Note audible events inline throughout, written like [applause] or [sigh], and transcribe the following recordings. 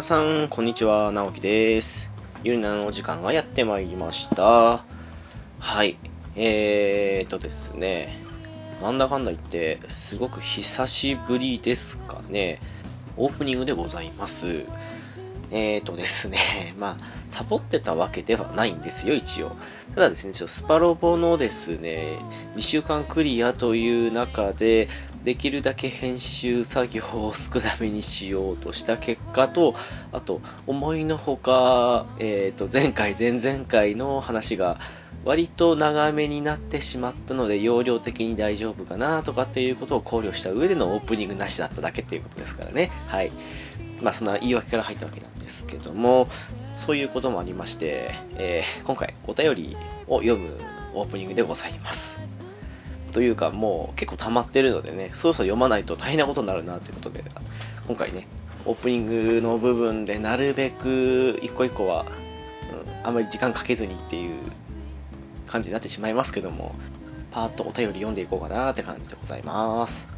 皆さん、こんにちは、直樹です。ゆりなのお時間がやってまいりました。はい。えーとですね、なんだかんだ言って、すごく久しぶりですかね。オープニングでございます。えーとですね、[laughs] まあ、サボってたわけではないんですよ、一応。ただですね、ちょっとスパロボのですね、2週間クリアという中で、できるだけ編集作業を少なめにしようとした結果と、あと、思いのほか、えーと、前回、前々回の話が、割と長めになってしまったので、容量的に大丈夫かなとかっていうことを考慮した上でのオープニングなしだっただけっていうことですからね。はい。まあ、そんな言い訳から入ったわけなんですけども、そういうこともありまして、えー今回お便りを読むオープニングでございます。というか、もう結構溜まってるのでね、そろそろ読まないと大変なことになるなということで、今回ね、オープニングの部分でなるべく一個一個は、うん、あんまり時間かけずにっていう感じになってしまいますけども、パーッとお便り読んでいこうかなって感じでございます。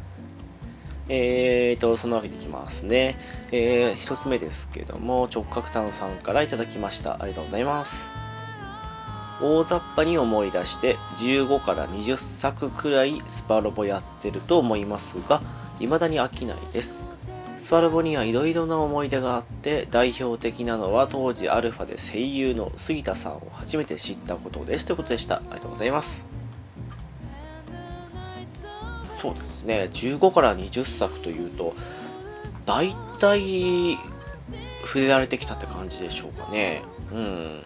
えーと、そのわけでいきますね。えー、一つ目ですけども、直角炭さんからいただきました。ありがとうございます。大雑把に思い出して15から20作くらいスパロボやってると思いますが、未だに飽きないです。スパロボにはいろいろな思い出があって、代表的なのは当時アルファで声優の杉田さんを初めて知ったことです。ということでした。ありがとうございます。そうですね、15から20作というと、大体、触れられてきたって感じでしょうかね。うん。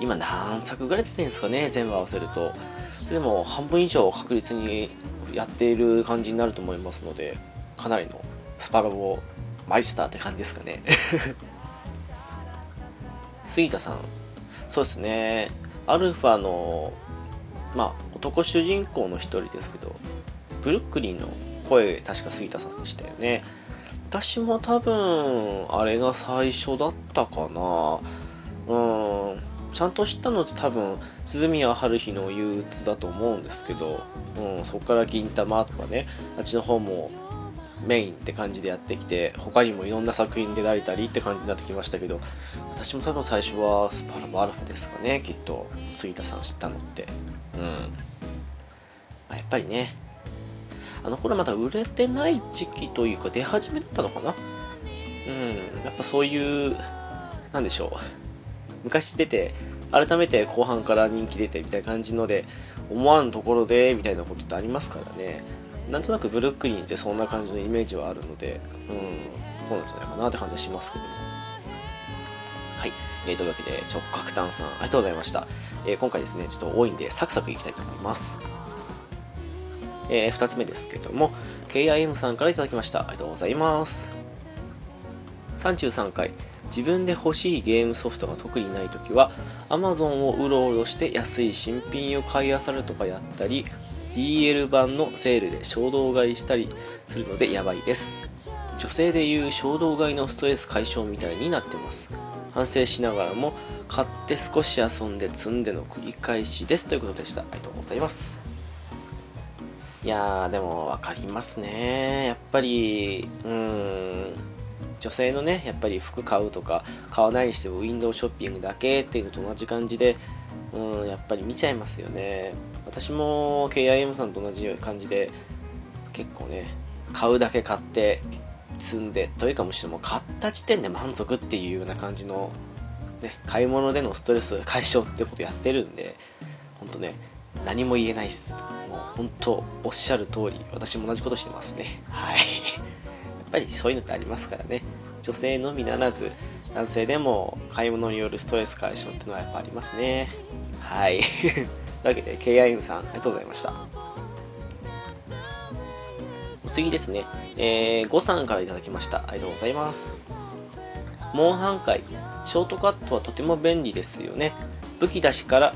今何作ぐらい出てるんですかね、全部合わせると。でも、半分以上確実にやっている感じになると思いますので、かなりのスパロボマイスターって感じですかね。[laughs] 杉田さん、そうですね、アルファの、まあ、男主人公の一人ですけど、ブルックリンの声、確か杉田さんでしたよね。私も多分、あれが最初だったかな。うん、ちゃんと知ったのって多分、鈴宮春日の憂鬱だと思うんですけど、うん、そこから銀玉とかね、あっちの方もメインって感じでやってきて、他にもいろんな作品出られたりって感じになってきましたけど、私も多分最初はスパラボアルファですかね、きっと、杉田さん知ったのって。うん。まあ、やっぱりね、あの頃まだ売れてない時期というか出始めだったのかな？うん、やっぱそういう、なんでしょう。昔出て、改めて後半から人気出てみたいな感じので、思わぬところで、みたいなことってありますからね。なんとなくブルックリンってそんな感じのイメージはあるので、うん、そうなんじゃないかなって感じはしますけども。はい。えー、というわけで、直角炭さん、ありがとうございました。えー今回ですね、ちょっと多いんで、サクサクいきたいと思います。えー、2つ目ですけども、KIM さんからいただきました。ありがとうございます。33回、自分で欲しいゲームソフトが特にないときは、Amazon をうろうろして安い新品を買い漁るとかやったり、DL 版のセールで衝動買いしたりするのでやばいです。女性でいう衝動買いのストレス解消みたいになってます。反省しながらも、買って少し遊んで積んでの繰り返しです。ということでした。ありがとうございます。いやー、でもわかりますね。やっぱり、うーん、女性のね、やっぱり服買うとか、買わないにしてもウィンドウショッピングだけっていうのと同じ感じで、うん、やっぱり見ちゃいますよね。私も KIM さんと同じ感じで、結構ね、買うだけ買って、積んで、というかむしろも買った時点で満足っていうような感じの、ね、買い物でのストレス解消ってことやってるんで、ほんとね、何も言えないっす。もう本当おっしゃる通り、私も同じことしてますね。はい。やっぱりそういうのってありますからね。女性のみならず、男性でも買い物によるストレス解消っていうのはやっぱありますね。はい。[laughs] というわけで、KIM さん、ありがとうございました。お次ですね、えー、5さんからいただきました。ありがとうございます。モンハン回、ショートカットはとても便利ですよね。武器出しから、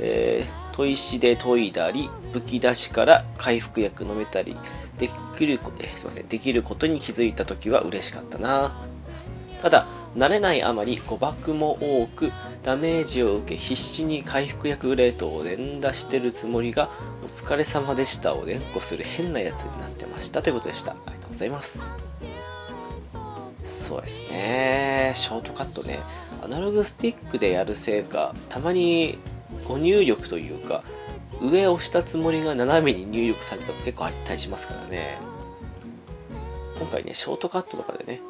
えー、砥石で研いだり、武器出しから回復薬飲めたり、できるこ、えすいません、できることに気づいた時は嬉しかったな。ただ、慣れないあまり誤爆も多く、ダメージを受け必死に回復薬レートを連打してるつもりが、お疲れ様でしたを連呼する変なやつになってましたということでした。ありがとうございます。そうですねショートカットねアナログスティックでやるせいかたまにご入力というか上を押したつもりが斜めに入力されたも結構あったりしますからね。今回ねショートカットとかでね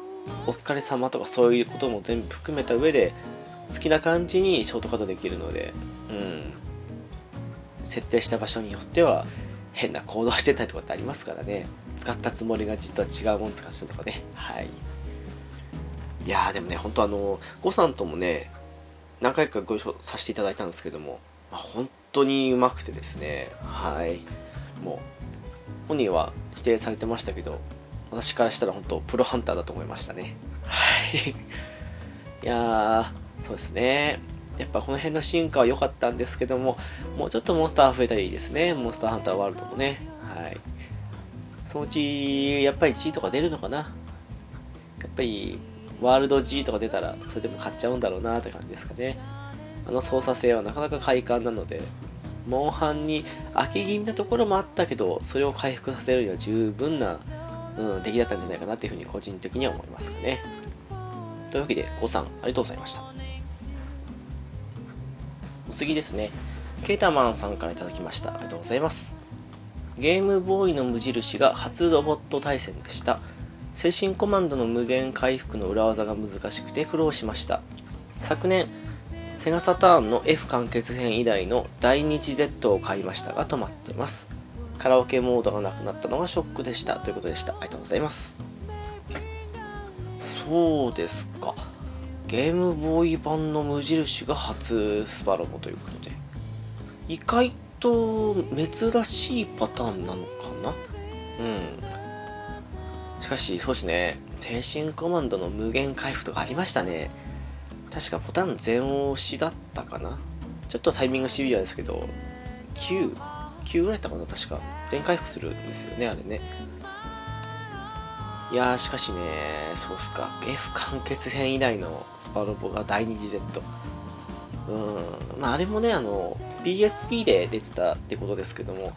お疲れ様とかそういうことも全部含めた上で好きな感じにショートカットできるのでうん。設定した場所によっては変な行動してたりとかってありますからね。使ったつもりが実は違うもの使ってたとかね。はい。いやーでもね本当あのゴさんともね何回かご一緒させていただいたんですけども、まあ、本当にうまくてですねはいもう本人は否定されてましたけど私からしたら本当プロハンターだと思いましたねはいいやーそうですねやっぱこの辺の進化は良かったんですけども、もうちょっとモンスター増えたらいいですね。モンスターハンターワールドもね。はい。そのうち、やっぱり G とか出るのかな。やっぱり、ワールド G とか出たら、それでも買っちゃうんだろうなって感じですかね。あの操作性はなかなか快感なので、モンハンに飽き気味なところもあったけど、それを回復させるには十分な、うん、出来だったんじゃないかなっていうふうに個人的には思いますかね。というわけで、ごさん、ありがとうございましたお。次ですね。ケータマンさんから頂きました。ありがとうございます。ゲームボーイの無印が初ロボット対戦でした。精神コマンドの無限回復の裏技が難しくて苦労しました。昨年、セガサターンの F 完結編以来の大日 Z を買いましたが止まっています。カラオケモードがなくなったのがショックでしたということでした。ありがとうございます。そうですか。ゲームボーイ版の無印が初スパロボということで意外と珍しいパターンなのかな？うんしかしそうですね低進コマンドの無限回復とかありましたね確かボタン全押しだったかな？ちょっとタイミングシビアですけど9 9ぐらいだったかな？確か全回復するんですよねあれねいやー、しかしね、そうっすか。F 完結編以来のスパロボが第2次 Z。うん。まあ、あれもね、あの、PSP で出てたってことですけども、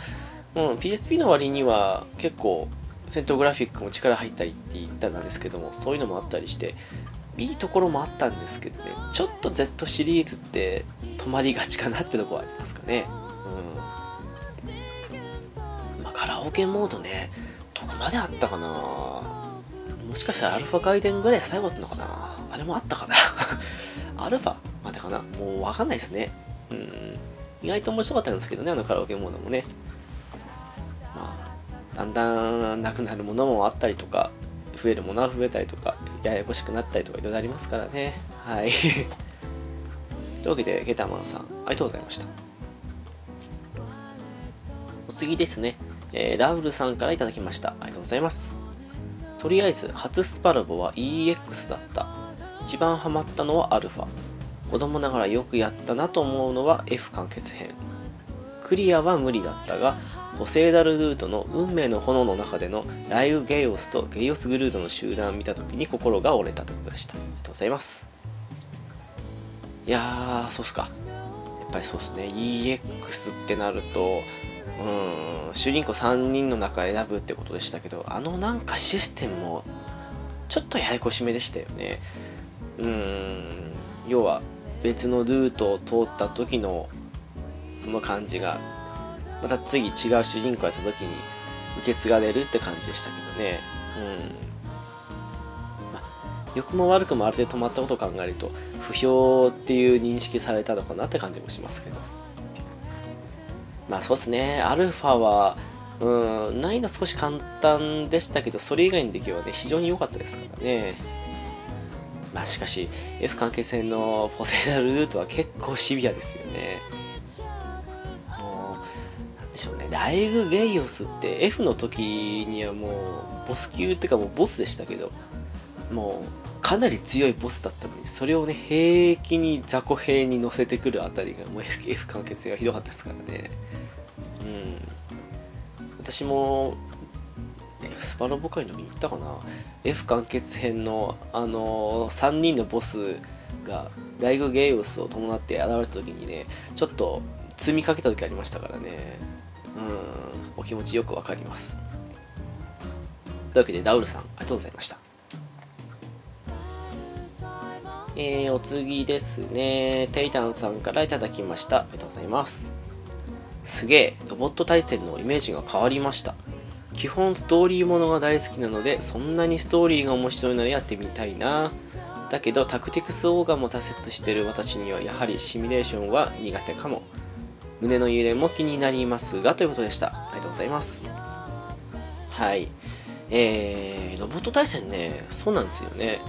うん、PSP の割には結構、戦闘グラフィックも力入ったりって言ったんですけども、そういうのもあったりして、いいところもあったんですけどね、ちょっと Z シリーズって止まりがちかなってとこはありますかね。うん。まあ、カラオケモードね、どこまであったかなもしかしたらアルファ外伝ぐらい最後だったのかなあれもあったかな [laughs] アルファまでかなもうわかんないですね。うん。意外と面白かったんですけどね、あのカラオケモードもね。まあ、だんだんなくなるものもあったりとか、増えるものは増えたりとか、ややこしくなったりとかいろいろありますからね。はい。[laughs] というわけで、ゲタマンさん、ありがとうございました。お次ですね、えー、ラウルさんからいただきました。ありがとうございます。とりあえず初スパロボは EX だった一番ハマったのはアルファ子供ながらよくやったなと思うのは F 完結編クリアは無理だったがポセイダルルートの運命の炎の中でのライウ・ゲイオスとゲイオスグルートの集団を見た時に心が折れたということでした。ありがとうございます。いやーそうっすか。やっぱりそうっすね。EX ってなるとうん主人公3人の中選ぶってことでしたけどあのなんかシステムもちょっとややこしめでしたよね。うん要は別のルートを通った時のその感じがまた次違う主人公やった時に受け継がれるって感じでしたけどねうんま良くも悪くもある程度止まったことを考えると不評っていう認識されたのかなって感じもしますけどまあそうですね、アルファは、うん、難易度少し簡単でしたけど、それ以外の出来はね、非常に良かったですからね。まあしかし、F 関係線のポセイダルルートは結構シビアですよね。でしょうね、ライグ・ゲイオスって F の時にはもう、ボス級っていうかもうボスでしたけど、もう、かなり強いボスだったのに、それをね、平気に雑魚兵に乗せてくるあたりが、もう F, F 関係性がひどかったですからね。うん。私も、スパロボ界の時に言ったかな F 完結編の、あのー、3人のボスがダイグゲイオスを伴って現れた時にねちょっと積みかけた時ありましたからねうんお気持ちよくわかりますというわけでダウルさんありがとうございましたえー、お次ですね。テイタンさんからいただきました。ありがとうございます。すげえ、ロボット対戦のイメージが変わりました。基本ストーリーものが大好きなので、そんなにストーリーが面白いならやってみたいな。だけど、タクティクスオーガも挫折してる私には、やはりシミュレーションは苦手かも。胸の揺れも気になりますが、ということでした。ありがとうございます。はい。えー、ロボット対戦ね、そうなんですよね。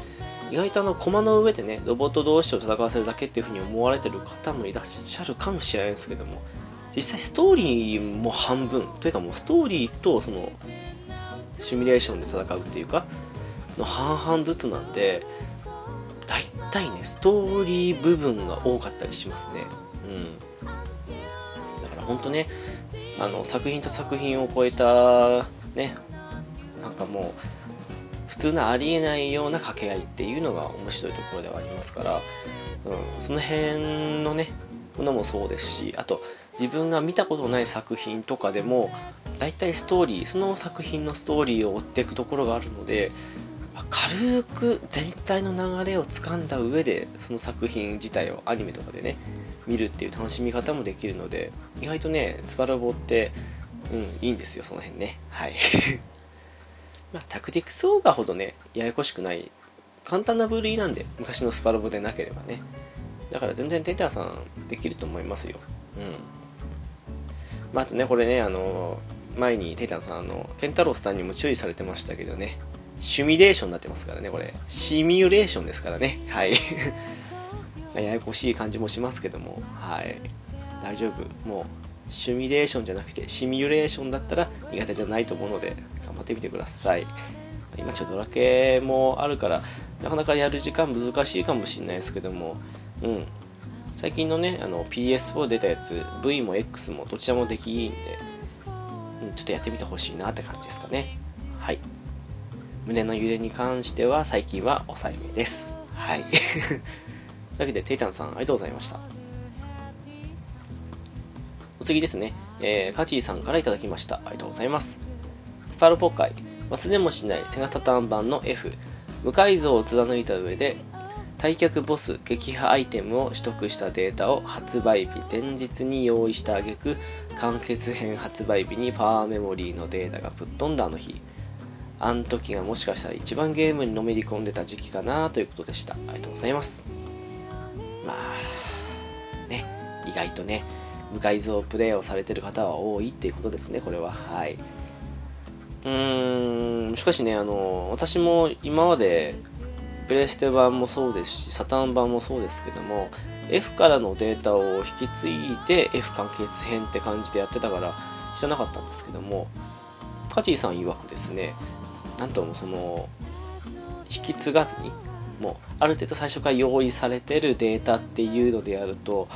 意外とあの、駒の上でね、ロボット同士を戦わせるだけっていう風に思われてる方もいらっしゃるかもしれないですけども、実際ストーリーも半分、というかもうストーリーとその、シミュレーションで戦うっていうか、の半々ずつなんで、大体ね、ストーリー部分が多かったりしますね。うん。本当ね、あの、作品と作品を超えた、ね、なんかもう、普通のありえないような掛け合いっていうのが面白いところではありますから、うん、その辺のね、ものもそうですし、あと、自分が見たことない作品とかでも、大体ストーリー、その作品のストーリーを追っていくところがあるので、軽く全体の流れをつかんだ上でその作品自体をアニメとかでね見るっていう楽しみ方もできるので意外とねスパラボってうんいいんですよその辺ねはい [laughs] まあ、タクティクスオーガほどね、ややこしくない、簡単な部類なんで、昔のスパロボでなければね。だから全然テイターさんできると思いますよ。うん。まあ、あとね、これね、あの、前にテイターさん、あの、ケンタロスさんにも注意されてましたけどね、シミュレーションになってますからね、これ。シミュレーションですからね。はい。[laughs] ややこしい感じもしますけども、はい。大丈夫。もう、シミュレーションじゃなくて、シミュレーションだったら苦手じゃないと思うので、頑張ってみてください。今ちょっとドラケもあるから、なかなかやる時間難しいかもしれないですけども、うん。最近のね、あの PS4 出たやつ、V も X もどちらもできいいんで、うん、ちょっとやってみてほしいなって感じですかね。はい。胸の揺れに関しては最近は抑えめです。はい。[laughs] というわけで、テイタンさんありがとうございました。お次ですね、えー、カチーさんからいただきました。ありがとうございます。スパロポ界、忘れもしないセガサターン版の F、無改造を貫いた上で、退却ボス撃破アイテムを取得したデータを発売日前日に用意した挙句完結編発売日にパワーメモリーのデータがぶっ飛んだあの日あの時がもしかしたら一番ゲームにのめり込んでた時期かなということでしたありがとうございますまあね意外とね無改造プレイをされてる方は多いっていうことですねこれは。はい。うーんしかしねあの私も今までプレステ版もそうですしサタン版もそうですけども F からのデータを引き継いで F 完結編って感じでやってたから知らなかったんですけどもカチーさん曰くですねなんともその引き継がずにもうある程度最初から用意されてるデータっていうのでやると、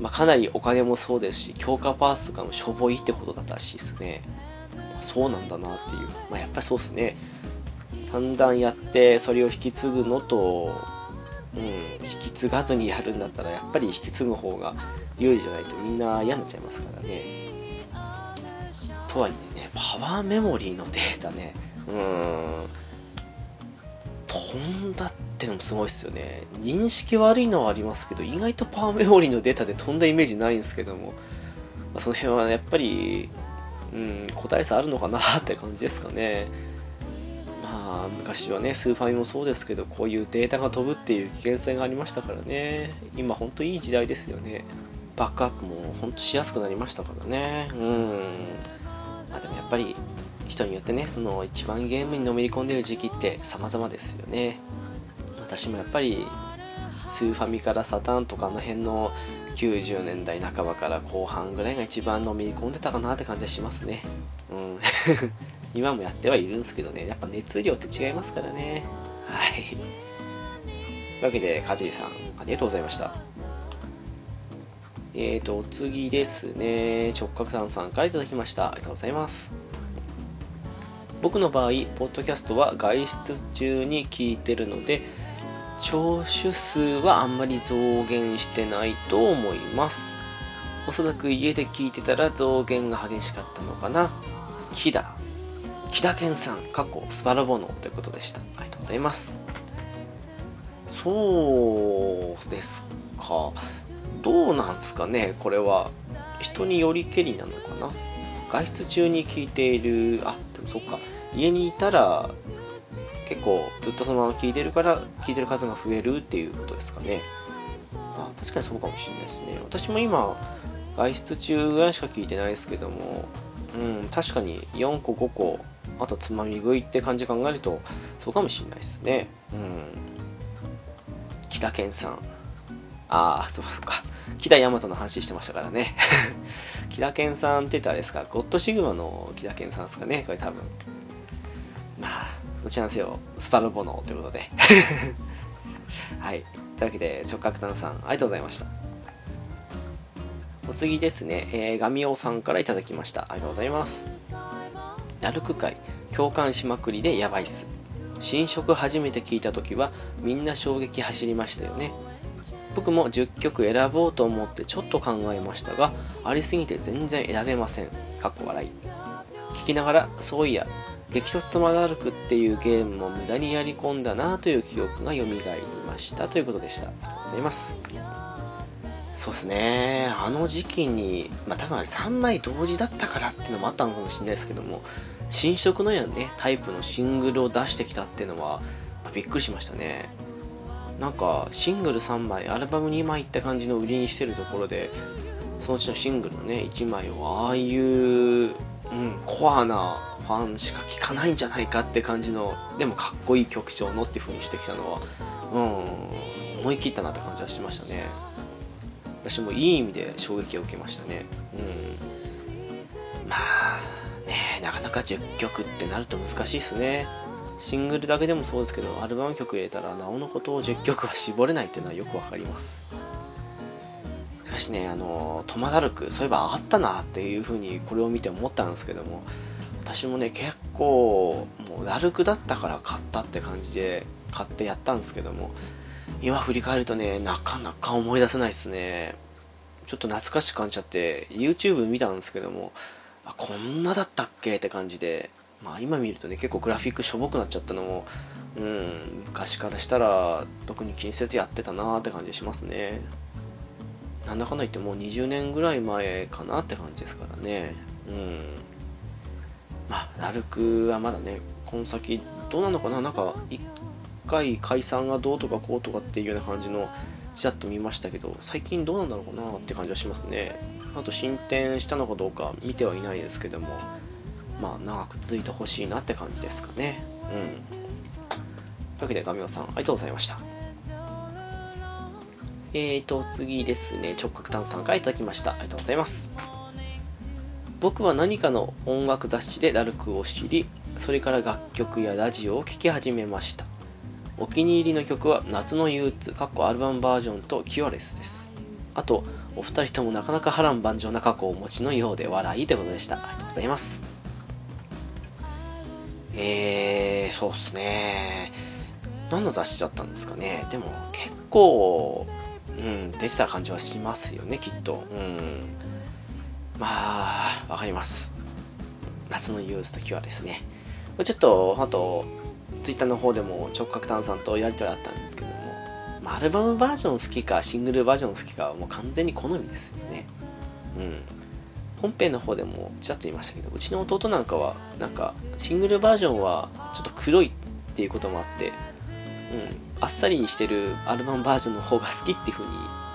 まあ、かなりお金もそうですし強化パースとかもしょぼいってことだったらしいですね。まそうなんだなっていう、まあ、やっぱりそうですね。だんだんやってそれを引き継ぐのと、うん、引き継がずにやるんだったらやっぱり引き継ぐ方が有利じゃないとみんな嫌になっちゃいますからね。とはいえねパワーメモリーのデータね。うん。飛んだってのもすごいですよね認識悪いのはありますけど意外とパワーメモリーのデータで飛んだイメージないんですけども、まあ、その辺はやっぱりうん、個体差あるのかなって感じですかね。まあ、昔はね、スーファミもそうですけど、こういうデータが飛ぶっていう危険性がありましたからね。今、ほんといい時代ですよね。バックアップもほんとしやすくなりましたからね。うん。まあでもやっぱり、人によってね、その一番ゲームにのめり込んでる時期って様々ですよね。私もやっぱり、スーファミからサタンとかあの辺の90年代半ばから後半ぐらいが一番のめり込んでたかなって感じはしますね。うん。[laughs] 今もやってはいるんですけどね、やっぱ熱量って違いますからね。はい。というわけで、カジーさん、ありがとうございました。えーと、お次ですね。直角さんさんからいただきました。ありがとうございます。僕の場合、ポッドキャストは外出中に聞いてるので、聴取数はあんまり増減してないと思います。おそらく家で聞いてたら増減が激しかったのかな。木田。木田健さん、過去スパラボノということでした。ありがとうございます。そうですか。どうなんすかね、これは。人によりけりなのかな。外出中に聞いている、あ、でもそっか。家にいたら、結構ずっとそのまま聞いてるから、聞いてる数が増えるっていうことですかね。あ、確かにそうかもしれないですね。私も今、外出中ぐらいしか聞いてないですけども、うん、確かに4個5個、あとつまみ食いって感じ考えると、そうかもしれないですね。うん。北健さん。ああ、そうか。木田大和の話してましたからね。[laughs] 木田健さんって言ったらあれですか、ゴッドシグマの木田健さんですかね、これ多分。どちらにせよ、スパルボノということで。[laughs] はい。というわけで、直角炭さん、ありがとうございました。お次ですね、えー、ガミオさんからいただきました。ありがとうございます。ラルク会、共感しまくりでやばいっす。新色初めて聞いた時はみんな衝撃走りましたよね。僕も10曲選ぼうと思ってちょっと考えましたが、ありすぎて全然選べません。かっこ笑い。聞きながら、そういや、激突とマダルクっていうゲームも無駄にやり込んだなという記憶が蘇りましたということでした。ありがとうございます。そうですね、あの時期に、まあ多分あれ3枚同時だったからっていうのもあったのかもしれないですけども、新色のようなね、タイプのシングルを出してきたっていうのは、まあ、びっくりしましたね。なんかシングル3枚アルバム2枚って感じの売りにしてるところでそのうちのシングルのね1枚をああいう、うん、コアなファンしか聴かないんじゃないかって感じのでもかっこいい曲調のっていう風にしてきたのは、うん、思い切ったなって感じはしましたね。私もいい意味で衝撃を受けましたね。うん。まあねなかなか10曲ってなると難しいですね。シングルだけでもそうですけど、アルバム曲入れたら、なおのことを10曲は絞れないっていうのはよくわかります。しかしね、あの、トマダルク、そういえばあったなっていうふうにこれを見て思ったんですけども、私もね、結構、もうダルクだったから買ったって感じで買ってやったんですけども、今振り返るとね、なかなか思い出せないですね。ちょっと懐かしく感じちゃって、YouTube 見たんですけども、あ、こんなだったっけって感じで、まあ今見るとね結構グラフィックしょぼくなっちゃったのもうん昔からしたら特に気にせずやってたなーって感じしますね。なんだかんだ言ってもう20年ぐらい前かなって感じですからね。うん。まあラルクはまだねこの先どうなのかな？なんか1回解散がどうとかこうとかっていうような感じのちらっと見ましたけど最近どうなんだろうかな？って感じはしますねあと進展したのかどうか見てはいないですけどもまあ、長く続いてほしいなって感じですかね。うん。というわけで、ガミオさん、ありがとうございました。えーと、次ですね、直角炭酸からいただきました。ありがとうございます。僕は何かの音楽雑誌でラルクを知り、それから楽曲やラジオを聴き始めました。お気に入りの曲は夏の憂鬱、かっこアルバムバージョンとキュアレスです。あと、お二人ともなかなか波乱万丈な過去をお持ちのようで笑いということでした。ありがとうございます。えー、そうっすね。何の雑誌だったんですかね。でも結構、うん、出てた感じはしますよね、きっと。うん。まあ、わかります。夏のユースときはですね。ちょっと、あと、ツイッターの方でも直角炭酸とやりとりあったんですけども、まあ、アルバムバージョン好きか、シングルバージョン好きかはもう完全に好みですよね。うん。本編の方でもちらっと言いましたけど、うちの弟なんかは、なんか、シングルバージョンはちょっと黒いっていうこともあって、うん、あっさりにしてるアルバムバージョンの方が好きっていう風に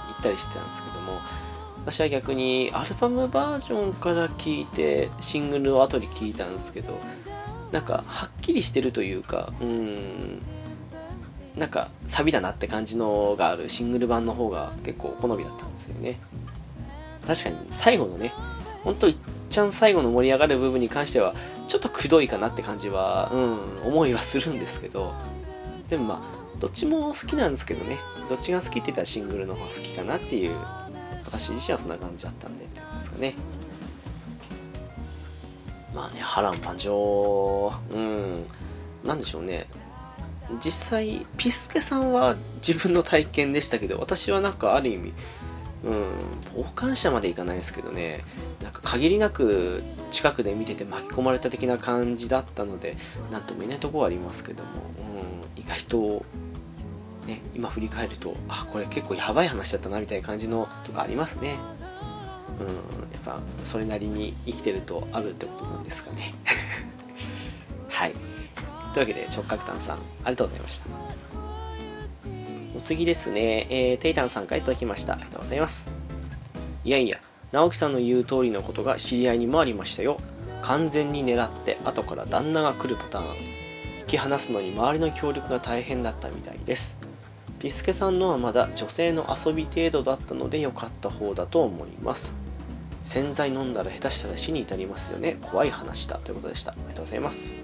言ったりしてたんですけども、私は逆にアルバムバージョンから聞いて、シングルを後に聞いたんですけど、なんか、はっきりしてるというか、うん、なんか、サビだなって感じのがあるシングル版の方が結構好みだったんですよね。確かに最後のね、本当いっちゃん最後の盛り上がる部分に関しては、ちょっとくどいかなって感じは、うん、思いはするんですけど、でもまあ、どっちも好きなんですけどね、どっちが好きって言ったらシングルの方が好きかなっていう、私自身はそんな感じだったんで、ってですかね。まあね、波乱万丈、うん、なんでしょうね。実際、ピスケさんは自分の体験でしたけど、私はなんかある意味、うん、傍観者までいかないですけどね、なんか限りなく近くで見てて巻き込まれた的な感じだったので、なんとも言えないところはありますけども、うん、意外と、ね、今振り返ると、あ、これ結構やばい話だったなみたいな感じのとかありますね。うん、やっぱそれなりに生きてるとあるってことなんですかね。[laughs] はい。というわけで直角炭さん、ありがとうございました。お次ですね、えー、テイタンさんから頂きました。ありがとうございます。いやいや、直樹さんの言う通りのことが知り合いにもありましたよ。完全に狙って後から旦那が来るパターン。引き離すのに周りの協力が大変だったみたいです。ピスケさんのはまだ女性の遊び程度だったので良かった方だと思います。洗剤飲んだら下手したら死に至りますよね。怖い話だ。ということでした。ありがとうございます。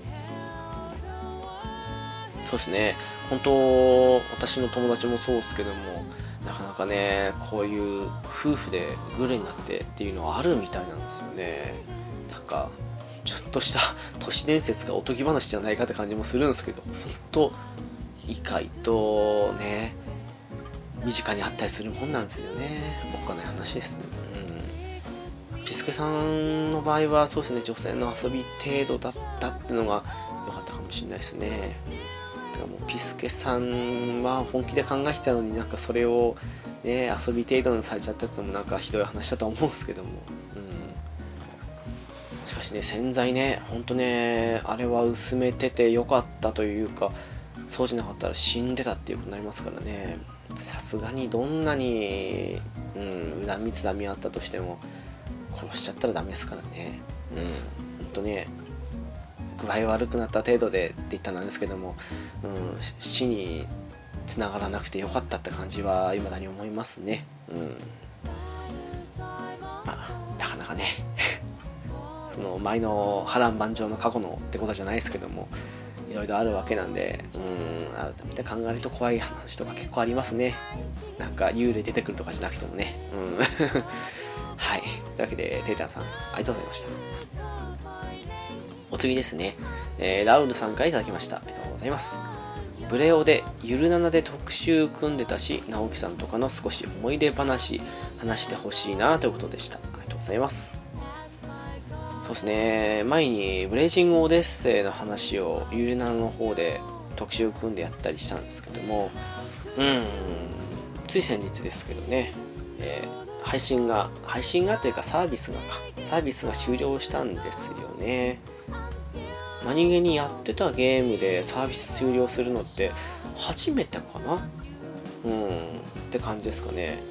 そうですね。本当、私の友達もそうですけども、なかなかね、こういう夫婦でグルになってっていうのはあるみたいなんですよね。なんか、ちょっとした都市伝説がおとぎ話じゃないかって感じもするんですけど、本当、意外とね、身近にあったりするもんなんですよね。おっかない話です。うん。ピスケさんの場合はそうですね、女性の遊び程度だったってのが良かったかもしれないですね。てかもうピスケさんは本気で考えてたのになんかそれをね遊び程度にされちゃったってのもなんかひどい話だと思うんですけども、うん、しかしね洗剤ねほんとねあれは薄めててよかったというかそうじゃなかったら死んでたっていうことになりますからねさすがにどんなに、うん、恨みつらみあったとしても殺しちゃったらダメですからねうんほんとね具合悪くなった程度でって言ったんですけども、うん、死につながらなくてよかったって感じは未だに思いますね。うん。まあ、なかなかね [laughs] その前の波乱万丈の過去のってことじゃないですけども、いろいろあるわけなんで、うん、改めて考えると怖い話とか結構ありますね。なんか幽霊出てくるとかじゃなくてもね。うん。[laughs] はい。というわけで、テータンさん、ありがとうございました。お次ですね、えー、ラウルさんから頂きました。ありがとうございます。ブレオでゆるななで特集組んでたし、直樹さんとかの少し思い出話、話してほしいなということでした。ありがとうございます。そうですね、前にブレイジングオデッセイの話をゆるななの方で特集を組んでやったりしたんですけども、うん、つい先日ですけどね、えー、配信が、配信がというかサービスがか、サービスが終了したんですよね。何気にやってたゲームでサービス終了するのって初めてかな？うんって感じですかね。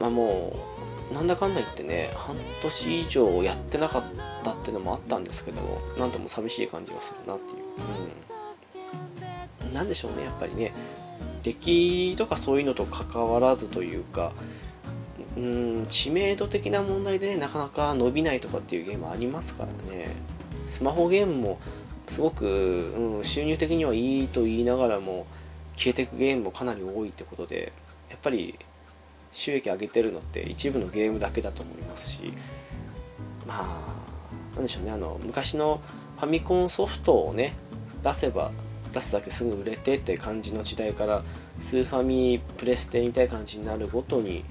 まあもうなんだかんだ言ってね半年以上やってなかったってのもあったんですけどもなんとも寂しい感じがするなっていう。うん。なんでしょうねやっぱりね。出来とかそういうのと関わらずというかうん知名度的な問題で、ね、なかなか伸びないとかっていうゲームありますからね。スマホゲームもすごく、うん、収入的にはいいと言いながらも消えていくゲームもかなり多いってことでやっぱり収益上げてるのって一部のゲームだけだと思いますしまあなんでしょうねあの昔のファミコンソフトをね出せば出すだけすぐ売れてって感じの時代からスーファミプレステみたいな感じになるごとに、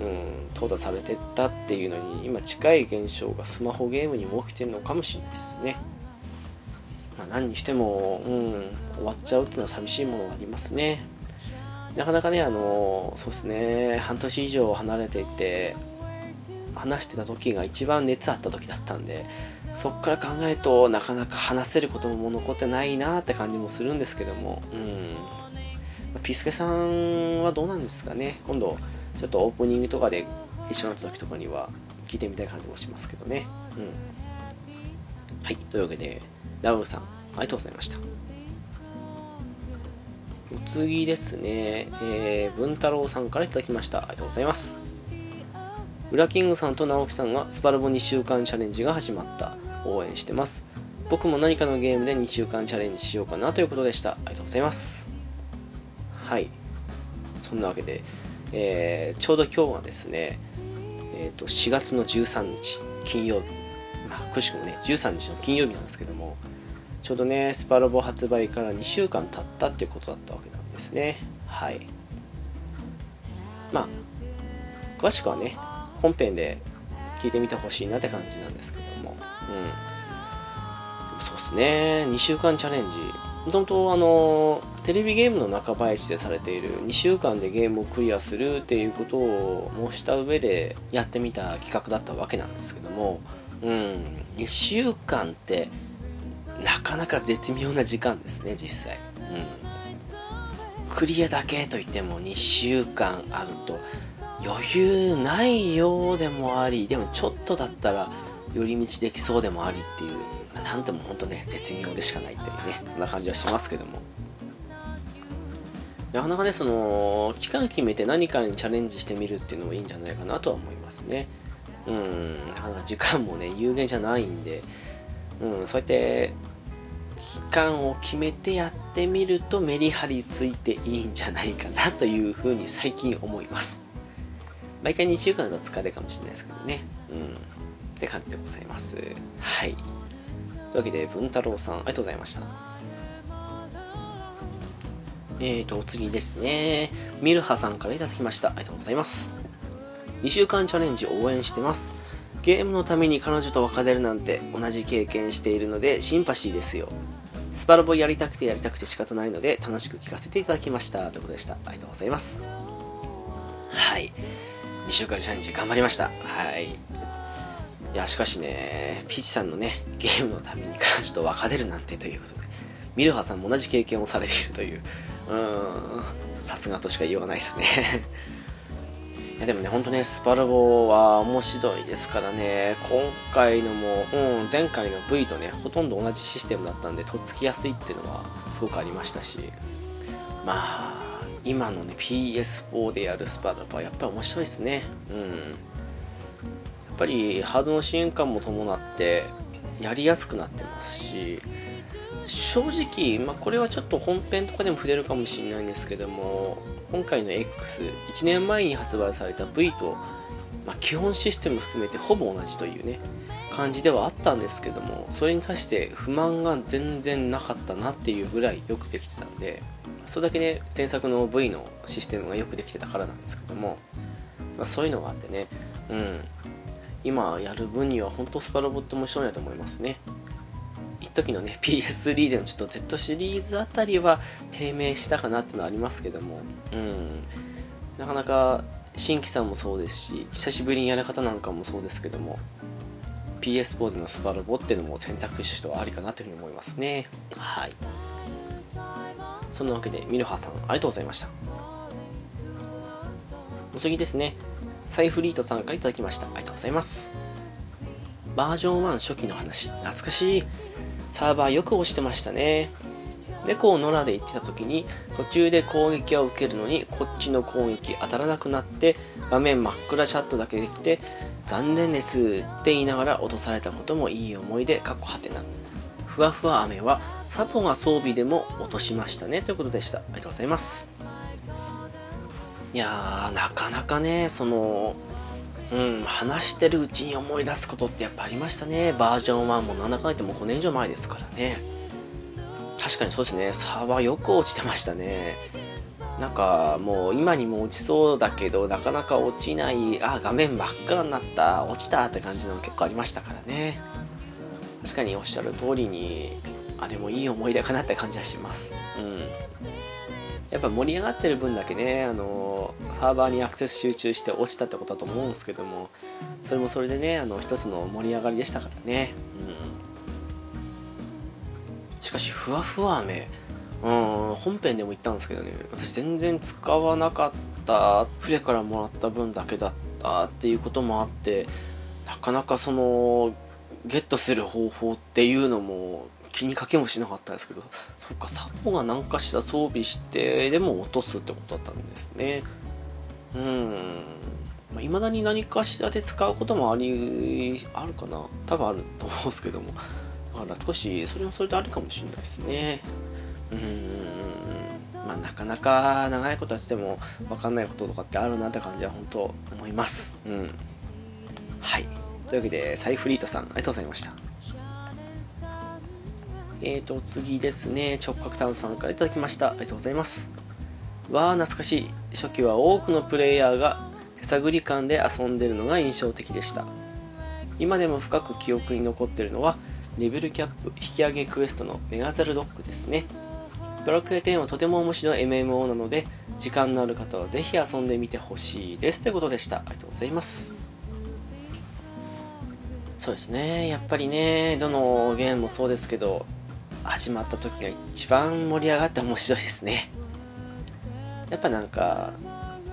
うん、淘汰されてったっていうのに今近い現象がスマホゲームにも起きてるのかもしれないですね。まあ、何にしても、うん、終わっちゃうっていうのは寂しいものがありますね。なかなかね、あの、そうですね、半年以上離れていて、話してた時が一番熱あった時だったんで、そっから考えるとなかなか話せることも残ってないなって感じもするんですけども、うん。ピスケさんはどうなんですかね今度、ちょっとオープニングとかで一緒になった時とかには聞いてみたい感じもしますけどね。うん。はい、というわけで、ダウンさん、ありがとうございました。お次ですね、えー、文太郎さんから頂きました。ありがとうございます。ウラキングさんと直樹さんがスパルボ2週間チャレンジが始まった。応援してます。僕も何かのゲームで2週間チャレンジしようかなということでした。ありがとうございます。はい。そんなわけで、えー、ちょうど今日はですね、えー、と4月の13日、金曜日、まあ、くしくもね、13日の金曜日なんですけども、ちょうどね、スパロボ発売から2週間経ったっていうことだったわけなんですね。はい。まあ、詳しくはね、本編で聞いてみてほしいなって感じなんですけども、うん。そうですね、2週間チャレンジ。もともと、あの、テレビゲームの中林でされている2週間でゲームをクリアするっていうことを申した上でやってみた企画だったわけなんですけども、うん、2週間ってなかなか絶妙な時間ですね、実際。うん。クリアだけといっても2週間あると余裕ないようでもあり、でもちょっとだったら寄り道できそうでもありっていう、まあ、とも本当ね、絶妙でしかないっていうね、そんな感じはしますけども。なかなかね、その、期間決めて何かにチャレンジしてみるっていうのもいいんじゃないかなとは思いますね。うん、なかなか時間もね、有限じゃないんで、うん、そうやって期間を決めてやってみるとメリハリついていいんじゃないかなというふうに最近思います毎回2週間の疲れかもしれないですけどねうんって感じでございますはいというわけで文太郎さんありがとうございましたえーと、お次ですね。ミルハさんから頂きました。ありがとうございます。2週間チャレンジ応援してます。ゲームのために彼女と別れるなんて同じ経験しているのでシンパシーですよ。スパロボやりたくてやりたくて仕方ないので楽しく聞かせていただきましたということでした。ありがとうございます。はい。2週間チャレンジ頑張りました。はい。いや、しかしね、ピッチさんのね、ゲームのために彼女と別れるなんてということで、ミルハさんも同じ経験をされているという、うーん、さすがとしか言いようがないですね。やでもね、ほんとね、スパルボは面白いですからね、今回のも、うん、前回の V とね、ほとんど同じシステムだったんで、とっつきやすいっていうのはすごくありましたし、まあ、今のね、PS4 でやるスパルボはやっぱり面白いですね。うん。やっぱりハードの進化も伴って、やりやすくなってますし、正直、まあ、これはちょっと本編とかでも触れるかもしれないんですけども、今回の X、1年前に発売された V と、まあ、基本システム含めてほぼ同じというね、感じではあったんですけども、それに対して不満が全然なかったなっていうぐらいよくできてたんで、それだけね、前作の V のシステムがよくできてたからなんですけども、まあ、そういうのがあってね、うん、今やる分には本当スパロボって面白いなと思いますね。一時のね [laughs] PS3 でのちょっと Z シリーズあたりは低迷したかなっていうのはありますけども、うん、なかなか新規さんもそうですし久しぶりにやる方なんかもそうですけども PS4 でのスパロボっていうのも選択肢とありかなというふうに思いますね。はい。そんなわけでミルハさんありがとうございました。お次ですね。サイフリートさんから頂きました。ありがとうございます。バージョン1初期の話。懐かしい。サーバーよく押してましたね。猫を野良で行ってた時に途中で攻撃を受けるのにこっちの攻撃当たらなくなって画面真っ暗チャットだけできて残念ですって言いながら落とされたこともいい思い出かっこはてな。ふわふわ雨はサポが装備でも落としましたね。ということでした。ありがとうございます。いやーなかなかねそのうん、話してるうちに思い出すことってやっぱありましたね。バージョン1もなんだかんだ言っても5年以上前ですからね。確かにそうですね。サーバーよく落ちてましたね。なんかもう今にも落ちそうだけど、なかなか落ちない、あ、画面真っ暗になった、落ちたって感じの結構ありましたからね。確かにおっしゃる通りに、あれもいい思い出かなって感じはします。うん。やっぱ盛り上がってる分だけね、あのサーバーにアクセス集中して落ちたってことだと思うんですけども、それもそれでね、あの一つの盛り上がりでしたからね。うん、しかし、ふわふわ飴、うん、本編でも言ったんですけどね、私全然使わなかった、船からもらった分だけだったっていうこともあって、なかなかその、ゲットする方法っていうのも気にかけもしなかったですけど、そっか、サポが何かしら装備して、でも落とすってことだったんですね。うんい。まあ、未だに何かしらで使うこともあり、あるかな多分あると思うんですけども。だから少し、それもそれであるかもしれないですね。うん。まあ、なかなか長いことやってても分かんないこととかってあるなって感じは本当思います。うん。はい。というわけで、サイフリートさん、ありがとうございました。えーと、次ですね、直角炭酸から頂きました。ありがとうございます。わー、懐かしい。初期は多くのプレイヤーが手探り感で遊んでるのが印象的でした。今でも深く記憶に残ってるのは、レベルキャップ引き上げクエストのメガザルドックですね。ドラクエ10はとても面白い MMO なので、時間のある方はぜひ遊んでみてほしいです。ということでした。ありがとうございます。そうですね、やっぱりね、どのゲームもそうですけど、始まった時が一番盛り上がって面白いですね。やっぱなんか、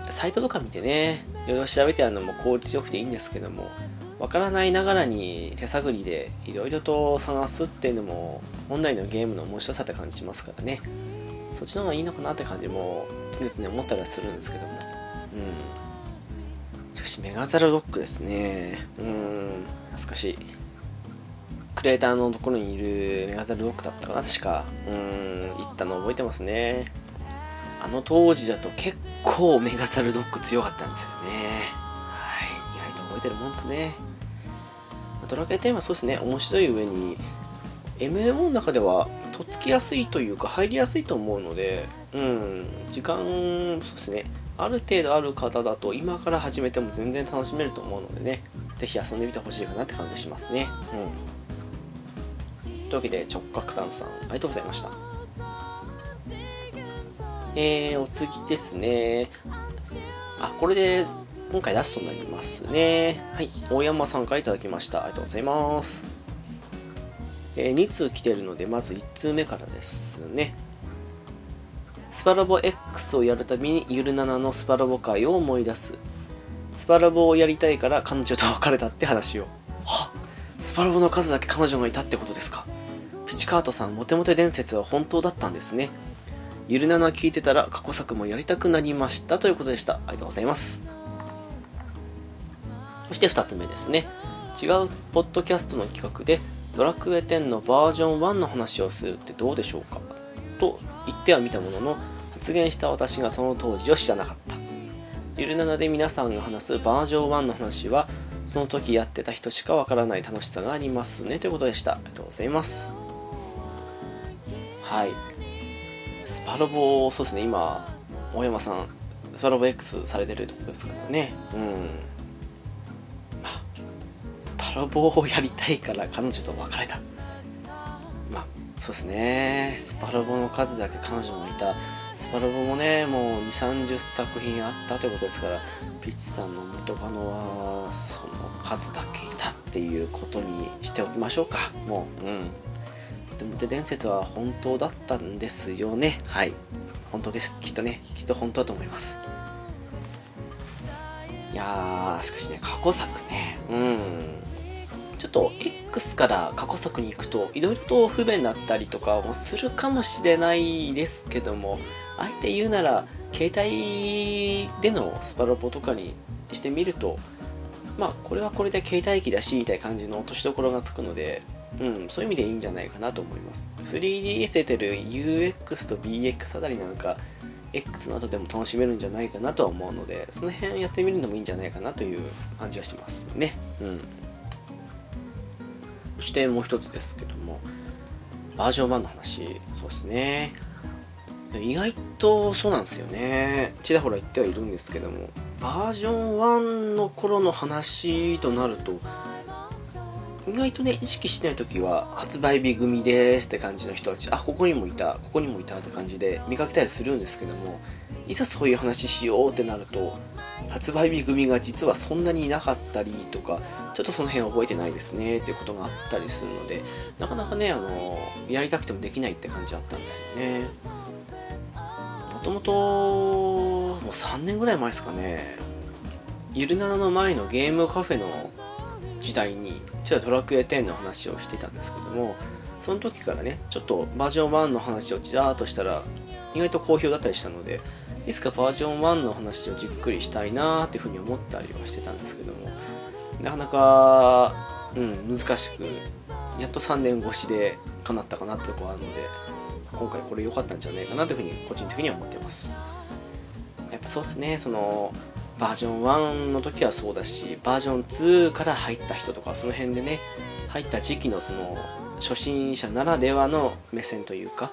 サイトとか見てね、いろいろ調べてあるのも効率よくていいんですけども、わからないながらに手探りでいろいろと探すっていうのも本来のゲームの面白さって感じしますからね。そっちの方がいいのかなって感じも常々思ったりはするんですけども。うん。しかしメガザルロックですね。うん、懐かしい。クレーターのところにいるメガザルロックだったかな、確か。うん、行ったの覚えてますね。あの当時だと結構メガザルドッグ強かったんですよね。はい。意外と覚えてるもんですね。ドラクエ10はそうですね、面白い上に、MMO の中では、とっつきやすいというか、入りやすいと思うので、うん、時間、そうですね、ある程度ある方だと、今から始めても全然楽しめると思うのでね、ぜひ遊んでみてほしいかなって感じしますね。うん。というわけで、直角炭さん、ありがとうございました。えー、お次ですね。あ、これで今回ラストになりますね。はい。大山さんから頂きました。ありがとうございます。えー、2通来てるので、まず1通目からですね。スパラボ X をやるたびにゆるななのスパラボ会を思い出す。スパラボをやりたいから彼女と別れたって話を。はスパラボの数だけ彼女がいたってことですか。チカートさん、モテモテ伝説は本当だったんですね。ゆるなな聞いてたら過去作もやりたくなりましたということでした。ありがとうございます。そして2つ目ですね。違うポッドキャストの企画でドラクエ10のバージョン1の話をするってどうでしょうか？と言ってはみたものの発言した私がその当時を知らなかった。ゆるななで皆さんが話すバージョン1の話はその時やってた人しかわからない楽しさがありますねということでした。ありがとうございます。はいス。パラボ、そうですね、今、大山さん、スパラボ X されてるところですからね。うん。まあ、スパラボをやりたいから彼女と別れた。まあ、そうですね。スパラボの数だけ彼女がいた。スパラボもね、もう2、30作品あったということですから、ピッチさんの元カノは、その数だけいたっていうことにしておきましょうか。もう、うん。でも伝説は本当だったんですよね。はい。本当です。きっとね、きっと本当だと思います。いやー、しかしね、過去作ね、うん。ちょっと X から過去作に行くと、いろいろと不便だったりとかもするかもしれないですけども、あえて言うなら、携帯でのスパロボとかにしてみると、まあ、これはこれで携帯機だし、みたいな感じの落としどころがつくので、うん、そういう意味でいいんじゃないかなと思います。3DS 出てる UX と BX あたりなんか、X の後でも楽しめるんじゃないかなとは思うので、その辺やってみるのもいいんじゃないかなという感じはしますね。うん。そしてもう一つですけども、バージョン1の話、そうですね。意外とそうなんですよね。ちらほら言ってはいるんですけども、バージョン1の頃の話となると、意外とね、意識してない時は、発売日組ですって感じの人たち、あ、ここにもいた、ここにもいたって感じで見かけたりするんですけども、いざそういう話しようってなると、発売日組が実はそんなにいなかったりとか、ちょっとその辺覚えてないですねっていうことがあったりするので、なかなかね、あの、やりたくてもできないって感じあったんですよね。もともと、もう3年ぐらい前ですかね、ゆるななの前のゲームカフェの代に、ちょっとドラクエ10の話をしていたんですけども、その時からね、ちょっとバージョン1の話をちらーっとしたら、意外と好評だったりしたので、いつかバージョン1の話をじっくりしたいなーっていうふうに思ったりはしてたんですけども、なかなか、うん、難しく、やっと3年越しで叶ったかなってところあるので、今回これ良かったんじゃないかなというふうに個人的には思ってます。やっぱそうですね、その、バージョン1の時はそうだし、バージョン2から入った人とか、その辺でね、入った時期のその、初心者ならではの目線というか、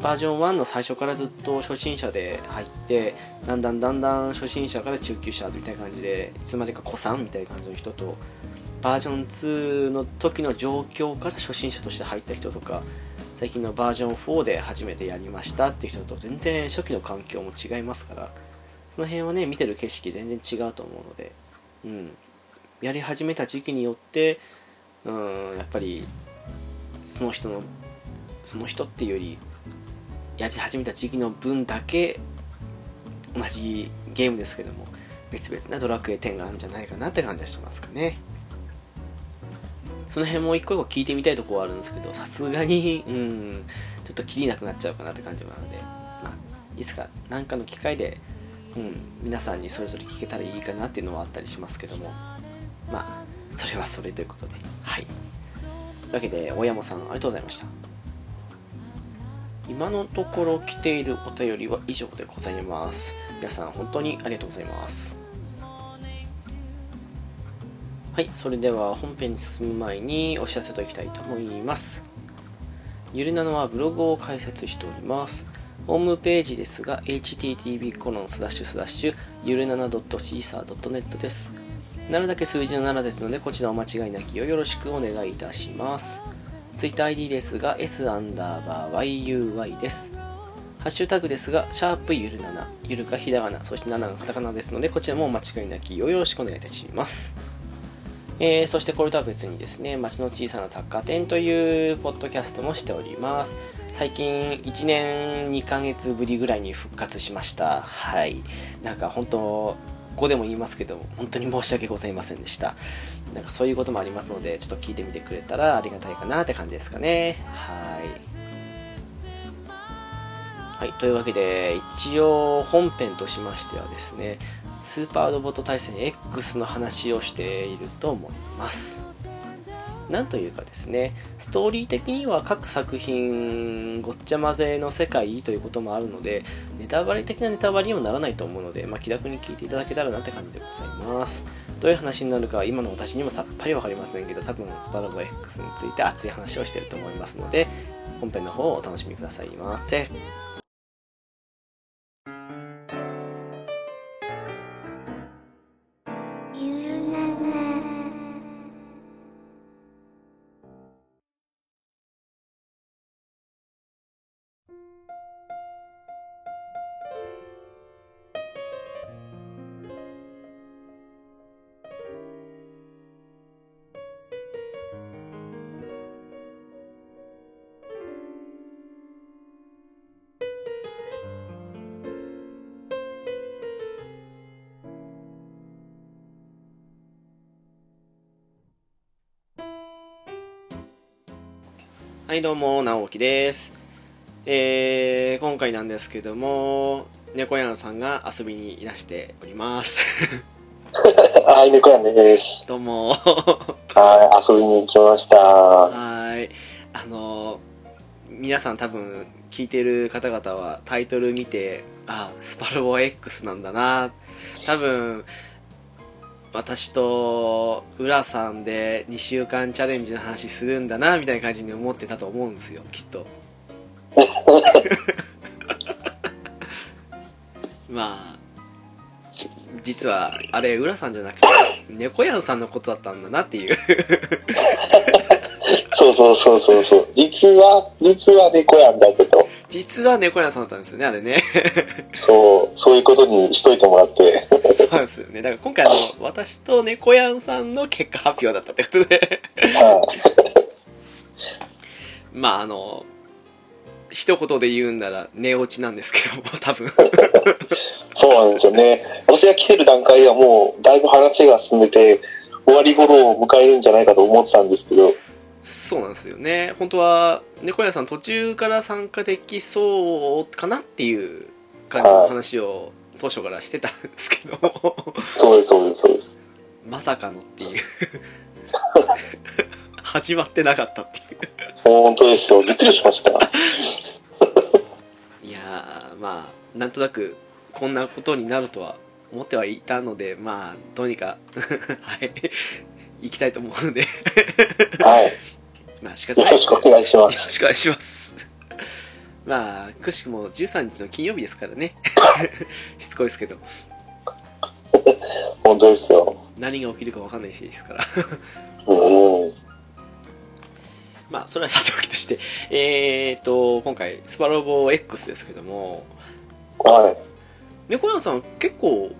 バージョン1の最初からずっと初心者で入って、だんだんだんだん初心者から中級者みたいな感じで、いつまでか古参みたいな感じの人と、バージョン2の時の状況から初心者として入った人とか、最近のバージョン4で初めてやりましたっていう人と全然初期の環境も違いますからその辺はね見てる景色全然違うと思うのでうん。やり始めた時期によってうんやっぱりその人のその人っていうよりやり始めた時期の分だけ同じゲームですけども別々なドラクエ10があるんじゃないかなって感じはしてますかね。その辺も一個一個聞いてみたいとこはあるんですけどさすがにうんちょっと切りなくなっちゃうかなって感じなので、まあ、いつか何かの機会で、うん、皆さんにそれぞれ聞けたらいいかなっていうのはあったりしますけども。まあそれはそれということで。はい。というわけで大山さんありがとうございました。今のところ来ているお便りは以上でございます。皆さん本当にありがとうございます。はいそれでは本編に進む前にお知らせといきたいと思います。ゆるなのはブログを開設しております。ホームページですが http コロンスラッシュスラッシュゆるなな .caesar.net です7だけ数字の7ですのでこちらお間違いなきをよろしくお願いいたしますツイッター ID ですが S アンダーバー YUY です。ハッシュタグですが、シャープゆる7、ゆるかひらがな、そして7がカタカナですので、こちらもお間違いなきをよろしくお願いいたします。えー、そしてこれとは別にですね、街の小さな雑貨店というポッドキャストもしております。最近1年2ヶ月ぶりぐらいに復活しました。はい。なんか本当、ここでも言いますけど、本当に申し訳ございませんでした。なんかそういうこともありますので、ちょっと聞いてみてくれたらありがたいかなって感じですかね。はい。はい、というわけで、一応本編としましてはですね、スーパーロボット対戦 X の話をしていると思います。なんというかですね、ストーリー的には各作品ごっちゃ混ぜの世界ということもあるので、ネタバレ的なネタバレにもならないと思うので、まあ、気楽に聞いていただけたらなって感じでございます。どういう話になるかは今の私にもさっぱりわかりませんけど、多分スパラボ X について熱い話をしてると思いますので、本編の方をお楽しみくださいませ。はい、どうも、直樹です。えー、今回なんですけども、猫屋さんが遊びにいらしております。[laughs] はい、猫屋です。どうも。はい、遊びに来ました。はい。あの、皆さん多分聞いてる方々はタイトル見て、あ、スパルボ X なんだな。多分、私と浦さんで2週間チャレンジの話するんだなみたいな感じに思ってたと思うんですよきっと。[laughs] まあ実はあれ浦さんじゃなくて猫やんさんのことだったんだなっていう。[laughs] そうそうそうそうそう。実は実は猫やんだけど。実は猫屋さんだったんですよね、あれね。そう、そういうことにしといてもらって。そうなんですよね。だから今回あの、[laughs] 私と猫屋さんの結果発表だったってことで。はい。まああの、一言で言うんなら寝落ちなんですけども、多分。[laughs] そうなんですよね。私が来てる段階ではもう、だいぶ話が進んでて、終わり頃を迎えるんじゃないかと思ってたんですけど、そうなんですよね。本当は、猫屋さん途中から参加できそうかなっていう感じの話を当初からしてたんですけど。そうです、そうです、そうです。[laughs] まさかのっていう始まってなかったっていう本当ですよ。びっくりしました。[laughs] いやー、まあ、なんとなくこんなことになるとは思ってはいたので、まあ、どうにか [laughs] はい、行きたいと思うのではい。[laughs] まあ仕方ない。よろしくお願いします。よろしくお願いします。[laughs] まあ、くしくも13日の金曜日ですからね。[laughs] しつこいですけど。本当ですよ。何が起きるか分かんない日ですから。うん。まあ、それはさておきとして、えーと、今回、スパロボ X ですけども、はい。猫屋さん結構、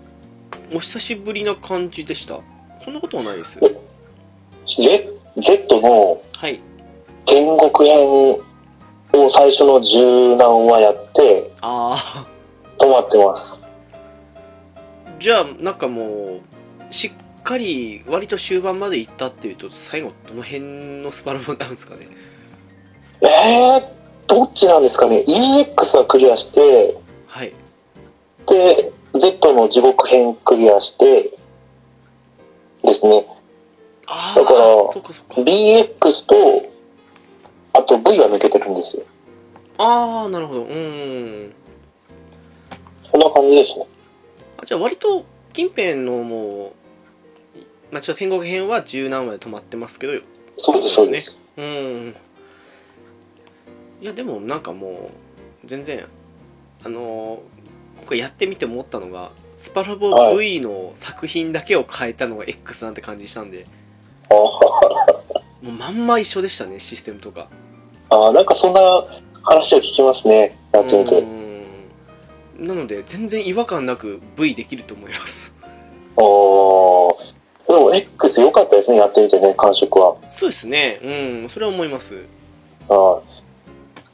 お久しぶりな感じでした？そんなことはないです。Z, Z のはい。天国編を最初の柔軟はやって、あ止まってます。ー、じゃあ、なんかもう、しっかり、割と終盤まで行ったっていうと、最後、どの辺のスパロボになるんですかね。えー、どっちなんですかね ?EX はクリアして、はい。で、Z の地獄編クリアして、ですね。あだからー、そっかそっか。BX と、あと V は抜けてるんですよ。あー、なるほど。うーん。そんな感じですね。あじゃあ割と近辺のもう、まあ、ちょっと天国編は十何話で止まってますけどそうです、そうです。うんいやでもなんかもう全然あのー今回やってみて思ったのがスパロボはい V の作品だけを変えたのが X なんて感じしたんであ [laughs] もうまんま一緒でしたねシステムとかあ、なんかそんな話を聞きますね。やってみて。うんなので全然違和感なく V できると思いますああ。でも X 良かったですね、やってみてね、感触は。そうですねうんそれは思いますあ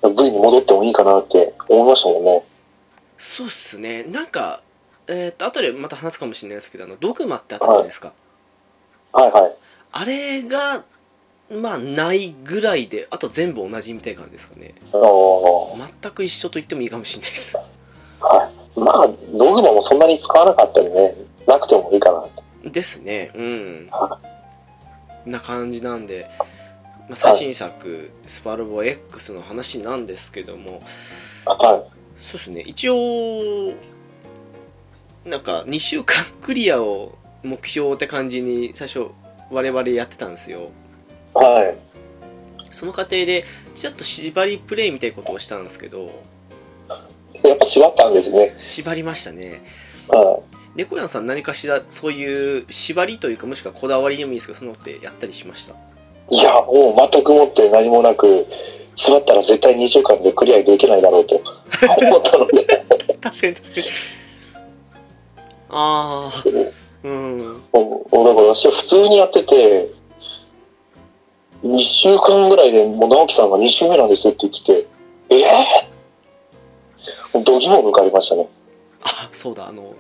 あ。V に戻ってもいいかなって思いましたもんね。そうっすねなんかえーっと後でまた話すかもしれないですけどあのドグマってあったじゃないですか、はいはい。あれがまあないぐらいであと全部同じみたいな感じですかねああ。全く一緒と言ってもいいかもしれないですはい。まあ、ドグマもそんなに使わなかったりね、なくてもいいかな。ですねうんはな感じなんで、まあ、最新作「スパロボ X」の話なんですけどもはい。そうですね一応なんか2週間クリアを目標って感じに最初我々やってたんですよ。はい。その過程でちょっと縛りプレイみたいなことをしたんですけどやっぱ縛ったんですね。縛りましたね。は猫屋さん何かしらそういう縛りというかもしくはこだわりでもいいですけどそのってやったりしました？い。いや、もう全くもって何もなく、縛ったら絶対2週間でクリアできないだろうと [laughs] 思ったので、確かに確かに。ああうん。もうだから私は普通にやってて、2週間ぐらいでもう直樹さんが2週目なんですって言ってて、えぇ、ー、ドギモ抜かれましたね。あそうだあの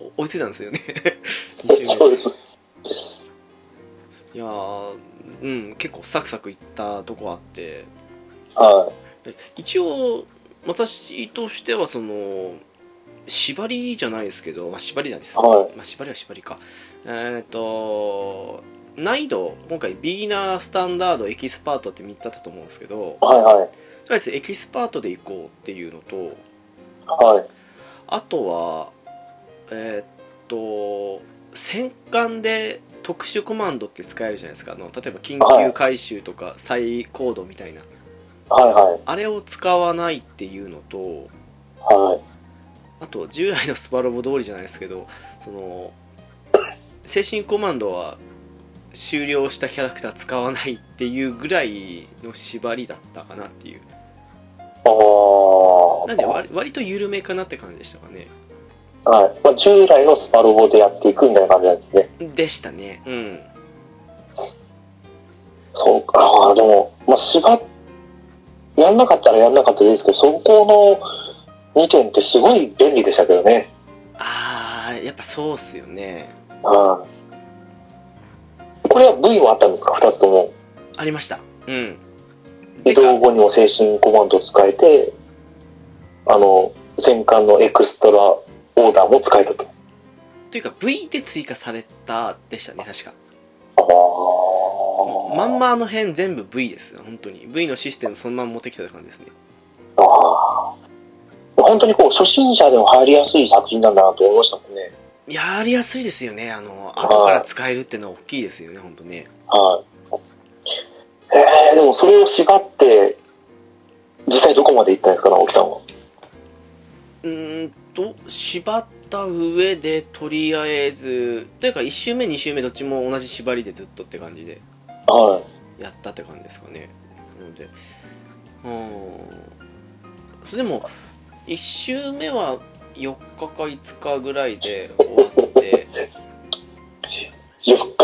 お [laughs] 追いついたんですよね。[laughs] 2週目。そうです。いやーうん結構サクサクいったとこあって。は一応私としてはその縛りじゃないですけど、まあ、縛りなんです、はいまあ、縛りは縛りかえっ、と難易度今回ビギナースタンダードエキスパートって3つあったと思うんですけどい。はいはい。とりあえずエキスパートでいこうっていうのとはい。あとはえっ、と戦艦で特殊コマンドって使えるじゃないですかあの例えば緊急回収とか再コードみたいなはいはい。あれを使わないっていうのとはい。あと従来のスパロボ通りじゃないですけどその精神コマンドは終了したキャラクター使わないっていうぐらいの縛りだったかなっていうなんで割割と緩めかなって感じでしたかねはい。まあ、従来のスパロボでやっていくみたいな感じなんですね。でしたねうんそうか。でも、まあ、縛っ、やんなかったらやんなかったですけど、そこの2点ってすごい便利でしたけどね。ああやっぱそうっすよねはい。これは V もあったんですか ?2 つとも。ありましたうん移動後にも精神コマンドを使えて、あの、戦艦のエクストラオーダーも使えたと。というか V で追加されたでしたね確かああ。まんまあの辺全部 V です本当に V のシステムそのまま持ってきた感じですねああ。本当にこう、初心者でも入りやすい作品なんだなと思いましたもんね。やりやすいですよねあの後から使えるってのは大きいですよね本当ねはい。えー、でもそれを縛って、実際どこまで行ったんですか、直樹さんは？うーんと縛った上でとりあえずというか1周目2周目どっちも同じ縛りでずっとって感じではやったって感じですかねのでうんそれでも1周目は4日か5日ぐらいで終わって。4日。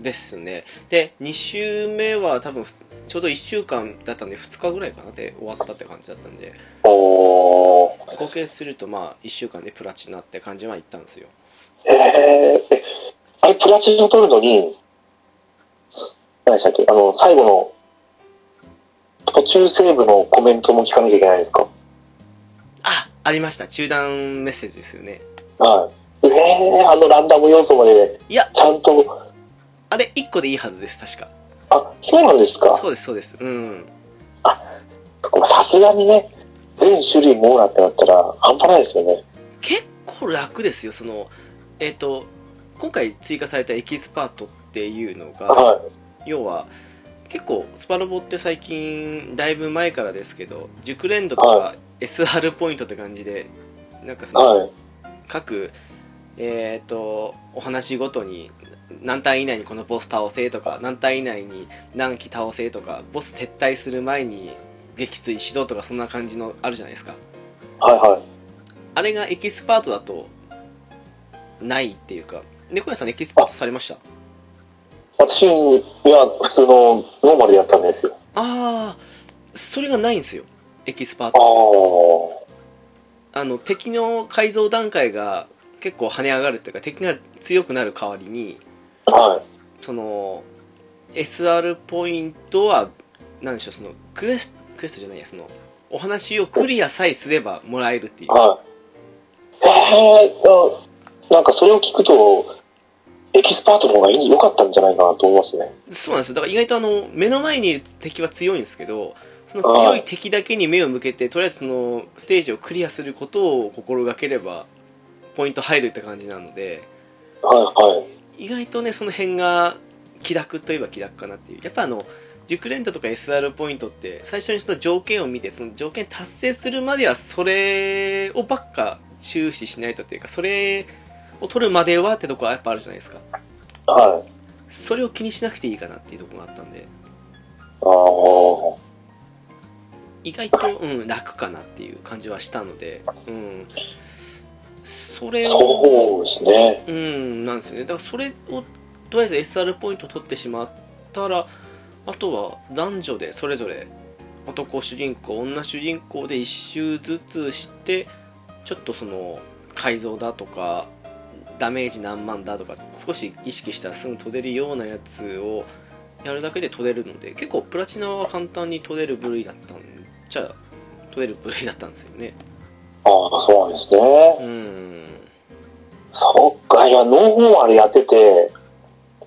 ですね。で2周目は多分ふちょうど1週間だったんで2日ぐらいかな。で終わったって感じだったんで。合計するとまあ1週間でプラチナって感じはいったんですよ。えー、え、あれ、プラチナ取るのに、何でしたっけ？あの、最後の、途中セーブのコメントも聞かなきゃいけないんですか？あありました。中断メッセージですよね。はい。えー、あのランダム要素まで、いや。ちゃんと、あれ1個でいいはずです確か。あ、そうなんですか？そうですそうです。うん。さすがにね、全種類網羅ってなったら、半端ないですよね。結構楽ですよそのえっ、と今回追加されたエキスパートっていうのがは要は結構スパロボって最近だいぶ前からですけど熟練度とかは SR ポイントって感じでなんかそい。のはい。各えっ、とお話ごとに何ターン以内にこのボス倒せとか何ターン以内に何機倒せとかボス撤退する前に撃墜しろとかそんな感じのあるじゃないですかはいはい。あれがエキスパートだとないっていうか猫屋さんエキスパートされました？私には普通のノーマルでやったんですよ。ああそれがないんですよエキスパーあトあ。あの敵の改造段階が結構跳ね上がるっていうか敵が強くなる代わりにはい。その SR ポイントは何でしょうそのクエスクエストじゃないやそのお話をクリアさえすればもらえるっていうはい。えー、なんかそれを聞くと、エキスパートの方がいい良かったんじゃないかなと思いますね。そうなんですよだから意外とあの目の前にいる敵は強いんですけどその強い敵だけに目を向けてとりあえずそのステージをクリアすることを心がければポイント入るって感じなのではいはい。意外とねその辺が気楽といえば気楽かなっていうやっぱあの熟練度とか SR ポイントって最初にその条件を見てその条件達成するまではそれをばっか注視しないとっていうかそれを取るまではってとこはやっぱあるじゃないですかはい。それを気にしなくていいかなっていうところがあったんでああ。意外と、うん、楽かなっていう感じはしたので、うん、それをそうですね。うん、なんですよね。だからそれを、とりあえず SR ポイント取ってしまったら、あとは男女でそれぞれ男主人公、女主人公で1周ずつして、ちょっとその改造だとか、ダメージ何万だとか、少し意識したらすぐ取れるようなやつをやるだけで取れるので、結構プラチナは簡単に取れる部類だったんじゃあ、取れる部類だったんですよね。ああ、そうなんですね。うん。そっか、いや、ノーマルやってて、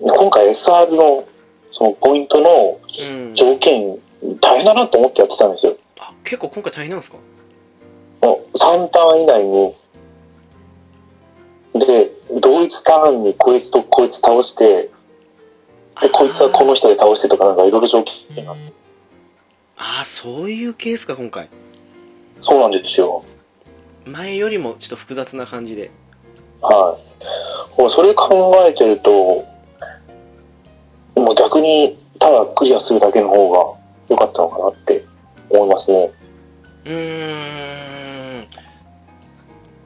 今回 SR の、そのポイントのうん。条件、大変だなと思ってやってたんですよ。あ、結構今回大変なんですか？もう3ターン以内に、で、同一ターンにこいつとこいつ倒して、で、こいつはこの人で倒してとかなんかいろいろ条件が。ああ、そういうケースか、今回。そうなんですよ。前よりもちょっと複雑な感じで。はい。もうそれ考えてると、もう逆にただクリアするだけの方が良かったのかなって思いますね。うーん。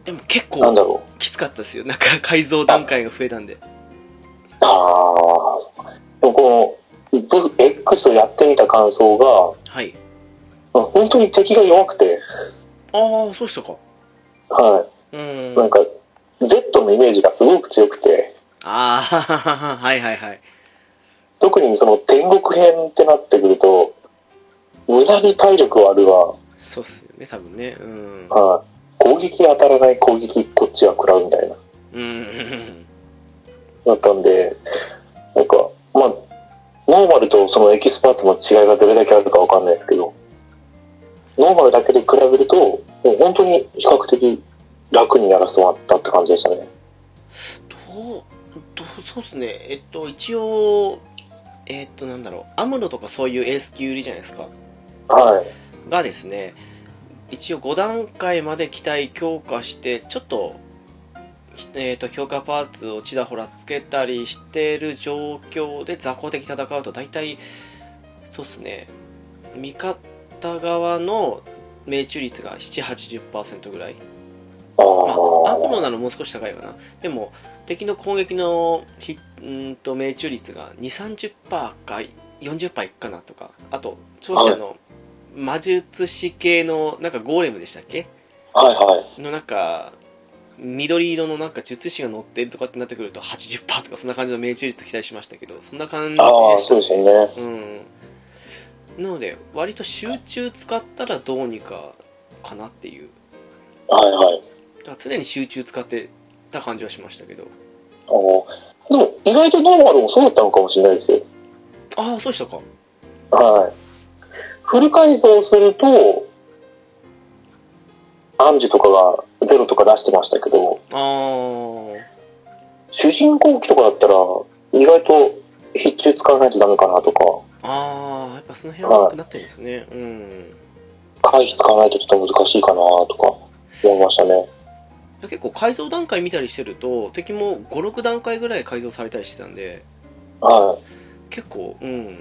でも結構なんだろう。きつかったですよ。なんか改造段階が増えたんで。ああ。でも X をやってみた感想が、はい。本当に敵が弱くて、ああ、そうしたか。はい。ん。なんか、Z のイメージがすごく強くて、ああ、[laughs] はいはいはい。特にその天国編ってなってくると、無駄に体力はあるわ。そうっすよね、多分ね。うん。はい。攻撃当たらない攻撃こっちは食らうみたいな。うん。だったんで、なんか、まあ、ノーマルとそのエキスパートの違いがどれだけあるかわかんないですけど、ノーマルだけで比べると、もう本当に比較的楽にやらせてもらったって感じでしたね。どう、どう、そうっすね。えっと、一応、えっと、なんだろう。アムロとかそういうエース級いるじゃないですか。はい。がですね一応5段階まで機体強化してちょっと,、えー、と強化パーツをちらほらつけたりしてる状況で雑魚敵戦うと大体そうっすね味方側の命中率が780%ぐらいあまあ、アあポロならもう少し高いかな。でも、敵の攻撃のひうんと命中率が2、30%か40%いくかなとか。あと、長者の魔術師系の、なんかゴーレムでしたっけ？はいはい。のなんか、緑色のなんか術師が乗ってるとかってなってくると80%とかそんな感じの命中率期待しましたけど、そんな感じああ、でしたそうですよね。うん。なので、割と集中使ったらどうにかかなっていう。はいはい。だから常に集中使ってた感じはしましたけど。ああ。でも、意外とノーマルもそうだったのかもしれないですよ。ああ、そうでしたか。はい。フル改造すると、アンジュとかがゼロとか出してましたけど、ああ、主人公機とかだったら、意外と必中使わないとダメかなとか、ああ、やっぱその辺は多くなってるんですね。うん。回避使わないとちょっと難しいかなとか思いましたね。結構改造段階見たりしてると、敵も5、6段階ぐらい改造されたりしてたんで、はい。結構、うん、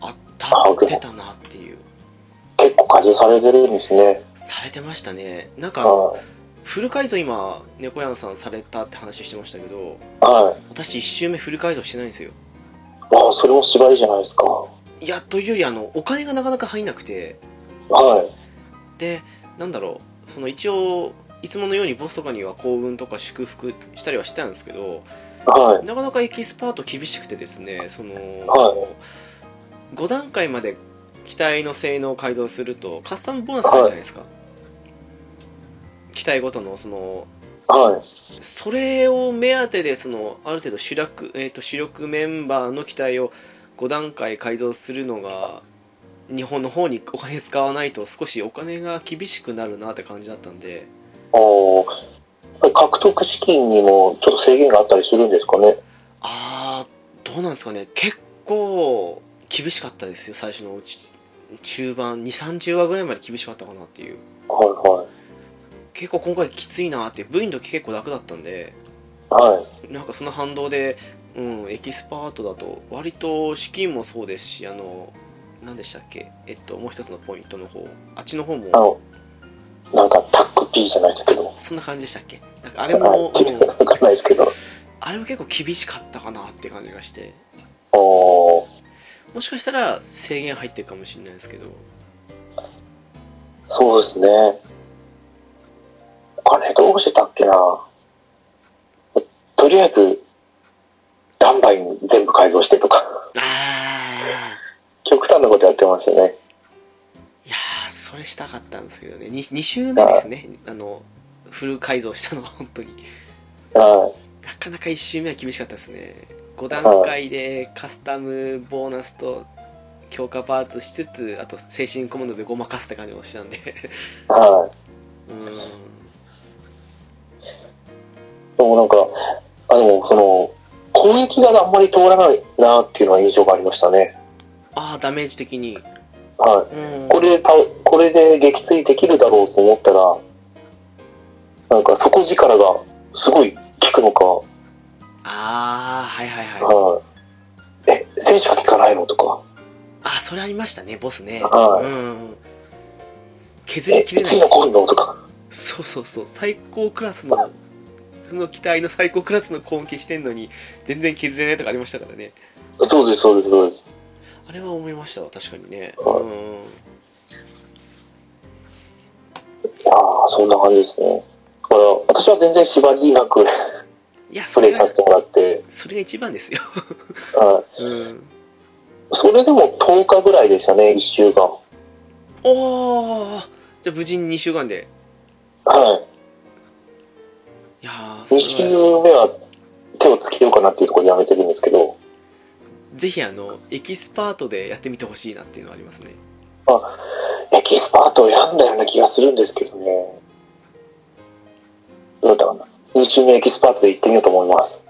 当たってたなっていう。結構改造されてるんですね。されてましたね。なんか、はい。フル改造今、猫やんさんされたって話してましたけど、はい。私1周目フル改造してないんですよ。ああ、それも縛りじゃないですか。いや、というより、あの、お金がなかなか入んなくて、はい。で、なんだろう、その一応、いつものようにボスとかには幸運とか祝福したりはしてたんですけど、はい。なかなかエキスパート厳しくてですね、その、は5段階まで機体の性能を改造すると、カスタムボーナスあるじゃないですか。機体ごとの、その、はい。それを目当てで、その、ある程度主力、えっ、と、主力メンバーの機体を5段階改造するのが、日本の方にお金使わないと少しお金が厳しくなるなって感じだったんで、お獲得資金にもちょっと制限があったりするんですかね。あー、どうなんですかね。結構厳しかったですよ、最初のうち。中盤、2、30話ぐらいまで厳しかったかなっていう。は結構今回きついなって、V の時結構楽だったんで、いはい。はい。なんかその反動で、うん、エキスパートだと、割と資金もそうですし、あの、何でしたっけえっと、もう一つのポイントの方、あっちの方あも、の、なんかタック P じゃないですけど。そんな感じでしたっけ？なんかあれも、はい。うんわかんないですけど。あれも結構厳しかったかなって感じがして、おーもしかしたら制限入ってるかもしれないですけど、そうですね。お金どうしてたっけなとりあえず、ダンバイに全部改造してとか、あ極端なことやってましたね。ー、いやー、それしたかったんですけどね、2, 2周目ですね、あの、フル改造したのは本当に。はなかなか1周目は厳しかったですね。5段階でカスタムボーナスと強化パーツしつつ、あと精神コマンドでごまかすって感じをしたんで。い。はい。[laughs] うん。でもなんか、あの、その、攻撃があんまり通らないなっていうのは印象がありましたね。ああ、ダメージ的に。はい。うん。これでた、これで撃墜できるだろうと思ったら、なんか底力がすごい効くのか、ああ、はいはいはい。はい。え、戦車が効かないのとか、ああ、それありましたね、ボスね。はいうん。削え、りきれないいつ。残るのとか。そうそうそう、最高クラスの、その機体の最高クラスの攻撃してんのに、全然削れないとかありましたからね。そうです、そうです、そうです。あれは思いましたわ、確かにね。はいうん。いやーそんな感じですね。だから、私は全然縛りなくいや、[laughs] それさせ、てもらって、それが一番ですよ。はい。[laughs] うん。それでも10日ぐらいでしたね、1週間。おーじゃあ無事に2週間で。はいやー、い。2そ週目は手をつけようかなっていうところでやめてるんですけど、ぜひあの、エキスパートでやってみてほしいなっていうのはありますね。エキスパートを選んだような気がするんですけどね。どうだったかな。2週目エキスパートで行ってみようと思います。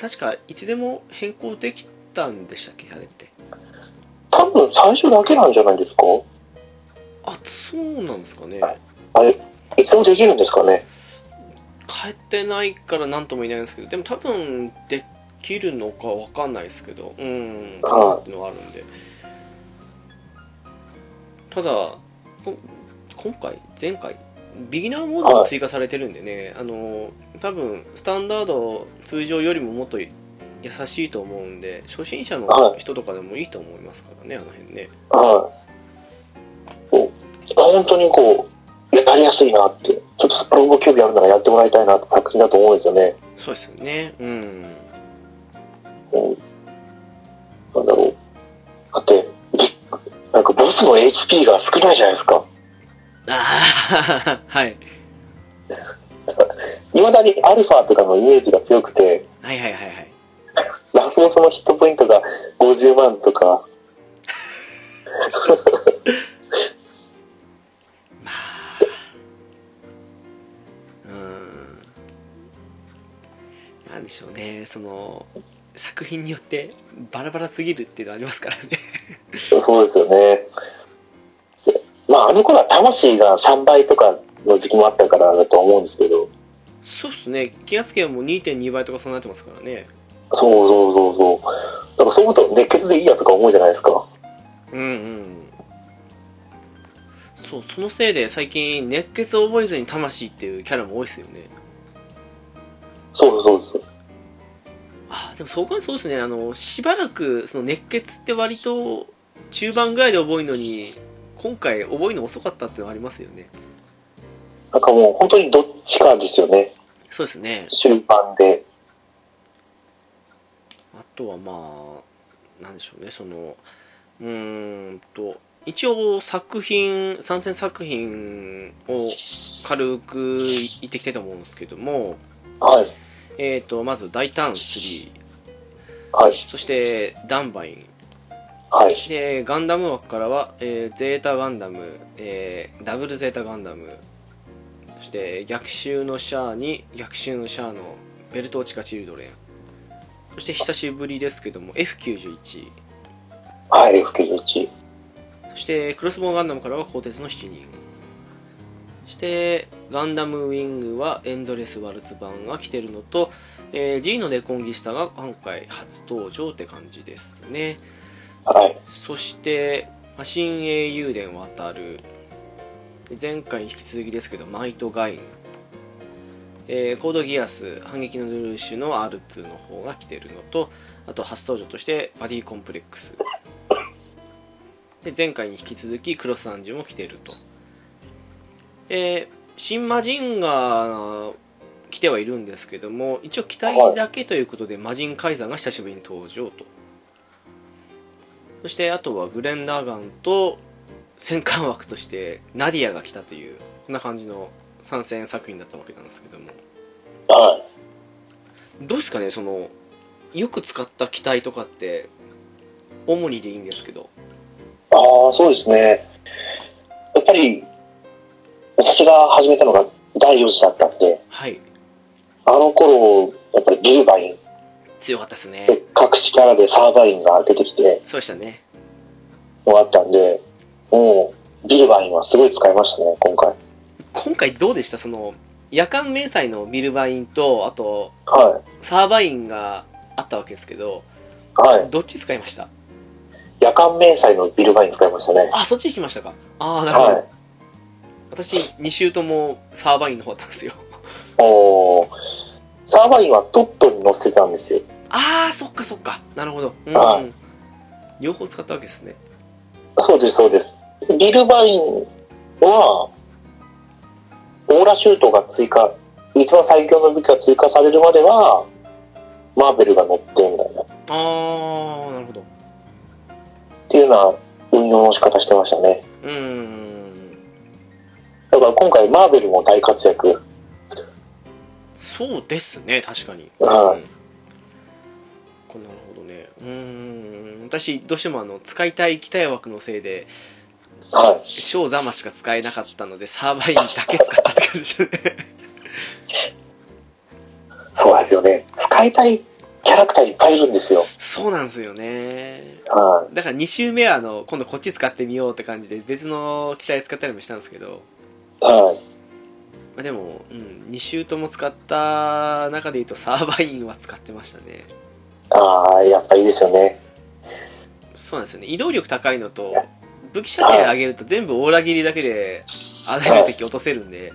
確か、いつでも変更できたんでしたっけ？あれって。多分最初だけなんじゃないですか？あ、そうなんですかね。あれ、いつでもできるんですかね？変えてないから何とも言えないんですけど、でも多分できるのかわかんないですけど、うん、かなっていうのはあるんで。ただこ今回前回ビギナーモードが追加されてるんでね、あの多分スタンダード通常よりももっと優しいと思うんで初心者の人とかでもいいと思いますからね、あの辺ねはい。本当にこう、やりやすいなって、ちょっと札幌も興味あるならやってもらいたいなって作品だと思うんですよね。そうですよね。うん。こうなんだろう。だって、びなんかボスの HP が少ないじゃないですか。ああ [laughs] はい。いまだにアルファとかのイメージが強くて、はいはいはいはい。ラスボスのヒットポイントが50万とか、[laughs] なんでしょうねその作品によってバラバラすぎるっていうのありますからねそうですよね。まあ、あの頃は魂が3倍とかの時期もあったからだと思うんですけど、そうっすね気がつけばもう2.2倍とかそうなってますからねそうそうそうそう。だからそう思うと熱血でいいやとか思うじゃないですか。うんうんそうそのせいで最近熱血を覚えずに魂っていうキャラも多いですよねそうそうそう。でもそう考えるとそうですねあのしばらくその熱血って割と中盤ぐらいで覚えるのに今回覚えるの遅かったっていうのはありますよねなんかもう本当にどっちかですよね。そうですね終盤で。あとはまあなんでしょうねそのうーんと一応作品参戦作品を軽く言っていきたいと思うんですけどもはい。えー、とまず大胆3はい。そしてダンバインはい。でガンダム枠からは、えーゼータガンダム、えーダブルゼータガンダムそして逆襲のシャアに逆襲のシャアのベルトーチカチルドレンそして久しぶりですけども F91 はい、F91。そしてクロスボーンガンダムからは鋼鉄の7人そしてガンダムウィングはエンドレスワルツ版が来てるのと、えー G のデコンギスタが今回初登場って感じですねはい。そして、まあ新英雄伝渡る、前回に引き続きですけど、マイトガイン、えーコードギアス、反撃のルルーシュの R2 の方が来てるのと、あと初登場として、バディコンプレックス。で、前回に引き続き、クロスアンジュも来てると。で、新マジンが来てはいるんですけども、一応機体だけということで、マジンカイザーが久しぶりに登場と。そしてあとはグレン・ダーガンと戦艦枠としてナディアが来たというこんな感じの参戦作品だったわけなんですけどもはい。どうですかねそのよく使った機体とかって主にでいいんですけどああ、そうですね。やっぱり、私が始めたのが第4次だったんで、はいあの頃、やっぱりビルバイン、強かったですねで隠しキャラでサーバインが出てきて、そうでしたねもあったんで、もう、ビルバインはすごい使いましたね、今回。今回どうでした？その夜間明細のビルバインとあとはサーバインがあったわけですけどい。はい。どっち使いました？夜間明細のビルバイン使いましたね。あそっち行きましたかああなるほど、はい。私2周ともサーバインの方だったんですよおーサーバインはトットに乗せてたんですよ。ああそっかそっかなるほどうん、は両方使ったわけですねそうです、そうです。ビルバインは、オーラシュートが追加、一番最強の武器が追加されるまでは、マーベルが乗ってんだよな。っああなるほどていうような運用の仕方してましたね。うーんだから今回マーベルも大活躍。そうですね確かにはいうんこなるほどねうーん私どうしてもあの使いたい機体枠のせいではい。小ザマしか使えなかったのでサーバインだけ使ったって感じですねそうですよね。使いたいキャラクターいっぱいいるんですよ。そうなんですよねはだから2周目はあの今度こっち使ってみようって感じで別の機体使ったりもしたんですけどい。はい。まあ、でも、うん、2周とも使った中で言うとサーバインは使ってましたねああ、やっぱいいですよね。そうなんですよね移動力高いのと武器射程上げると全部オーラ切りだけで、あらゆる敵落とせるんで、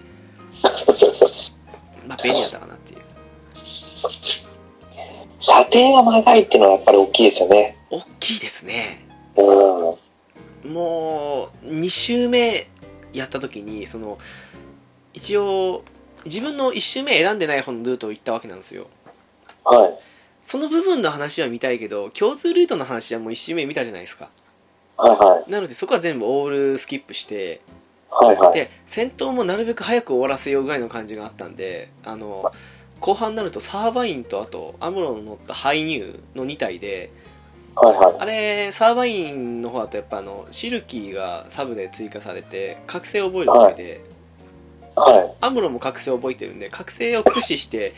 [laughs] まあ、便利だったかなっていう。射程が長いっていうのはやっぱり大きいですよね。大きいですね。うん。もう、2周目やった時に、その、一応、自分の1周目選んでない方のルートを行ったわけなんですよ。はい。その部分の話は見たいけど、共通ルートの話はもう1周目見たじゃないですか。はいはい。なのでそこは全部オールスキップして、はいはい。で、戦闘もなるべく早く終わらせようぐらいの感じがあったんで、あの、後半になるとサーバインとあとアムロの乗ったハイニューの2体で、はいはい。あれ、サーバインの方だとやっぱあの、シルキーがサブで追加されて、覚醒を覚えるわけで、はい。アムロも覚醒を覚えてるんで、覚醒を駆使して、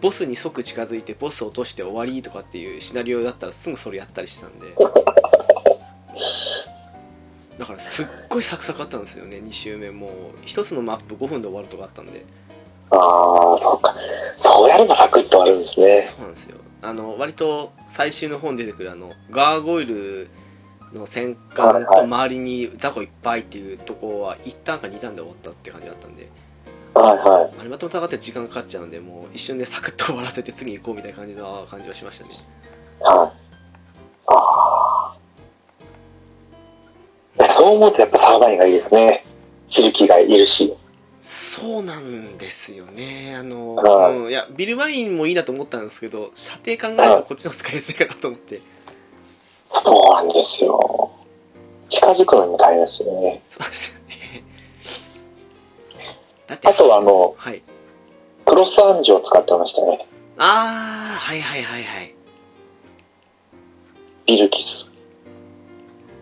ボスに即近づいて、ボスを落として終わりとかっていうシナリオだったらすぐそれやったりしてたんで。[laughs] だからすっごいサクサクあったんですよね、2周目。もう、一つのマップ5分で終わるとかあったんで。ああ、そうか。そうやればサクッと終わるんですね。そうなんですよ。あの、割と最終の方に出てくるあの、ガーゴイルの戦艦と周りに雑魚いっぱいっていうところは1ターンか2ターンで終わったって感じだったんで、はいはい。あれまとも戦って時間かかっちゃうんで、もう一瞬でサクッと終わらせて次行こうみたいな感じの感じはしましたね。はい。ああ。そう思うとやっぱサーバインがいいですね。シルキーがいるし。そうなんですよね。あの、はいうん、いや、ビルワインもいいなと思ったんですけど、射程考えるとこっちの使いやすいかなと思って。そうなんですよ。近づくのにも大変ですね。そうですよね。だって、あとはあの、はい。クロスアンジュを使ってましたね。あー、はいはいはいはい。ビルキス。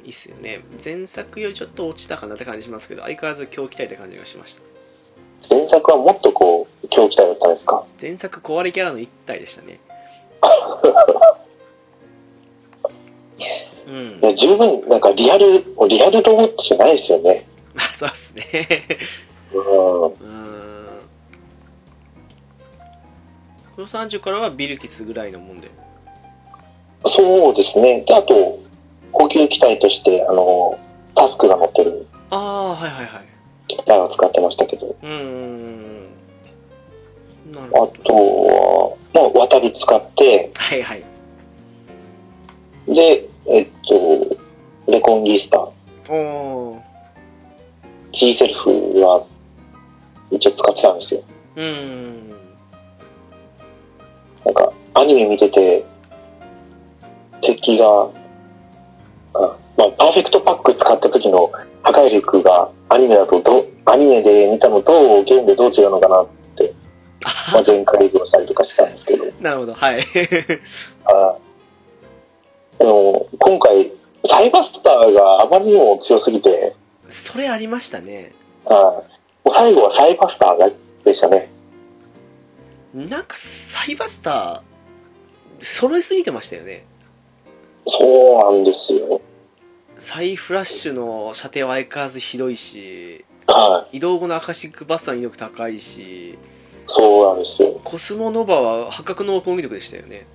いいっすよね。前作よりちょっと落ちたかなって感じしますけど、相変わらず今日期待って感じがしました。前作はもっとこう、狂気体だったんですか？前作壊れキャラの一体でしたね。[laughs] うん。十分、なんかリアル、リアルロボットじゃないですよね。[laughs] まあ、そうっすね。うん。うーん。クロスアンジュからはビルキスぐらいのもんで。そうですね。で、あと、補給機体として、あの、タスクが乗ってるああ、はいはいはい。機体を使ってましたけど、うーん。なるあほど。とは、まあ、渡り使って、はいはい。で、えっと、レコンギスタ、おー。G セルフは、一応使ってたんですよ。うーん。なんか、アニメ見てて、敵が、あまあ、パーフェクトパック使った時の破壊力がアニメだとど、アニメで見たのとゲームでどう違うのかな、まあ、[laughs] 全回移動したりとかしてたんですけど、なるほど、はい。あでも、今回、サイバスターがあまりにも強すぎて、それありましたね。あ最後はサイバスターがでしたね。なんか、サイバスター、揃いすぎてましたよね。そうなんですよ。サイフラッシュの射程は相変わらずひどいし、は移動後のアカシックバスターの威力高いし、い。そうなんですよ。コスモノバは破格の攻撃力でしたよね。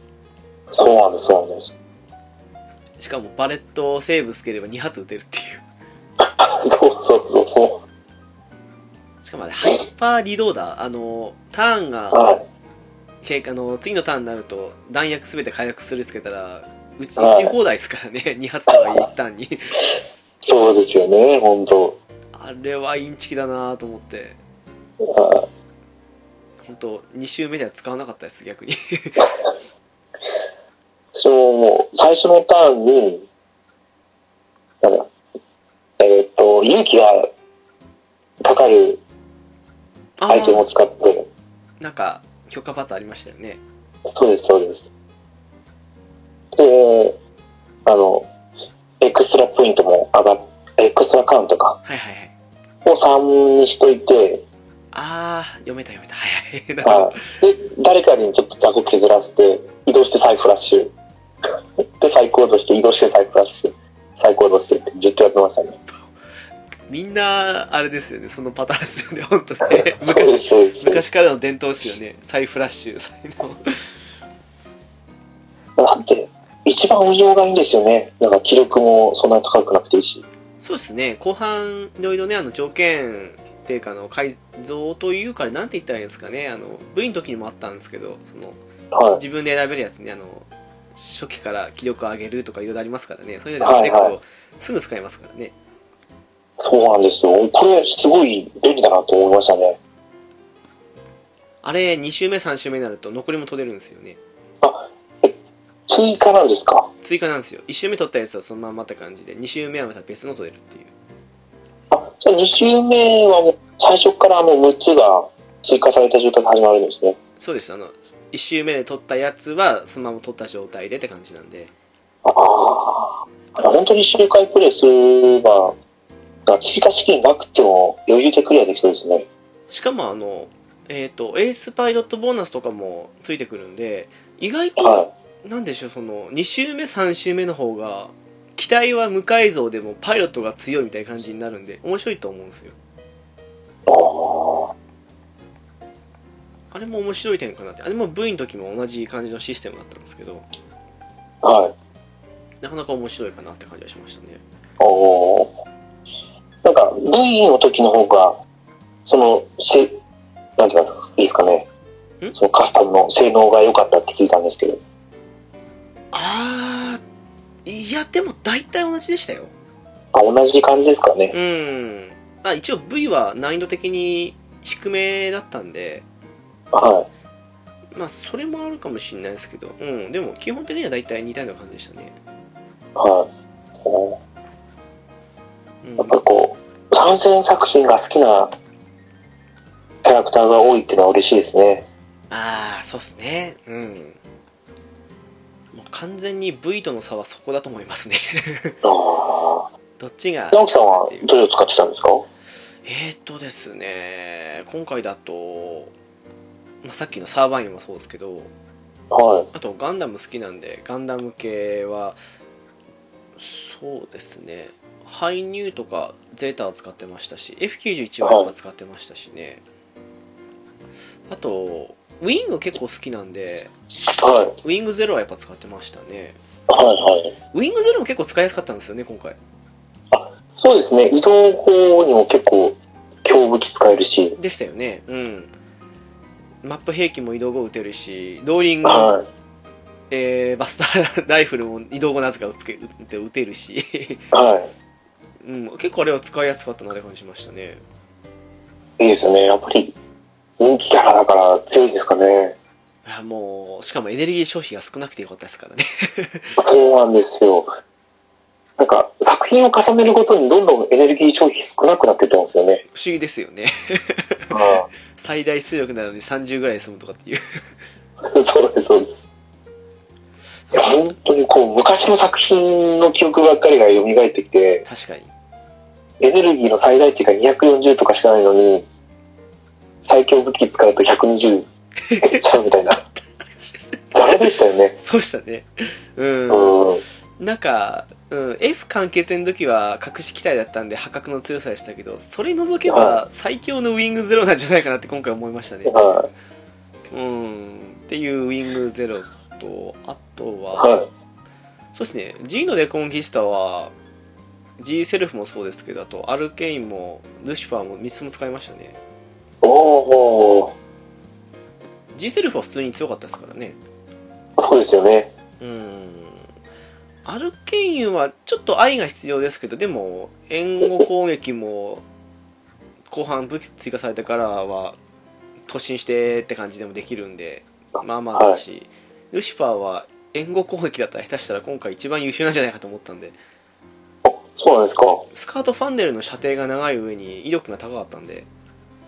そうなんです、そうなんです。しかもバレットをセーブつければ2発撃てるっていう。そうそうそうそしかもあれ、ハイパーリローダー、あの、ターンう。が、はい。あの、次のターンになると弾薬すべて回復するつけたら、撃ちはい撃ち放題ですからね、[laughs] 2発とか1ターンに。そうですよね、本当あれはインチキだなと思って、は本当2周目では使わなかったです、逆に。[laughs] い。私ももう、最初のターンに、なんだ、えーっと、勇気がかかるあアイテムをー使って、なんか、許可罰ありましたよね。そうです、そうです。で、あの、エクストラポイントも上がっ、エクストラカウントか、はいはいはい。を3にしといて、あー、読めた読めた。はいはい。で、誰かにちょっと雑魚削らせて、移動して再フラッシュ。で、再行動して、移動して再フラッシュ。再行動してってずっとやってましたね。どみんな、あれですよね、そのパターンですよね、本当ね。[laughs] 昔。昔からの伝統ですよね。再フラッシュ、再の。だって、一番運用がいいんですよね。なんか気力もそんなに高くなくていいし。そうですね、後半、いろいろね、あの条件っていうかあの、改造というか、なんて言ったらいいんですかね、あの V の時にもあったんですけど、そのはい。自分で選べるやつね、あの初期から気力を上げるとかいろいろありますからね、そういうので上げていくはいはと、すぐ使えますからね。そうなんですよ。これ、すごい便利だなと思いましたね。あれ、2周目、3周目になると残りも取れるんですよね。追加なんですか？追加なんですよ。1周目取ったやつはそのまんまって感じで、2周目はまた別の取れるっていう。あ、じゃあ2周目はもう最初からもう6つが追加された状態で始まるんですね。そうです、あの、1周目で取ったやつはそのまま取った状態でって感じなんで。ああ。本当に周回プレイすれば、追加資金なくても余裕でクリアできそうですね。しかもあの、えっ、と、エースパイロットボーナスとかもついてくるんで、意外と、はなんでしょう、その、2周目、3周目の方が、機体は無改造でもパイロットが強いみたいな感じになるんで、面白いと思うんですよ。い。ああれも面白い点かなって。あれも V の時も同じ感じのシステムだったんですけど、あ。はい。なかなか面白いかなって感じがしましたね。おーなんか、V の時の方が、その、せ、なんていうか、いいですかね。ん？そのカスタムの性能が良かったって聞いたんですけど。あー、いや、でも大体同じでしたよ。あ、同じ感じですかね。うん。まあ一応 V は難易度的に低めだったんで、はまあそれもあるかもしれないですけど、うん、でも基本的には大体似たような感じでしたね。い。はい。うんやっぱりこう、参戦作品が好きなキャラクターが多いっていうのは嬉しいですね。ああ、そうっすね。うん。もう完全に V との差はそこだと思いますね。ああ。どっちが。直樹さんはどれを使ってたんですか？えーっとですね、今回だと、まあ、さっきのサーバインもそうですけど、はい。あとガンダム好きなんで、ガンダム系は、そうですね、ハイニューとかゼータを使ってましたし、F91 はやっぱ使ってましたしね。あと、ウィング結構好きなんで、はい。ウィングゼロはやっぱ使ってましたね。はいはい。ウィングゼロも結構使いやすかったんですよね、今回。そうですね。移動法にも結構強武器使えるし。でしたよね。うん。マップ兵器も移動後撃てるし、ローリング、はい。えー、バスターライフルも移動後なぜか撃つけ撃て撃てるし、はい。[laughs] うん、結構あれは使いやすかったなって感じしましたね。いいですよね。やっぱり人気キャラだから強いですかね。いやもう、しかもエネルギー消費が少なくてよかったですからね。[laughs] そうなんですよ。なんか作品を重ねるごとにどんどんエネルギー消費少なくなってってますよね。不思議ですよね。あ最大出力なのに30ぐらいで済むとかっていう。あそうです、そうです。いや、本当にこう、昔の作品の記憶ばっかりが蘇ってきて、確かに。エネルギーの最大値が240とかしかないのに、最強武器使うと120減っちゃうみたいな。[laughs] ダメでしたよね。そうしたね。うん。うん。なんか、うん、F 完結の時は隠し機体だったんで破格の強さでしたけど、それ除けば最強のウィングゼロなんじゃないかなって今回思いましたね。はうん。っていうウィングゼロと、あとい。は、はい。そうですね、G のレコンキスタは、G セルフもそうですけど、あとアルケインもルシファーも3つも使いましたね。おー、G セルフは普通に強かったですからね。そうですよね。うん。アルケインはちょっと愛が必要ですけど、でも、援護攻撃も、後半武器追加されてからは、突進してって感じでもできるんで、まあまあだし、ルシファーは援護攻撃だったら下手したら今回一番優秀なんじゃないかと思ったんで、そうなんですか。スカートファンネルの射程が長い上に威力が高かったんで、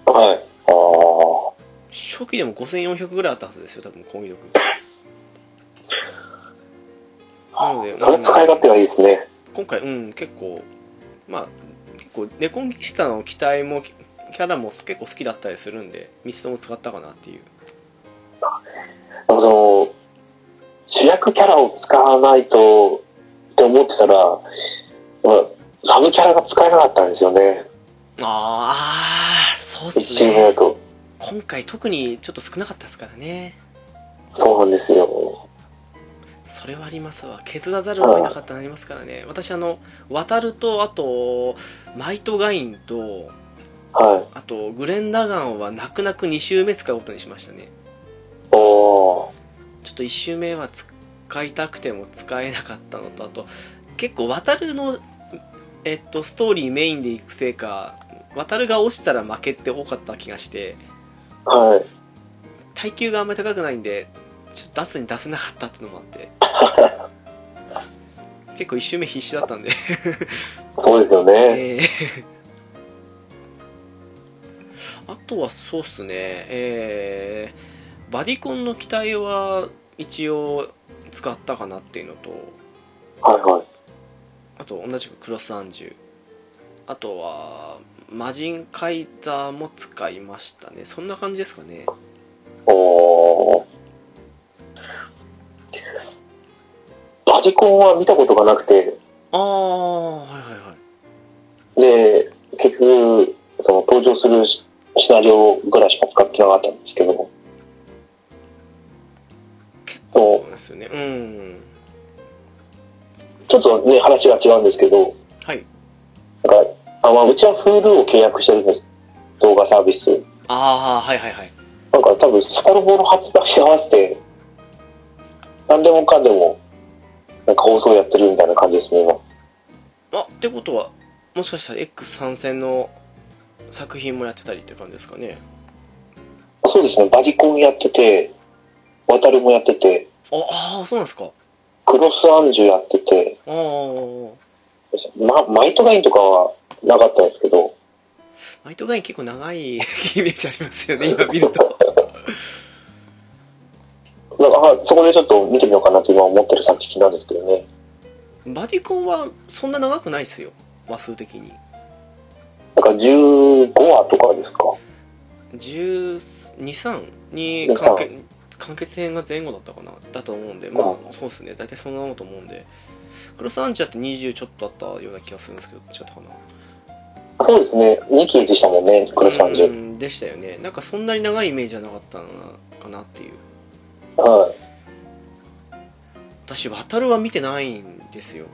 はい。ああ。初期でも5400ぐらいあったはずですよ、多分攻撃力。なので、その使い勝手がいいですね。今回、うん、結構、まあ、結構、ネコンキスタの機体も、キャラも結構好きだったりするんで、3つとも使ったかなっていう。あの主役キャラを使わないとって思ってたら、まあ、サブキャラが使えなかったんですよね。あーあー、そうっ1すチームだね。と。今回特にちょっと少なかったですからね。そうなんですよ。それはありますわ削らざるを得なかったなりますからね私あの渡るとあとマイトガインとはい。あとグレン・ダガンは泣く泣く2周目使うことにしましたねおー。ちょっと1周目は使いたくても使えなかったのとあと結構渡るのえっとストーリーメインで行くせいか渡るが落ちたら負けって多かった気がしてはい。耐久があんまり高くないんでちょっと出すに出せなかったっていうのもあって結構1周目必死だったんでそうですよね。えーあとはそうっすね、えーバディコンの機体は一応使ったかなっていうのと、はいはい。あと同じくクロスアンジュ、あとは魔人カイザーも使いましたね。そんな感じですかね。おー。バディコンは見たことがなくて、ああ、はいはいはい。で、結局、その登場するシシナリオぐらいしか使ってなかったんですけど、そうですよね。うん。ちょっとね、話が違うんですけど、はい。なんか、あまあ、うちは Hulu を契約してるんです。動画サービス。ああ、はいはいはい。なんか多分、スパロボの発売に合わせて、何でもかんでも、なんか放送やってるみたいな感じですね、今。あ、ってことは、もしかしたら X 参戦の作品もやってたりって感じですかね？そうですね、バディコンやってて、渡るもやってて、ああー、そうなんですか。クロスアンジュやってて、ああ。ま、マイトガインとかはなかったですけど、マイトガイン結構長い [laughs] イメージありますよね、今見ると。なんかあそこでちょっと見てみようかなって今思ってる作品なんですけどね。バディコンはそんな長くないですよ、話数的に。なんか15話とかですか？12、3に完結完結編が前後だったかなだと思うんで、まあそうですね、大体そんなもんと思うんで。クロスアンチャーって20ちょっとあったような気がするんですけど、違ったかな。そうですね、2期でしたもんね、クロスアンジュ。うんでしたよね。なんかそんなに長いイメージじゃなかったのかなっていう。はい。私、渡るは見てないんですよ。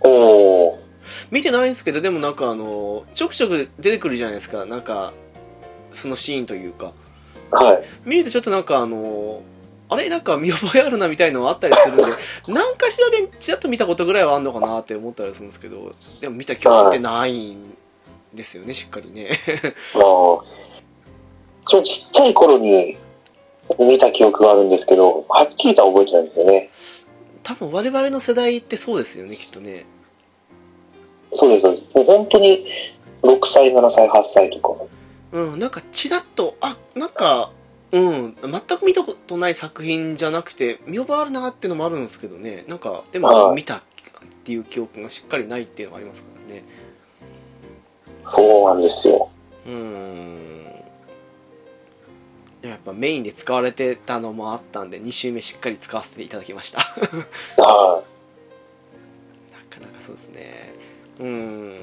おー。見てないんですけど、でもなんかあの、ちょくちょく出てくるじゃないですか。なんか、そのシーンというか。はい。見るとちょっとなんかあの、あれ？なんか見覚えあるなみたいのはあったりするんで、[laughs] 何かしらでちらっと見たことぐらいはあんのかなって思ったりするんですけど、でも見た記憶ってないんですよね、しっかりね。[laughs] あーそのちっちゃい頃に見た記憶があるんですけど、はっきりとは覚えてないんですよね。多分我々の世代ってそうですよね、きっとね。そうです、そうです。もう本当に6歳、7歳、8歳とか。うん、なんかちらっと、あ、なんか、うん、全く見たことない作品じゃなくて、見覚えあるなっていうのもあるんですけどね、なんか、でもはい見たっていう記憶がしっかりないっていうのがありますからね。そうなんですよ。うーん。でもやっぱメインで使われてたのもあったんで、2周目しっかり使わせていただきました。[laughs] なはかなかそうですね。うーん。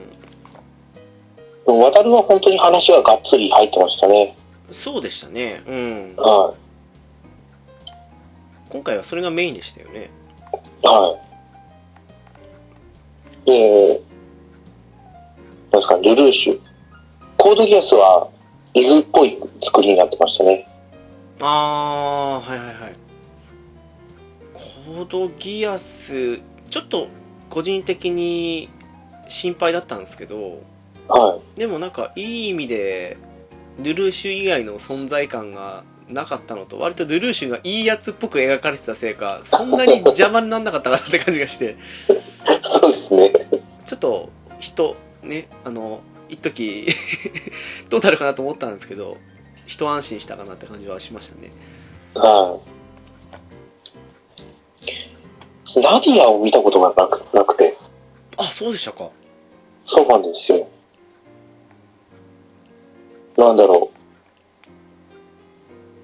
渡るは本当に話ががっつり入ってましたね。そうでしたね。うん。は今回はそれがメインでしたよね。い。はい。で、なんですか、ルルーシュ。コードギアスは、イグっぽい作りになってましたね。あー、はいはいはい。コードギアス、ちょっと個人的に心配だったんですけど、はでもなんかいい意味で、ルルーシュ以外の存在感がなかったのと、割とルルーシュがいいやつっぽく描かれてたせいか、そんなに邪魔にならなかったかなって感じがして、い。[laughs] そうですね。ちょっと人、ね、あの、一時 [laughs] どうなるかなと思ったんですけど、一安心したかなって感じはしましたね。はい。ナディアを見たことがなくなくて。あ、そうでしたか。そうなんですよ。なんだろう。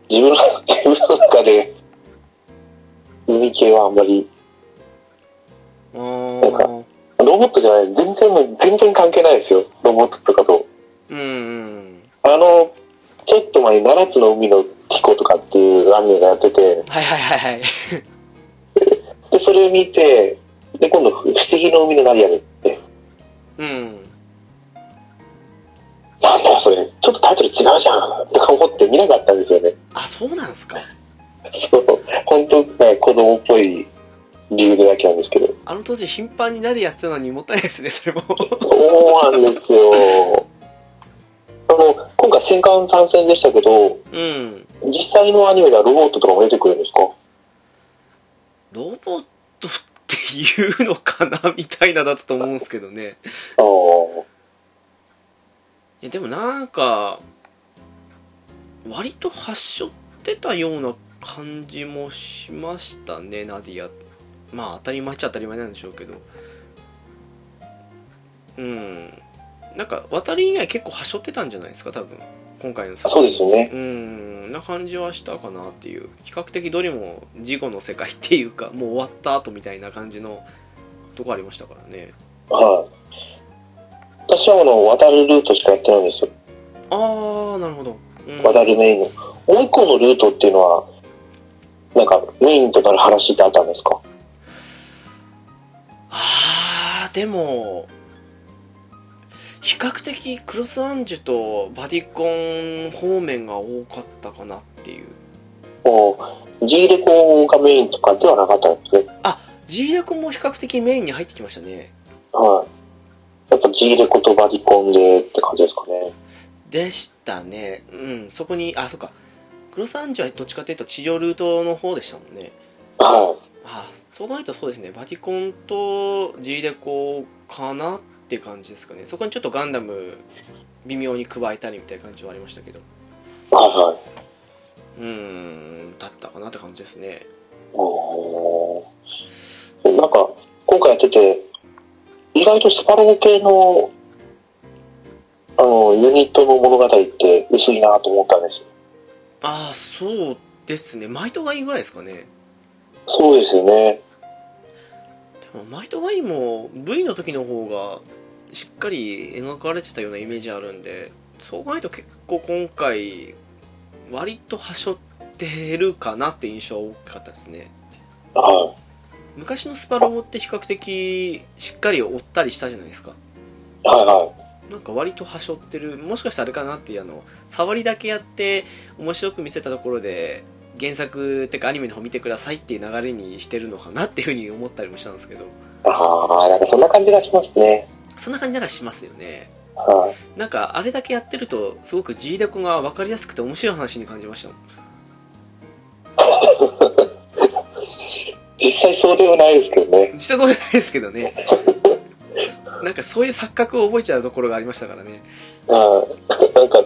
自分の、[laughs] 自分の中で、海系はあんまり、あなんー。ロボットじゃない、全然、全然関係ないですよ。ロボットとかと。うんうん。あの、ちょっと前に七つの海のキコとかっていうアニメがやってて、はいはいはいはい。で、それを見て、で、今度、不思議の海のナディアでって、うん。なんだよ、それ、ちょっとタイトル違うじゃん、とか思って見なかったんですよね。あ、そうなんすか。[laughs] そう、本当ね、子供っぽい理由でだけなんですけど。あの当時頻繁になでやってたのにもったいないですね、それも。そうなんですよ。あの、今回戦艦参戦でしたけど、うん。実際のアニメではロボットとかも出てくるんですか？ロボットっていうのかなみたいなだったと思うんですけどね。ああ。いや、でもなんか、割と発しょってたような感じもしましたね、ナディア。まあ、当たり前っちゃ当たり前なんでしょうけど。うん。なんか、渡り以外結構はしょってたんじゃないですか、多分。今回の作そうですよね。うん、な感じはしたかなっていう。比較的どれも事後の世界っていうか、もう終わった後みたいな感じのとこありましたからね。はい。私はあの、渡るルートしかやってないんですよ。あー、なるほど。うん渡るメインの。もう一個のルートっていうのは、なんかメインとなる話ってあったんですか？あー、でも、比較的クロスアンジュとバディコン方面が多かったかなっていう。もう、G レコがメインとかではなかったんですね。G レコも比較的メインに入ってきましたね。はい。やっぱ G レコとバディコンでって感じですかね。でしたね。うん、そこに、あ、そっか。クロスアンジュはどっちかというと地上ルートの方でしたもんね。はあそう考えるとそうですね、バディコンと G レコかなって感じですかね。そこにちょっとガンダム微妙に加えたりみたいな感じはありましたけど。い。はいはい。うーん、だったかなって感じですね。おーなんか、今回やってて、意外とスパロー系の、あの、ユニットの物語って薄いなと思ったんですよ。ああ、そうですね。マイトがいいぐらいですかね。そうですよね。でもマイトがいいも V の時の方がしっかり描かれてたようなイメージあるんで、そう考えると結構今回、割とはしょってるかなって印象は大きかったですね。は昔のスパロボって比較的しっかり追ったりしたじゃないですか。い。はいはい。なんか割とはしょってる、もしかしたらあれかなっていうあの、触りだけやって面白く見せたところで、原作ってかアニメの方見てくださいっていう流れにしてるのかなっていうふうに思ったりもしたんですけど、ああ、なんかそんな感じがしますね。そんな感じならしますよね。はい。なんかあれだけやってると、すごく G レコが分かりやすくて面白い話に感じました。[laughs] 実際そうではないですけどね。実際そうじゃないですけどね。なんかそういう錯覚を覚えちゃうところがありましたからね。はい。なんか、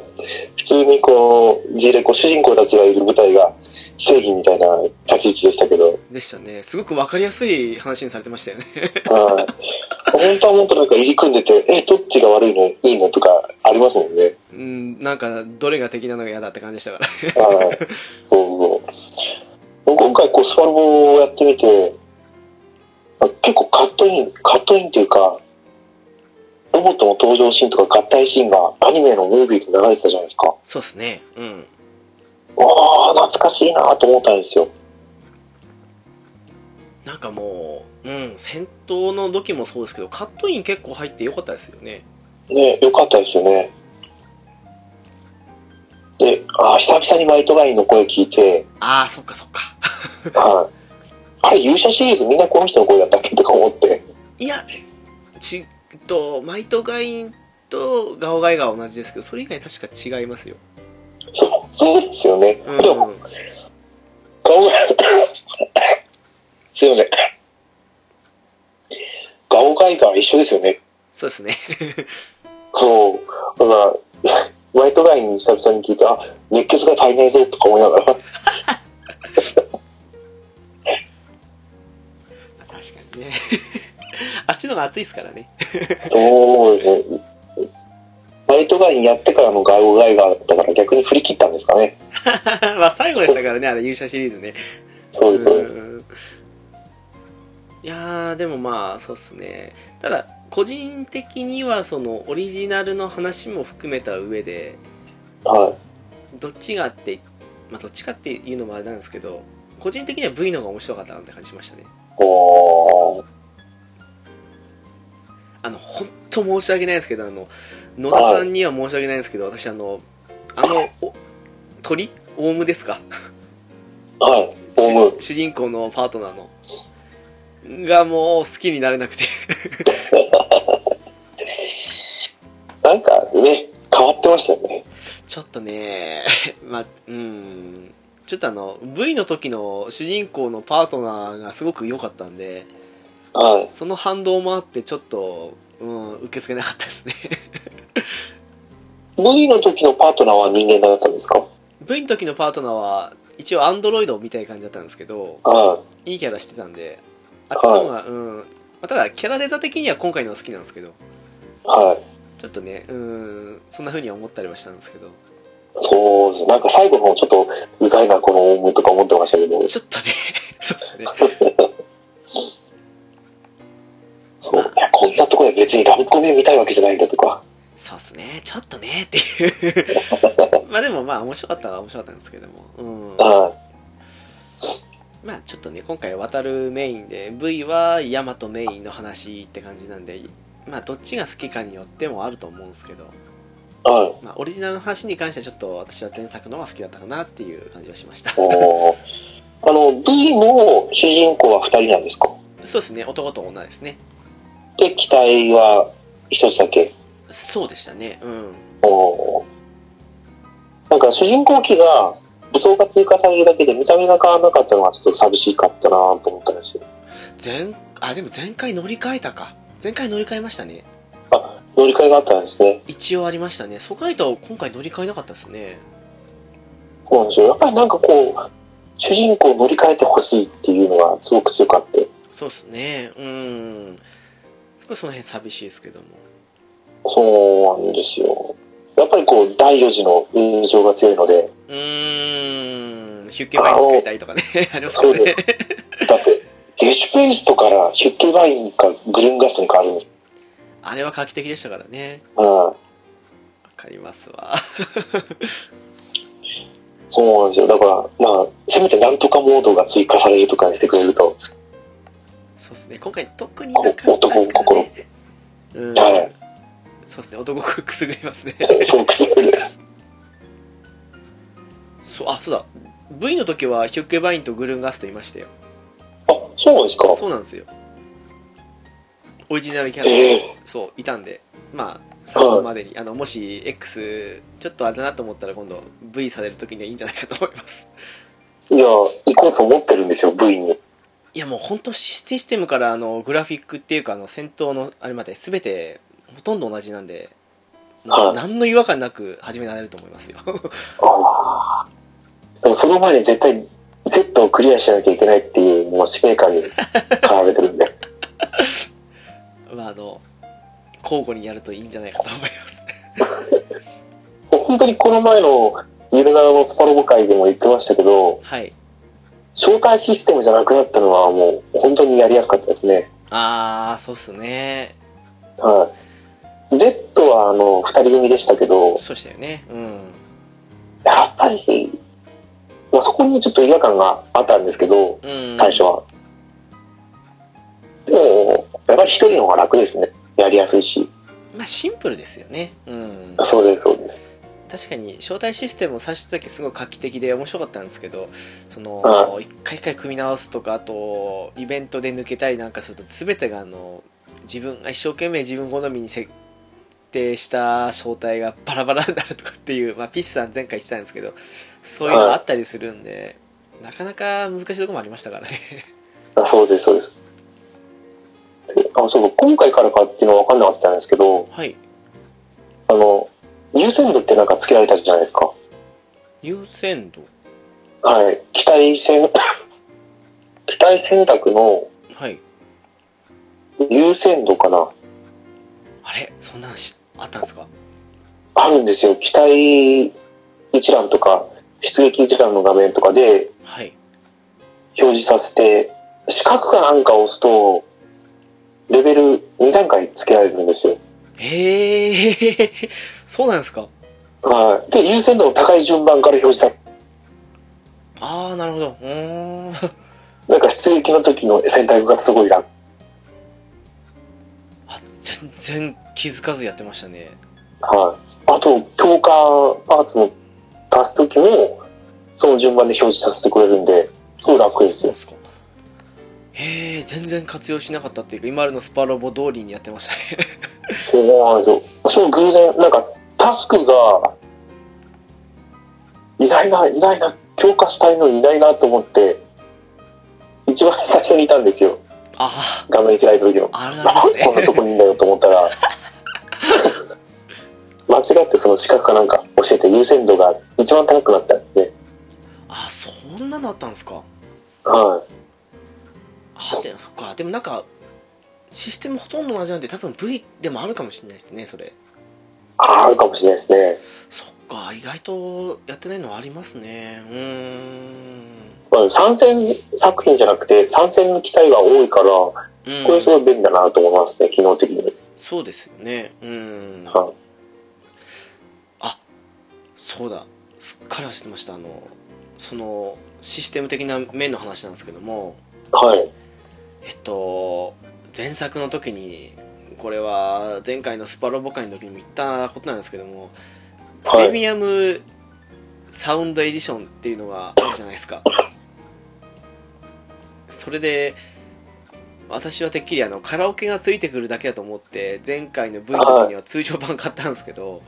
普通にこう、G レコ主人公たちがいる舞台が正義みたいな立ち位置でしたけど、でしたね。すごく分かりやすい話にされてましたよね。はい。本当はもっとなんか入り組んでて、え、どっちが悪いの？いいのとかありますもんね。うん、なんかどれが敵なのが嫌だって感じでしたから。はい。そうそう。今回こうスパロボをやってみて、あ結構カットイン、カットインっていうか、ロボットの登場シーンとか合体シーンがアニメのムービーで流れてたじゃないですか。そうですね。うん。わあ、懐かしいなと思ったんですよ。なんかもう、うん、戦闘の時もそうですけど、カットイン結構入ってよかったですよね。ね、よかったですよね。で、あー久々にマイトガインの声聞いて、ああ、そっかそっか。はい。あれ、勇者シリーズみんなこの人の声だったっけとか思って。いや、ちと、マイトガインとガオガイが同じですけど、それ以外確か違いますよ。そう、そうですよね。うん。でも、顔が、[coughs] すいません。ガオガイガー一緒ですよね。そうですね。そう。だから、マイトガイン久々に聞いて、あ、熱血が足りないぞとか思いながら。[laughs] 確かにね。[laughs] あっちの方が熱いですからね。[laughs] そうですね。マイトガインやってからのガオガイガーだったから逆に振り切ったんですかね。[laughs] まあ最後でしたからね、あれ勇者シリーズね。そうです、そうです。うんいやー、でもまあ、そうっすね。ただ、個人的には、その、オリジナルの話も含めた上で、はい。どっちがって、まあ、どっちかっていうのもあれなんですけど、個人的には V の方が面白かったなって感じしましたねおー。あの本当申し訳ないですけどあの野田さんには申し訳ないですけど私あのあのお鳥？オウムですか？はい。オウム。主主人公のパートナーのがもう好きになれなくて [laughs] なんかね、変わってましたよね。ちょっとねまあうんちょっとあの V の時の主人公のパートナーがすごく良かったんではい。その反動もあってちょっと、うん、受け付けなかったですね [laughs] V の時のパートナーは人間だったんですか？V の時のパートナーは一応アンドロイドみたいな感じだったんですけどはいいキャラしてたんであっちの方が、うんまあ、ただキャラデザ的には今回のが好きなんですけどい。はい。ちょっとねうんそんな風には思ったりはしたんですけどそうです。なんか最後の方ちょっとうざいな、このオウムとか思ってましたけど。ちょっとね [laughs] そうですね [laughs] そう。いや、こんなところで別にラブコメ見たいわけじゃないんだとか。そうですね。ちょっとね。っていう。[laughs] まあでもまあ面白かったは面白かったんですけども。うん。はまあちょっとね今回渡るメインで V はヤマトメインの話って感じなんでまあどっちが好きかによってもあると思うんですけど。まあ、オリジナルの話に関してはちょっと私は前作の方が好きだったかなっていう感じはしました。あの、V の主人公は二人なんですか？そうですね。男と女ですねで、機体は一つだけ。そうでしたねうんおーなんか主人公機が武装が追加されるだけで見た目が変わらなかったのはちょっと寂しかったなと思ったんですよ。前あでも前回乗り換えたか前回乗り換えましたねあ、乗り換えがあったんですね。一応ありましたねソカイト今回乗り換えなかったですねそうなんですよ。やっぱりなんかこう、主人公を乗り換えてほしいっていうのがすごく強かって。そうですねうん少しその辺寂しいですけどもそうなんですよ。やっぱりこう、第4次の印象が強いので、うーんヒュッケバイン使いたいとかね [laughs] ありますよね。だって、ゲシュペイストからヒュッケバインかグルンガストに変わるんです。あれは画期的でしたからねうん。わかりますわそうなんですよ。だから、まあ、せめてなんとかモードが追加されるとかにしてくれると、そうですね。今回特になかったですからねうん。はい。そうですね。男心くすぐりますね。そうくすぐる。そうあそうだ。V の時はヒュッケバインとグルンガストいましたよ。あ、そうなんですか？そうなんですよ。オリジナルキャラ、ええ。そういたんで。まあ参考までに、あのもし X ちょっとあれだなと思ったら今度 V される時にはいいんじゃないかと思います。いや、行こうと思ってるんですよ、V に。いやもう本当システムからあのグラフィックっていうかあの戦闘のあれまで全てほとんど同じなんで、はい何の違和感なく始められると思いますよああ。でもその前に絶対 Z をクリアしなきゃいけないっていう、もう使命感に駆られてるんで。まああの交互にやるといいんじゃないかと思います [laughs] 本当にこの前のユルナのスパロボ会でも言ってましたけど、はい招待システムじゃなくなったのはもう本当にやりやすかったですね。ああそうっすねはい。Z はあの、二人組でしたけど、そうでしたよねうんやっぱり、まあ、そこにちょっと違和感があったんですけど、うん最初は。でも、やっぱり一人の方が楽ですね。やりやすいし。まあシンプルですよねうんそうです、そうです。確かに招待システムも最初だけすごい画期的で面白かったんですけどそのは一回一回組み直すとかあとイベントで抜けたりなんかすると全てがあの自分が一生懸命自分好みに設定した招待がバラバラになるとかっていう、まあ、ピッチさん前回言ってたんですけどそういうのあったりするんで、なかなか難しいところもありましたからね。あそうです、そうです。であそう今回からかっていうのは分かんなかったんですけど、はい。あの、優先度ってなんか付けられたじゃないですか。優先度？はい。機体選、[coughs] 機体選択のはい優先度かな。あれ？そんなのしあったんですか？あるんですよ。機体一覧とか、出撃一覧の画面とかではい表示させて、四角かなんかを押すと、レベル2段階付けられるんですよ。へえそうなんですかはい。で、優先度の高い順番から表示さああなるほどうーん [laughs] なんか出撃の時の選択がすごい楽。あ全然気づかずやってましたねはい。あと、強化パーツの足す時も、その順番で表示させてくれるんで、すごい楽ですよ。へえ全然活用しなかったっていうか今あるのスパロボ通りにやってましたねそうなんですよ。そう、偶然、なんか、タスクが、いないな、いないな、強化したいのいないなと思って、一番最初にいたんですよ。ああ画面開いた時の。ああるなんでこんなとこにいんだよと思ったら、間違ってその資格かなんか教えて優先度が一番高くなったんですね。あそんなのあったんですかはい。そっか。でもなんかシステムほとんど同じなんで多分 V でもあるかもしれないですねそれ。ああ、あるかもしれないですね。そっか意外とやってないのありますね。うーん。まあ、参戦作品じゃなくて、参戦の機体が多いから、こうん。れすごい便利だなと思いますね、機能的に。そうですよね。うん。はい。そうだ。すっかり忘れてました。あのそのシステム的な面の話なんですけども。はい。えっと前作の時にこれは前回のスパロボ会の時にも言ったことなんですけどもプはい。レミアムサウンドエディションっていうのがあるじゃないですか。それで私はてっきりあのカラオケがついてくるだけだと思って前回の V の時には通常版買ったんですけど。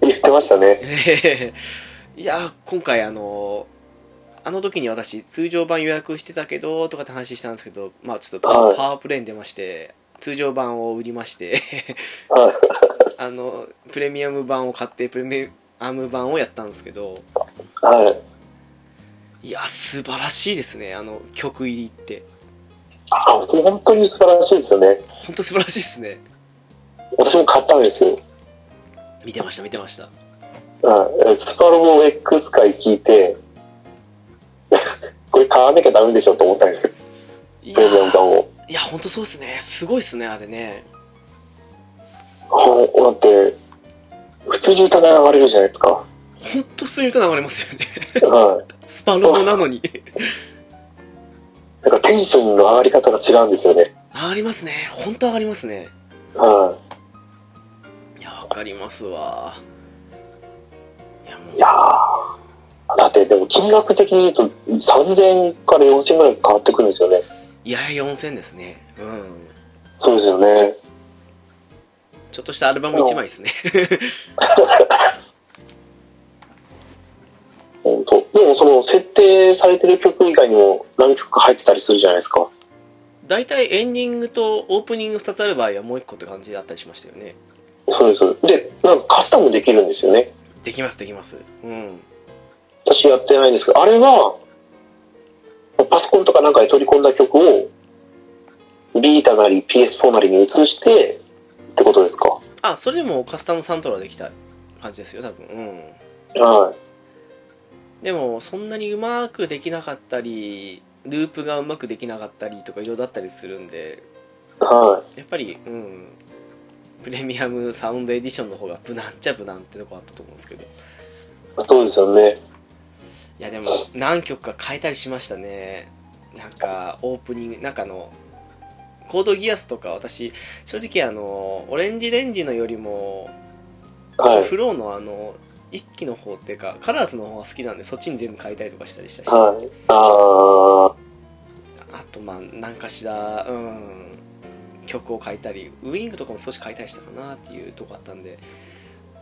言ってましたね。え [laughs] えいや今回あのあの時に私通常版予約してたけどとかって話したんですけどまあちょっとパ,、ワープレイに出まして通常版を売りましてはい。[laughs] あのプレミアム版を買ってプレミアム版をやったんですけどはい。いや素晴らしいですねあの曲入りってあ、本当に素晴らしいですよね。本当素晴らしいですね私も買ったんですよ。見てました見てましたはい。スパロボ X 回聞いて、これ買わなきゃダメでしょと思ったんですよ。いプレミアム版を。いや本当そうですねすごいですねあれねはい。だって、普通に歌流れるじゃないですか。本当そういう歌流れますよねはい。スパロボなのになんかテンションの上がり方が違うんですよね。上がりますね本当上がりますねはいやわかりますわいやもい。いやーだってでも金額的に言うと3000円から4000円ぐらい変わってくるんですよね。いや4000ですねうんそうですよね。ちょっとしたアルバム1枚ですね [laughs] 本当。でもその設定されてる曲以外にも何曲か入ってたりするじゃないですか。大体エンディングとオープニング2つある場合はもう1個って感じだったりしましたよねそうです。で、なんかカスタムできるんですよね。できますできますうん私やってないんですけど、あれは、パソコンとかなんかで取り込んだ曲を、ビータなり PS4 なりに移して、ってことですか？あそれでもカスタムサントラできた感じですよ多分うんはい。でもそんなにうまくできなかったりループがうまくできなかったりとかいろいろだったりするんではやっぱりうんプレミアムサウンドエディションの方が無難っちゃ無難ってとこあったと思うんですけどいい。そうですよね。やでも何曲か変えたりしましたねなんかオープニングなんかあのコードギアスとか私正直あのオレンジレンジのよりもはい。フローのあの一期の方っていうかカラーズの方が好きなんでそっちに全部変えたりとかしたりしたしはい。ああとまあ何かしら、うん、曲を変えたりウイングとかも少し変えたりしたかなっていうとこあったんで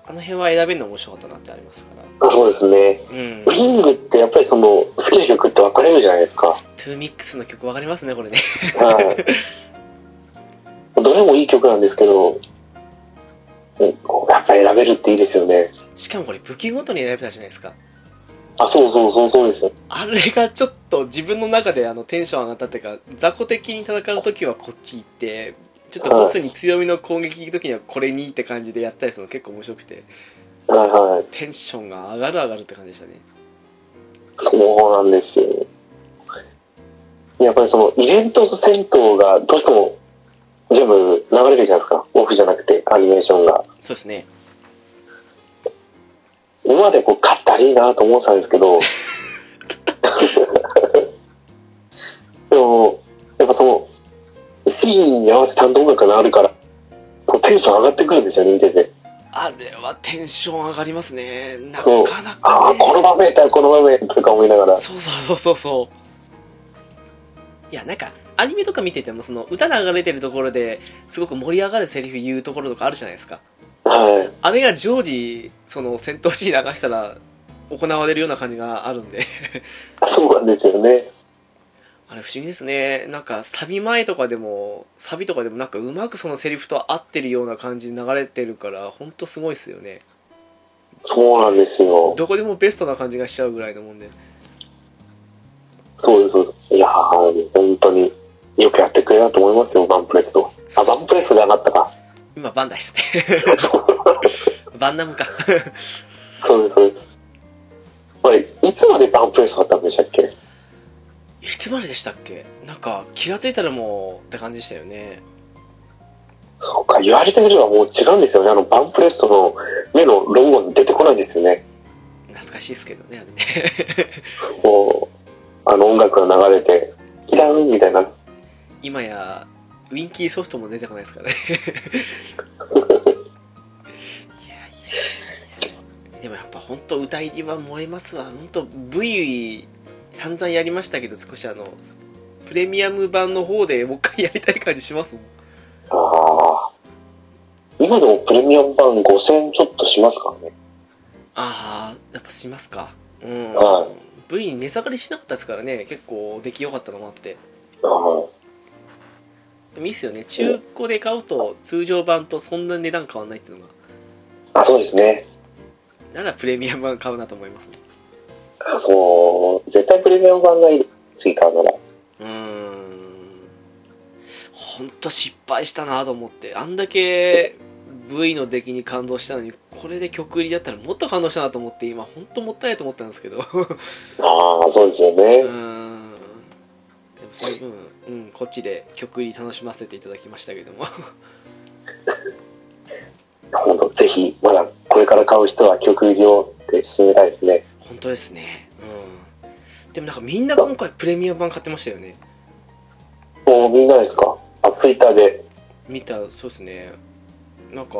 あの辺は選べるの面白かったなってありますからーそうですね。うんウィングってやっぱりその、好きな曲って分かれるじゃないですか。トゥーミックスの曲わかりますねこれねはい。どれもいい曲なんですけど、やっぱり選べるっていいですよね。しかもこれ武器ごとに選べたじゃないですかあ、そうそうそうそうですよ。あれがちょっと自分の中であのテンション上がったっていうか雑魚的に戦う時はこっち行ってちょっとボスに強みの攻撃行くときにはこれにって感じでやったりするの結構面白くて、はいはい、テンションが上がる上がるって感じでしたね。そうなんですよ、やっぱりそのイベント戦銭湯がどうしても全部流れるじゃないですか。オフじゃなくてアニメーションが。そうですね。今までこうかったりいなと思ってたんですけど。[laughs] でもやっぱそのリーに合わせてちゃんと音楽が鳴るから、こうテンション上がってくるんですよね、見てて。あれはテンション上がりますね。なそうかなああ、かね。この場面だ、この場面とか思いながら。そうそうそうそう。いや、なんか、アニメとか見てても、その、歌流れてるところで、すごく盛り上がるセリフ言うところとかあるじゃないですか。はい。あれが常時、その、戦闘シーン流したら、行われるような感じがあるんで。そうなんですよね。あれ不思議ですね。なんか、サビ前とかでも、サビとかでもなんかうまくそのセリフと合ってるような感じに流れてるから、ほんとすごいですよね。そうなんですよ。どこでもベストな感じがしちゃうぐらいのもんで。そうです、そうです。いやー、本当によくやってくれたと思いますよ、バンプレスト。あ、バンプレストじゃなかったか。今、バンダイですね。[laughs] バンナムか。そうです、そうです。あれ、いつまでバンプレストだったんでしたっけ？いつまででしたっけ？なんか、気がついたらもう、って感じでしたよね。そうか、言われてみればもう違うんですよね。あの、バンプレストの目のロゴに出てこないんですよね。懐かしいですけどね、あれね。[laughs] こう、あの音楽が流れて、キラーンみたいな。今や、ウィンキーソフトも出てこないですからね。[laughs] いやいやでもやっぱ本当歌入りは燃えますわ。本当 V 散々やりましたけど、少しあの、プレミアム版の方でもう一回やりたい感じしますもん。ああ。今でもプレミアム版5000ちょっとしますからね。ああ、やっぱしますか。うん。は V に値下がりしなかったですからね、結構出来良かったのもあって。あーでもいいっすよね。中古で買うと通常版とそんな値段変わんないっていうのが。あ、そうですね。ならプレミアム版買うなと思いますね。そう、絶対プレミアム版がいい。ツイッターなら。うーん。ほんと失敗したなと思って。あんだけ V の出来に感動したのに、これで曲入りだったらもっと感動したなと思って、今ほんともったいないと思ったんですけど。うああ、そうですよね。ーん。でもその分、うん、こっちで曲入り楽しませていただきましたけども。[laughs] 本当ぜひ、まだこれから買う人は曲入りをって進めたいですね。本当ですね。うん。でもなんかみんな今回プレミアム版買ってましたよね。もうみんなですかあ、ツイッターで。見た、そうですね。なんか、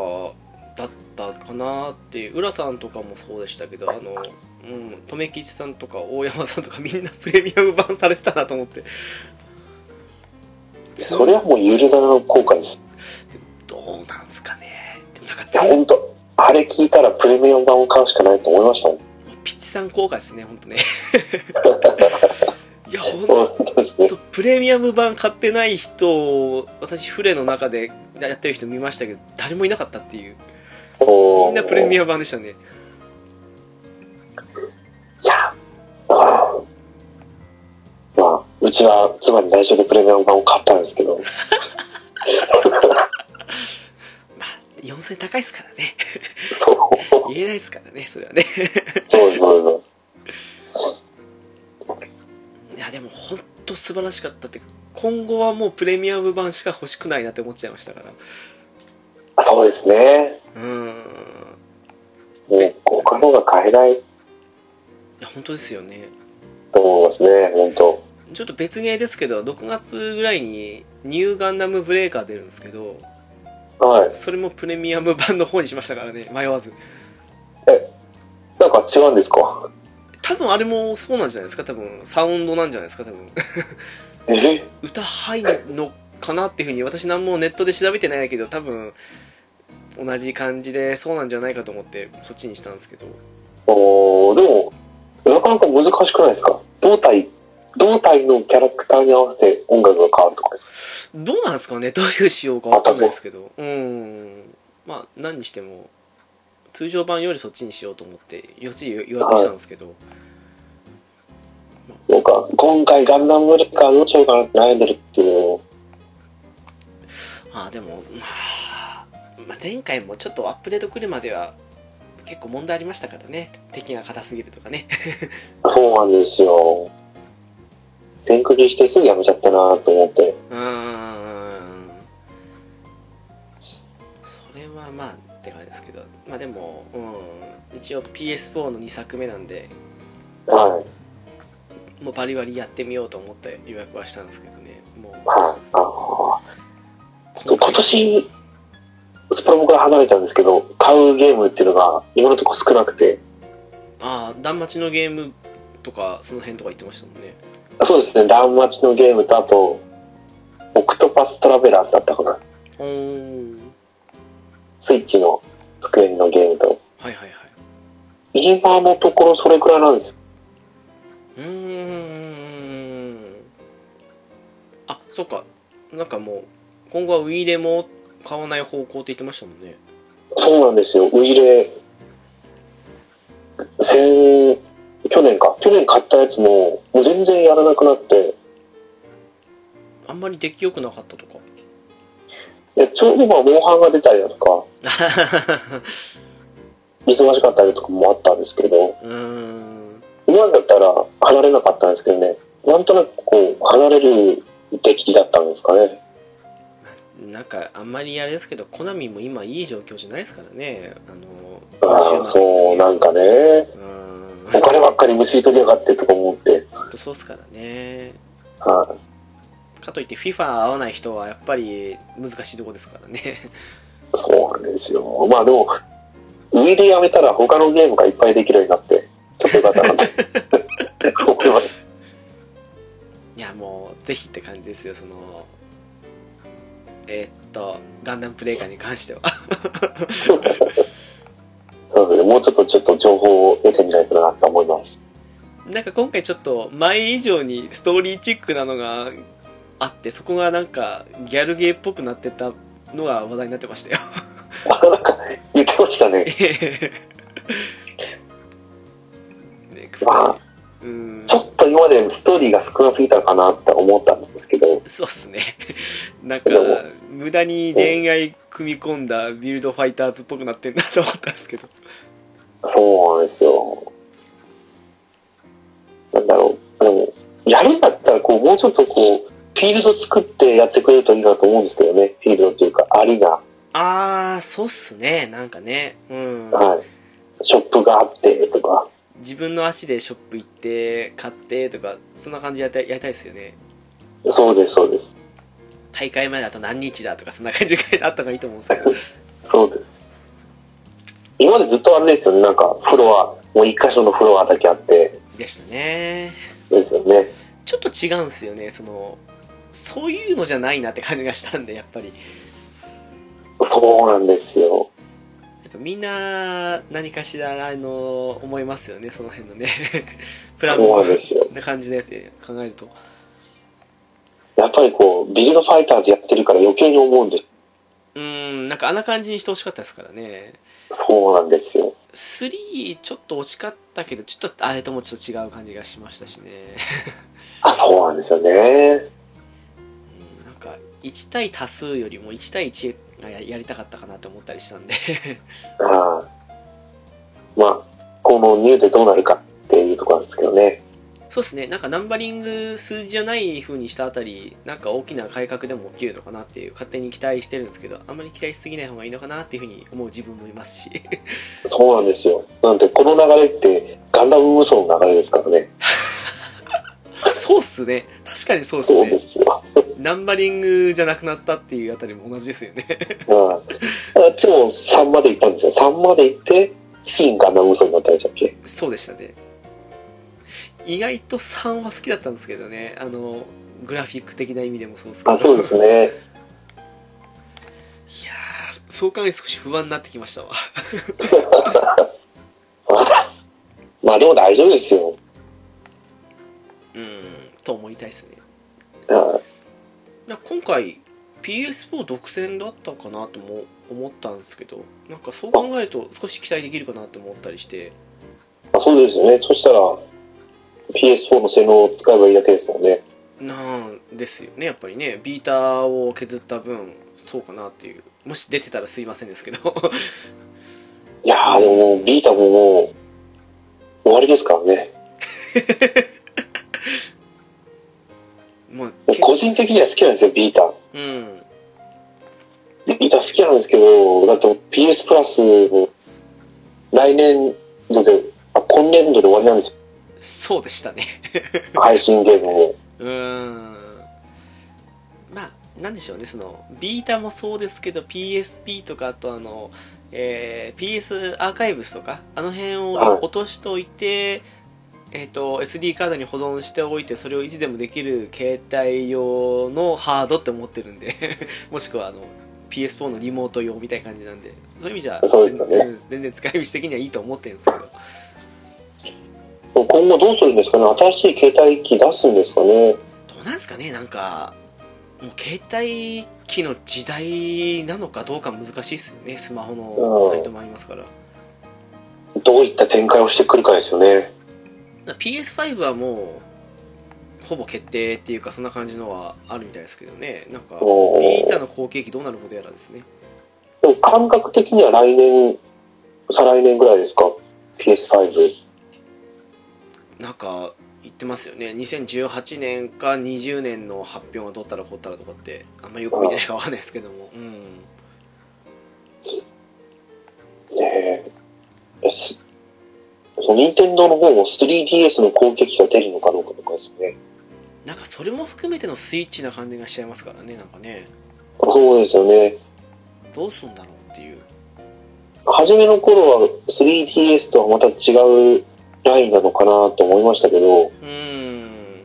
だったかなって浦さんとかもそうでしたけど、あの、うん、留吉さんとか大山さんとかみんなプレミアム版されてたなと思って。それはもうゆるなの効果です。どうなんすかね。でもなんかいや、本当あれ聞いたらプレミアム版を買うしかないと思いましたもん。ピッチさん効果ですね、本当ね。[laughs] いや、本本当プレミアム版買ってない人、私、フレの中でやってる人見ましたけど、誰もいなかったっていう。みみんなプレミアアム版でしたね。いや、まあ、うちは妻に内緒でプレミアム版を買ったんですけど、まあ、4000高いですからね。そう、言えないですからね、それはね。そうそうです。いや、でも本当素晴らしかったって、今後はもうプレミアム版しか欲しくないなって思っちゃいましたから。そうですね。うーん。もう、他のが買えないいや、本当ですよね。と思いますね、本当ちょっと別ゲーですけど、6月ぐらいにニューガンダムブレーカー出るんですけど、はい。それもプレミアム版の方にしましたからね、迷わず。なんか違うんですか？多分あれもそうなんじゃないですか、多分サウンドなんじゃないですか、多分え？歌入るのかなっていうふうに、私何もネットで調べてないけど、多分同じ感じでそうなんじゃないかと思って、そっちにしたんですけど。おーでも、なかなか難しくないですか？胴体、胴体のキャラクターに合わせて音楽が変わるとかです。どうなんですかね？どういう仕様かわかんないですけど。うん。まあ、何にしても、通常版よりそっちにしようと思って、よっち予約したんですけど、なんか、今回ガンダムブレッカーどうしようかなって悩んでるっていうのを、ああ、でも、まあ、まあ、前回もちょっとアップデート来るまでは、結構問題ありましたからね。敵が硬すぎるとかね。そうなんですよ。全クリしてすぐやめちゃったなと思って。うーん。それはまあって感じですけど、まあでも、うん、一応 PS4 の2作目なんで、はい。もうバリバリやってみようと思って予約はしたんですけどね、もう、はい。あ年、スパロボから離れちゃうんですけど、買うゲームっていうのが今のところ少なくて、ああダンまちのゲームとかその辺とか言ってましたもんねそうですね、ダンまちのゲームと、あと、オクトパストラベラーズだったかな。おースイッチの机のゲームと。はいはいはい今のところそれくらいなんですよ。うーんあそっかなんかもう今後は Wii でも買わない方向って言ってましたもんねそうなんですよ。ウイレ、先、去年か。去年買ったやつも、もう全然やらなくなって、あんまり出来良くなかったとか？いやちょうどまあ、モンハンが出たりだとか、[laughs] 忙しかったりとかもあったんですけど、うーん。今だったら離れなかったんですけどね、なんとなくこう、離れる出来だったんですかね。なんかあんまりあれですけどコナミも今いい状況じゃないですからね。あのああ、そう、なんかね、うーんお金ばっかりむしり取りやがってとか思って、ほんとそうっすからね。はい、かといって FIFA 合わない人はやっぱり難しいとこですからね。そうなんですよ。まあでも、ウィでやめたら他のゲームがいっぱいできるようになって、ちょっとよかったな。と [laughs] 思います。いやもうぜひって感じですよそのえーっとガンダムプレイカーに関しては [laughs] もうちょっとちょっと情報を得てみないとなと思います。なんか今回ちょっと前以上にストーリーチックなのがあってそこがなんかギャルゲーっぽくなってたのが話題になってましたよ。あ、なんか言ってましたね。[laughs] ねまあ、うん。ちょっと今までストーリーが少なすぎたかなって思ったんですけど、そうっすね。なんか無駄に恋愛組み込んだビルドファイターズっぽくなってんなと思ったんですけどそうなんですよ。なんだろう。でも、やるんだったら、こう、もうちょっとこう、フィールド作ってやってくれるといいなと思うんですけどね。フィールドっていうか、アリーナ。ああそうっすねなんかねうんはい。ショップがあって、とか。自分の足でショップ行って買ってとかそんな感じでやりたいやりたいですよねそうです、そうです。大会前だと何日だとかそんな感じがあった方がいいと思うんですけどそうです。今までずっとあれですよね。なんか、フロア、もう一箇所のフロアだけあって、でしたね。ですよね。ちょっと違うんですよね。そのそういうのじゃないなって感じがしたんでやっぱり。そうなんですよ。やっぱみんな何かしらあの思いますよねその辺のね。[laughs] プラモな感じで考えると。やっぱりこう、ビルドファイターズやってるから余計に思うんで。す。うーんなんかあんな感じにしてほしかったですからねそうなんですよ。3ちょっと惜しかったけどちょっとあれともちょっと違う感じがしましたしねあ、そうなんですよね。うんなんか1対多数よりも1対1がややりたかったかなと思ったりしたんでああまあ、このニューでどうなるかっていうところなんですけどね。そうですねなんかナンバリング数字じゃない風にしたあたりなんか大きな改革でも起きるのかなっていう勝手に期待してるんですけどあんまり期待しすぎない方がいいのかなっていう風に思う自分もいますしそうなんですよ。なんで、この流れって、ガンダム無双の流れですからね。[laughs] そうっすね確かにそうっすねすよ。ナンバリングじゃなくなったっていうあたりも同じですよねうん。あっちも3まで行ったんですよ。3まで行って、次にガンダム無双になったんでしたっけ？そうでしたね意外と3は好きだったんですけどねあのグラフィック的な意味でもそうですけどあ、そうですね。いやーそう考えると少し不安になってきましたわ [laughs] まあでも大丈夫ですよ。うんと思いたいですね今回 PS4 独占だったかなとも思ったんですけどなんかそう考えると少し期待できるかなと思ったりしてあそうですよね。そしたら、PS4 の性能を使えばいいだけですもんね。なんですよねやっぱりねビーターを削った分そうかなっていうもし出てたらすいませんですけど [laughs] いやー、でももう、ビータももう、終わりですからね。もう個人的には好きなんですよ、ビータ。うんビータ好きなんですけど、だと PS プラスも来年度で、あ、今年度で終わりなんですよ。そうでしたね。配信ゲームも。うーん。まあなんでしょうね、その、ビータもそうですけど、PSP とか、あとあの、えー PS アーカイブスとか、あの辺をはい。落としておいて、えっ、と、SD カードに保存しておいて、それをいつでもできる携帯用のハードって思ってるんで、[laughs] もしくはあの、PS4 のリモート用みたいな感じなんで、そういう意味じゃ、ね。全然全然使い道的にはいいと思ってるんですけど、今後どうするんですかね？新しい携帯機出すんですかね？どうなんですかね、なんか、もう携帯機の時代なのかどうか難しいですよね、スマホのサイトもありますから。どういった展開をしてくるかですよね。PS5 はもう、ほぼ決定っていうか、そんな感じのはあるみたいですけどね、なんか、ビータの後継機どうなることやらですね。でも感覚的には来年、再来年ぐらいですか ?PS5。なんか、言ってますよね、2018年か20年の発表がどうったらこうったらとかって、あんまりよく見てないかわかんないですけども、うん。ねえ。任天堂の方も 3DS の攻撃が出るのかどうかとかですね。なんかそれも含めてのスイッチな感じがしちゃいますからね、なんかね、そうですよね。どうすんだろうっていう。初めの頃は 3DS とはまた違うラインなのかなと思いましたけど、うーん。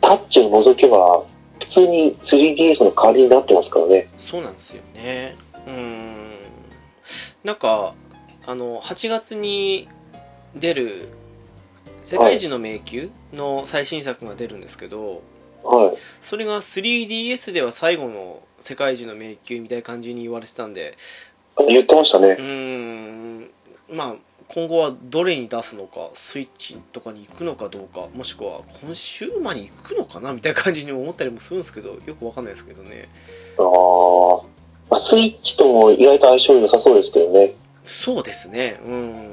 タッチを除けば、普通に 3DS の代わりになってますからね。そうなんですよね。うーん。なんか、あの、8月に出る、世界中の迷宮の最新作が出るんですけど、はい。それが 3DS では最後の世界中の迷宮みたいな感じに言われてたんで、言ってましたねう。ーん、まあ、今後はどれに出すのか、スイッチとかに行くのかどうか、もしくはコンシューマに行くのかなみたいな感じに思ったりもするんですけど、よくわかんないですけどね。ああスイッチとも意外と相性良さそうですけどね。そうですね、うん。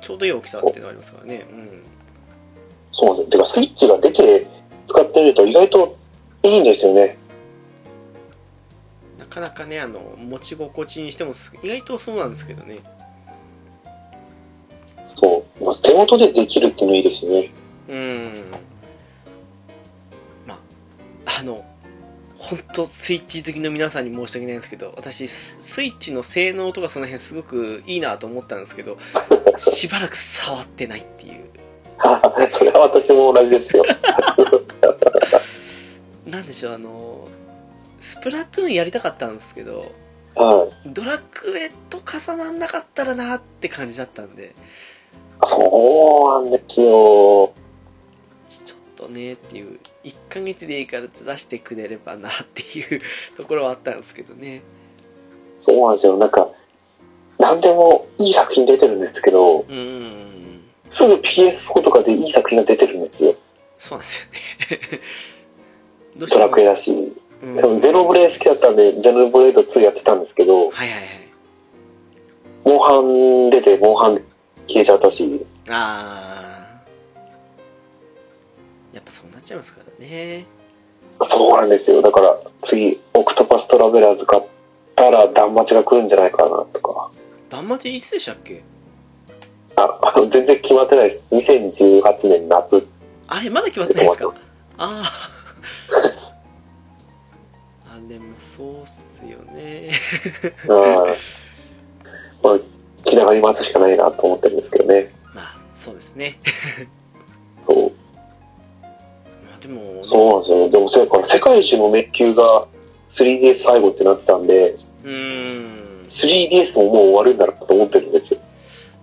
ちょうどいい大きさっていうのがありますからね。うん。そうなんですよ。てか、スイッチが出て使ってみると意外といいんですよね。なかなかね、あの、持ち心地にしても、意外とそうなんですけどね。そう。まあ、手元でできるっていうのいいですよね。うん。まあ、あの、本当スイッチ好きの皆さんに申し訳ないんですけど、私、ススイッチの性能とかその辺すごくいいなと思ったんですけど、しばらく触ってないっていう。それは私も同じですよ。なんでしょう、あの、スプラトゥーンやりたかったんですけど、はい。ドラクエと重なんなかったらなって感じだったんで、そうなんですよ。ちょっとねっていう、1ヶ月でいいから出してくれればなっていうところはあったんですけどね。そうなんですよ。なんか、なんでもいい作品出てるんですけど、うーん、すぐ PS4 とかでいい作品が出てるんですよ。そうなんですよね。[laughs] どうドラクエだ、だし。うん、ゼノブレイ好きだったんで、ゼノブレイド2やってたんですけど、はいはいはい。モンハン出て、モンハン消えちゃったし、あー。やっぱそうなっちゃいますからね。そうなんですよ。だから、次、オクトパストラベラーズ買ったら、ダンまちが来るんじゃないかな、とか。ダンまちいつでしたっけ？あ、あの、全然決まってないです。2018年夏。あれ、まだ決まってないですか？あ [laughs] あ。あれもそうっすよね。うん。まあ、気長に待つしかないなと思ってるんですけどね。まあ、そうですね。そう。まあでも、そうなんですよ。でもせ、これ世界一の迷宮が 3DS 最後ってなってたんで、うーん。3DS ももう終わるんだなと思ってるんですよ。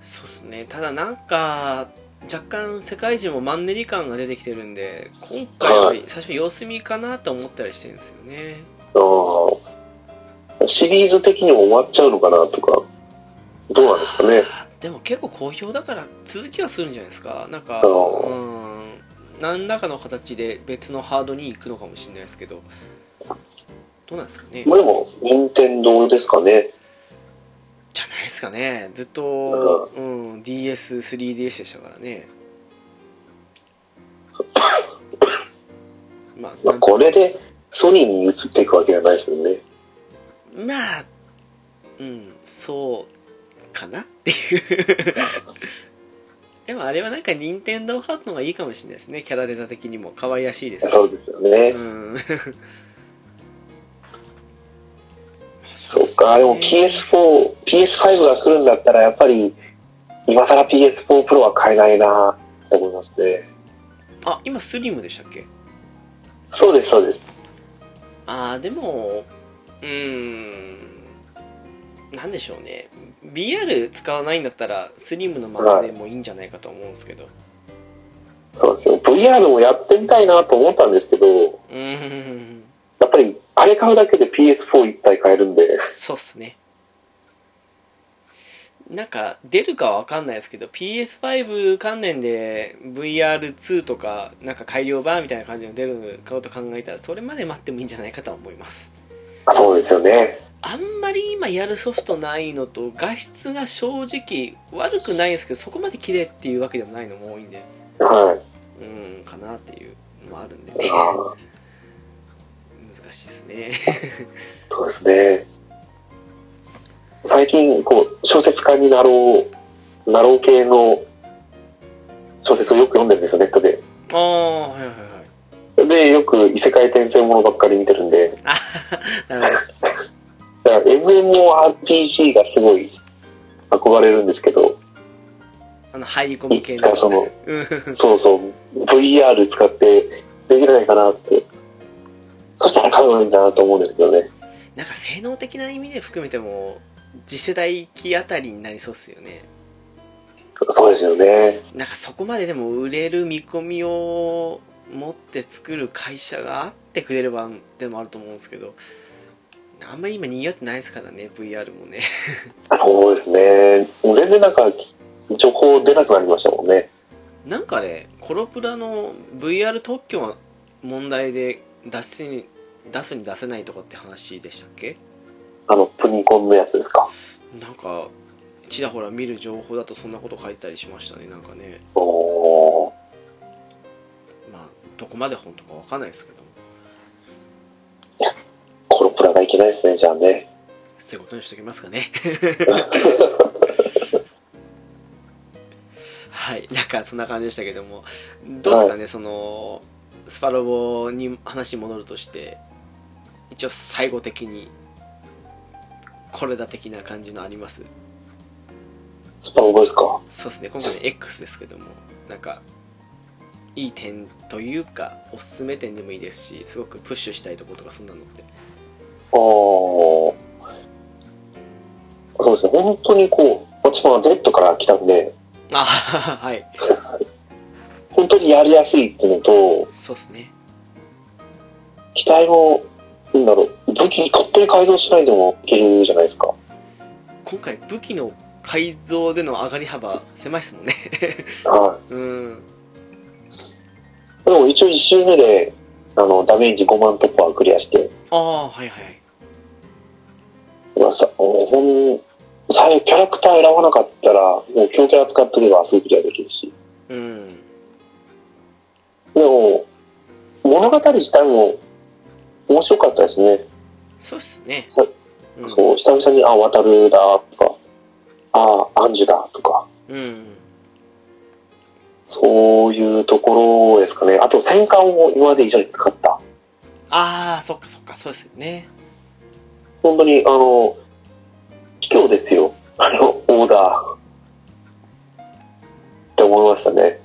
そうですね。ただなんか、若干世界中もマンネリ感が出てきてるんで、今回は最初様子見かなと思ったりしてるんですよね。ああ。シリーズ的にも終わっちゃうのかなとか、どうなんですかね。でも結構好評だから続きはするんじゃないですか。なんか、あうーん、何らかの形で別のハードに行くのかもしれないですけど、どうなんですかね。まあでも、任天堂ですかね。じゃないですかね。ずっと、うん、DS、3DS でしたからね。[laughs] まあ、まあ、これでソニーに移っていくわけじゃないですよね。まあ、うん、そうかなっていう。[laughs] でもあれはなんか任天堂ハートの方がいいかもしれないですね。キャラデザ的にも可愛らしいですし。そうですよねう。ん。か。でも PS4、PS5 が来るんだったら、やっぱり、今更 PS4 Pro は買えないなって思いますね。あ、今スリムでしたっけ？そうです、そうです。あー、でも、うーん、なんでしょうね。BR 使わないんだったら、スリムのままでもいいんじゃないかと思うんですけど。そうですよ。VR もやってみたいなと思ったんですけど、うーん、やっぱり、あれ買うだけで PS4 一体買えるんで、そうっすね。なんか、出るかはわかんないですけど、PS5 関連で VR2 とか、なんか改良版みたいな感じの出るかと考えたら、それまで待ってもいいんじゃないかとは思います。そうですよね。あんまり今やるソフトないのと、画質が正直悪くないんですけど、そこまで綺麗っていうわけでもないのも多いんで、はい。うん、かなっていうのもあるんでね。難しいですね。そうですね。最近、こう、小説家になろう、なろう系の小説をよく読んでるんですよ、ネットで。ああ、はいはいはい。で、よく異世界転生ものばっかり見てるんで、なるほど。だから MMORPG がすごい憧れるんですけど、あの、入り込み系一回その、うんそうそう、VR 使ってできないかなって。そしたら買うのいいなと思うんですけどね。なんか性能的な意味で含めても、次世代機あたりになりそうっすよね。そうですよね。なんかそこまででも売れる見込みを持って作る会社があってくれればでもあると思うんですけど、あんまり今賑わってないですからね、VR もね。[laughs] そうですね。全然なんか、情報出なくなりましたもんね。なんかね、コロプラの VR 特許が問題で出すに出すに出せないとかって話でしたっけ？あの、プニコンのやつですか？なんか、ちらほら見る情報だとそんなこと書いてたりしましたね、なんかね。おー。まあ、どこまで本当かわかんないですけども、コロプラがいけないですね、じゃあね。そういうことにしときますかね。[laughs] はい、なんかそんな感じでしたけども、どうですかね、その、スパロボに話に戻るとして、一応最後的に、これだ的な感じのあります？スパロボですか？そうですね、今回の X ですけども、なんか、いい点というか、おすすめ点でもいいですし、すごくプッシュしたいところとか、そんなのって。おー。そうですね、本当にこう、私も Z から来たんで、あはい、本当にやりやすいっていうのと、そうですね。機体も、なんだろう、武器勝手に改造しないでもいけるじゃないですか。今回、武器の改造での上がり幅、狭いですもんね。は [laughs] うん。い。でも一応1周目で、あの、ダメージ5万突破はクリアして、ああ、はいはい。まあさ、ほん、キャラクター選ばなかったら、もう強キャラ使ってればすぐクリアできるし。うん。でも、物語自体も面白かったですね。そうっすね。うん。そう、久々に、あ、渡るだとか、あ、アンジュだとか、うん。そういうところですかね。あと戦艦を今まで以上に使った。ああ、そっかそっか、そうですよね。本当に、あの、卑怯ですよ。あの、オーダー。って思いましたね。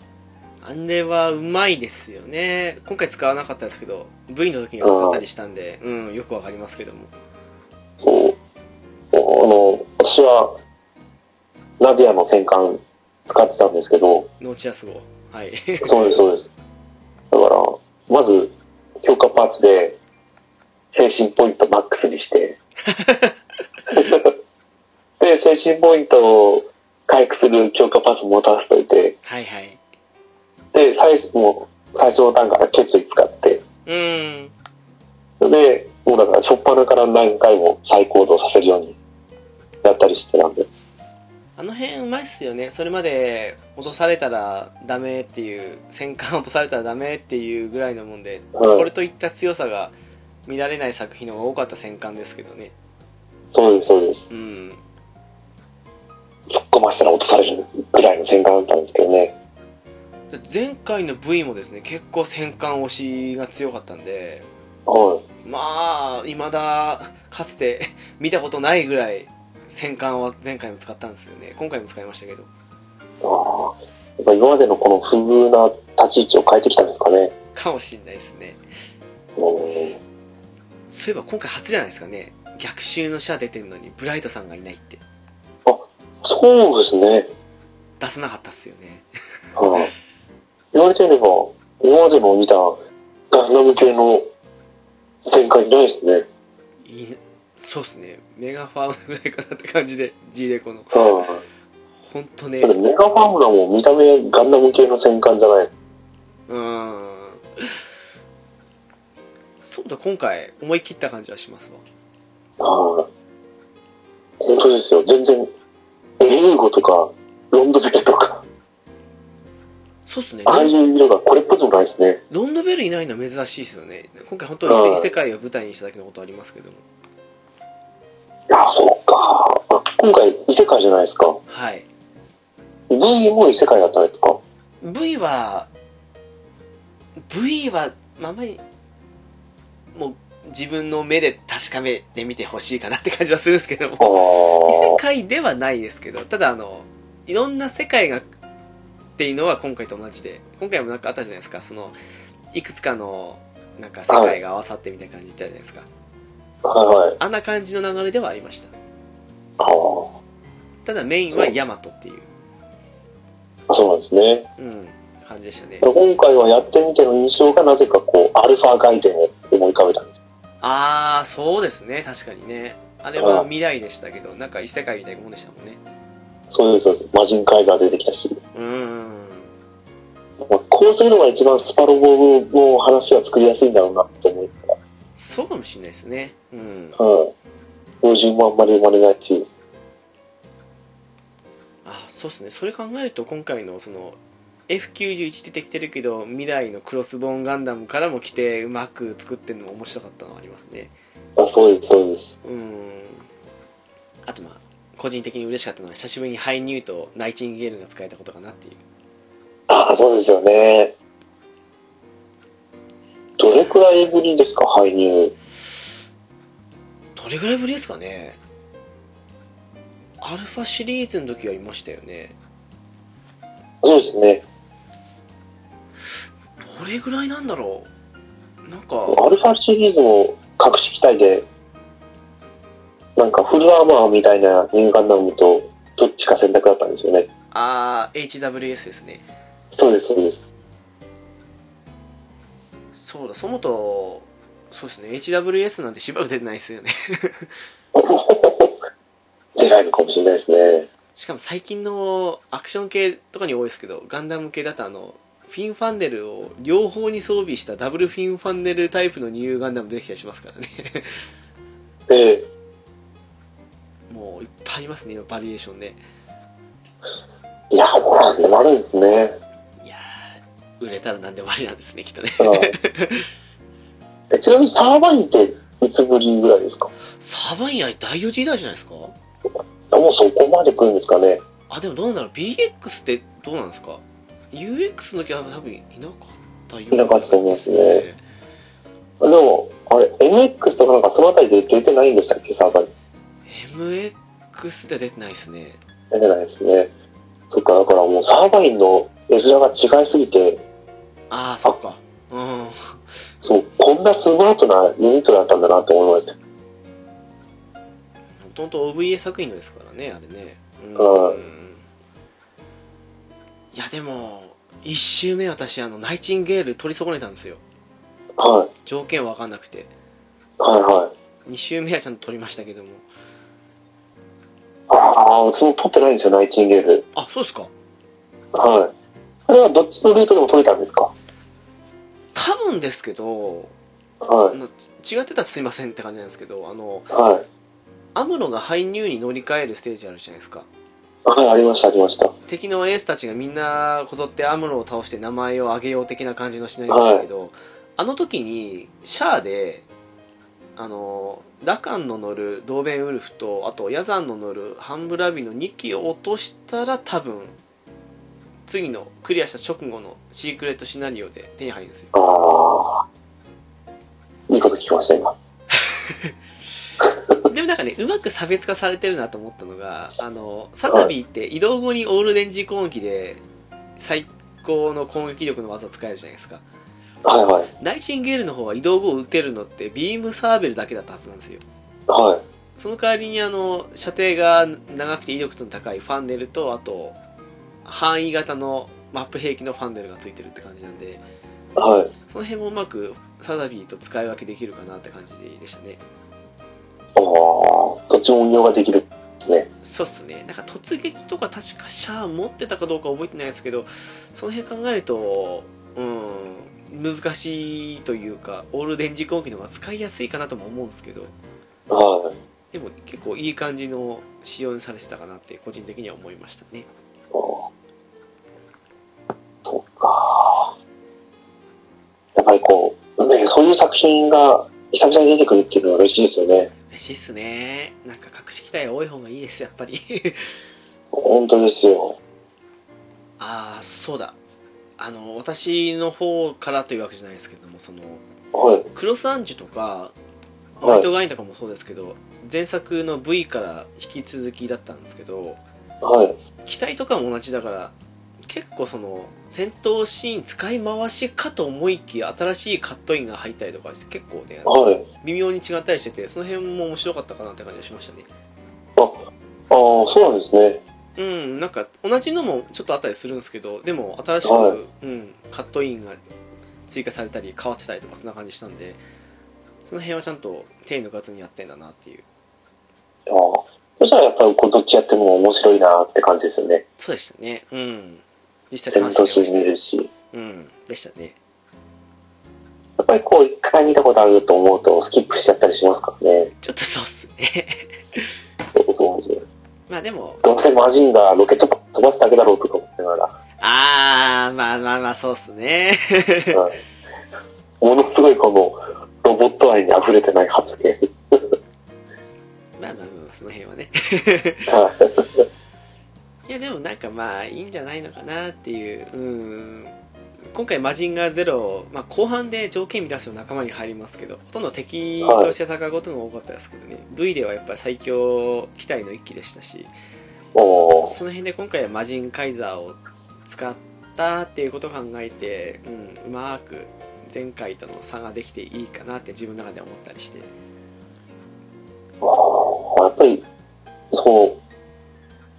あれはうまいですよね。今回使わなかったですけど、V の時には使ったりしたんで、うん、よくわかりますけども。そう。あの、私は、ナディアの戦艦使ってたんですけど、ノーチラス号。はい。そうです、そうです。だから、まず、強化パーツで、精神ポイントマックスにして、[laughs] で、精神ポイントを回復する強化パーツ持たせといて、はいはい。で、最初、もう、最初の段から決意使って、うん。で、もうだから、初っ端から何回も再行動させるようにやったりしてたんで、あの辺うまいっすよね。それまで落とされたらダメっていう、戦艦落とされたらダメっていうぐらいのもんで、うんこれといった強さが見られない作品の方が多かった戦艦ですけどね。そうです、そうです。うん。突っ込ませたら落とされるぐらいの戦艦だったんですけどね。で前回の V もですね、結構戦艦推しが強かったんで、はい。まあ、未だ、かつて見たことないぐらい、戦艦は前回も使ったんですよね。今回も使いましたけど。ああ。やっぱ今までのこの不遇な立ち位置を変えてきたんですかね。かもしんないですね。うん。そういえば今回初じゃないですかね。逆襲のシャア出てんのに、ブライトさんがいないって。そうですね。出さなかったっすよね。はい。言われてみれば、今までの見たガンダム系の展開ないですね。そうっすね。メガファウナぐらいかなって感じで、G レコの。はほんとねメガファームラも見た目ガンダム系の戦艦じゃない。うーん。そうだ、今回思い切った感じはしますわ。はい。本当ですよ。全然、エリーゴとか、ロンドベルとか、そうっすね。ああいう色がこれっぽっちもないですね。ロンドベルいないのは珍しいですよね。今回本当にはい異世界を舞台にしただけのことありますけども。いや、そうか。あ今回、異世界じゃないですか。はい。V も異世界だったんですか？V は、V は、まああんまり、もう自分の目で確かめてみてほしいかなって感じはするんですけども。異世あ界ではないですけど、ただあの、いろんな世界が、っていうのは今回と同じで、今回もなんかあったじゃないですか、その、いくつかの、なんか世界が合わさってみたいな感じで言ったじゃないですか。あ。はいはい。あんな感じの流れではありました。あーただメインはヤマトっていう、あ。そうなんですね。うん、感じでしたね。今回はやってみての印象がなぜかこう、アルファ外伝を思い浮かべたんです。あー、そうですね、確かにね。あれは未来でしたけど、なんか異世界みたいなもんでしたもんね。そうです、そうです。マジンカイザー出てきたし。うーん。まあこうするのが一番スパロボの話は作りやすいんだろうなと思いながそうかもしれないですね。うん。ら。はい。標準もあんまり生まれないし。あそうですねそれ考えると今回のその F91 出てきてるけど未来のクロスボーンガンダムからも来てうまく作ってるのも面白かったのはありますねあそうです、そうです。うんあとまあ個人的に嬉しかったのは久しぶりにハイニューとナイチンゲールが使えたことかなっていうああ、そうですよね。どれくらいぶりですか、排入。どれぐらいぶりですかねアルファシリーズの時はいましたよねそうですね。どれぐらいなんだろうなんかアルファシリーズも隠し機体で、なんかフルアーマーみたいなニューガンダムとどっちか選択だったんですよね。あー HWS ですねそうです、そうです。そうだそもとそうですね HWS なんてしばらく出てないですよね [laughs] 出ないのかもしれないですね。しかも最近のアクション系とかに多いですけどガンダム系だとあのフィンファンネルを両方に装備したダブルフィンファンネルタイプのニューガンダム出てきたりしますからねで、もういっぱいありますね今バリエーションでいや、もうなんでもあるんですね。売れたら何でもありなんですねきっとね。ちなみにサーバインっていつぶりぐらいですか？サバインアイ第4時代じゃないですか。もうそこまで来るんですかね？あでもどうなんだろう BX ってどうなんですか？UX の時は多分いなかったよういなかったと思いますね。でも、あれ、MX とかなんかそのあたりで出てないんでしたっけ、サーバーに。MX で出てないですね。出てないですね。そっか、だからもうサーバインの絵面が違いすぎて、ああそっかうんそう、こんなスマートなユニットだったんだなと思いました。もともと OVA 作品のですからねあれねうんいやでも1周目私あのナイチンゲール取り損ねたんですよはい。条件わかんなくてはいはい。2周目はちゃんと取りましたけどもああ、その撮ってないんですよ、ナイチンゲール。あそうですかはい。あれはどっちのルートでも撮れたんですか？多分ですけどあはい。のち違ってたらすいませんって感じなんですけどあのはい。アムロがハイニューに乗り換えるステージあるじゃないですかはい、ありました、ありました。敵のエースたちがみんなこぞってアムロを倒して名前を挙げよう的な感じのシナリオでしたけど、あの時にシャアであのラカンの乗るドーベンウルフとあとヤザンの乗るハンブラビの2機を落としたら多分次のクリアした直後のシークレットシナリオで手に入るんですよああ。いいこと聞きました、今。[laughs] でもなんかね、うまく差別化されてるなと思ったのが、あの、サザビーって移動後にオールレンジ攻撃で最高の攻撃力の技を使えるじゃないですか。はいはい。ナイチンゲールの方は移動後撃てるのってビームサーベルだけだったはずなんですよ。はい。その代わりにあの、射程が長くて威力の高いファンネルと、あと、範囲型のマップ兵器のファンネルがついてるって感じなんで、はい。その辺もうまくサザビーと使い分けできるかなって感じでしたね。ああ、どっちも運用ができるね。そうっすね。なんか突撃とか確かシャア持ってたかどうか覚えてないですけど、その辺考えると、うん、難しいというか、オール電磁攻撃の方が使いやすいかなとも思うんですけど、はい。でも結構いい感じの仕様にされてたかなって個人的には思いましたね。やっぱりこう、ね、そういう作品が久々に出てくるっていうのは嬉しいですよね。嬉しいっすね。なんか隠し機体多い方がいいです、やっぱり。本当ですよ。ああ、そうだ。あの、私の方からというわけじゃないですけども、その、はい。クロスアンジュとか、はいホワイトガインとかもそうですけど、前作の V から引き続きだったんですけど、はい。機体とかも同じだから、結構その、戦闘シーン使い回しかと思いきや、新しいカットインが入ったりとかして、結構ね、はい。微妙に違ったりしてて、その辺も面白かったかなって感じがしましたね。ああ、そうなんですね。うん、なんか同じのもちょっとあったりするんですけど、でも新しく、はいうん、カットインが追加されたり変わってたりとかそんな感じしたんで、その辺はちゃんと手抜かずにやってんだなっていう。ああ。そしたらやっぱりこうどっちやっても面白いなって感じですよね。そうでしたね。うん。実際戦楽しみまし闘シーン見れるし。た。うん。でしたね。やっぱりこう一回見たことあると思うとスキップしちゃったりしますからね。ちょっとそうっすね。そうそうそう。まあでも、どうせマジンがロケット飛ばすだけだろうとか思いながら。あー、まあまあまあそうっすね。はいものすごいこのロボット愛に溢れてない発言。まあまあまあまあ、その辺はね。はいやでもなんかまあいいんじゃないのかなっていう、うん、今回マジンガーゼロ、まあ、後半で条件満たすと仲間に入りますけどほとんど敵として戦うことが多かったですけどね、V ではやっぱり最強機体の一機でしたしその辺で今回はマジンカイザーを使ったっていうことを考えて、うん、うまく前回との差ができていいかなって自分の中で思ったりして。あーやっぱり、そう、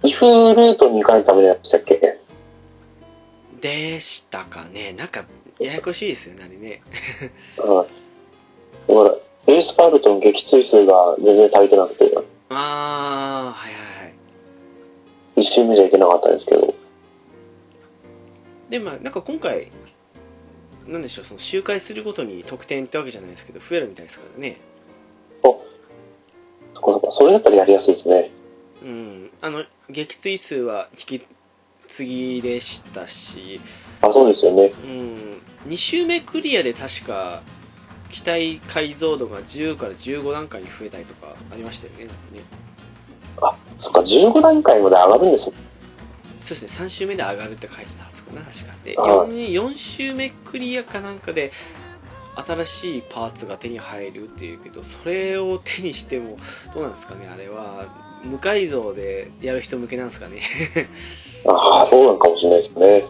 イフルートに行かないためでしたっけ？でしたかね。なんかややこしいですよねあれね。は [laughs] い。だから、エースパルトの撃墜数が全然足りてなくて、ああはいはいはい。一周目じゃいけなかったんですけど、でまあなんか今回なんでしょうその周回するごとに得点ってわけじゃないですけど増えるみたいですからね。そこそこ、それだったらやりやすいですね。うん。あの撃墜数は引き継ぎでしたしあ、そうですよね。うん。2周目クリアで確か機体解像度が10から15段階に増えたりとかありましたよねなんかね。そっか、15段階まで上がるんですね。そうですね。3周目で上がるって書いてたはずかな確かではい 4, 4周目クリアかなんかで新しいパーツが手に入るっていうけどそれを手にしてもどうなんですかねあれは無改造でやる人向けなんですかね。[laughs] ああ、そうなんかもしれないですね。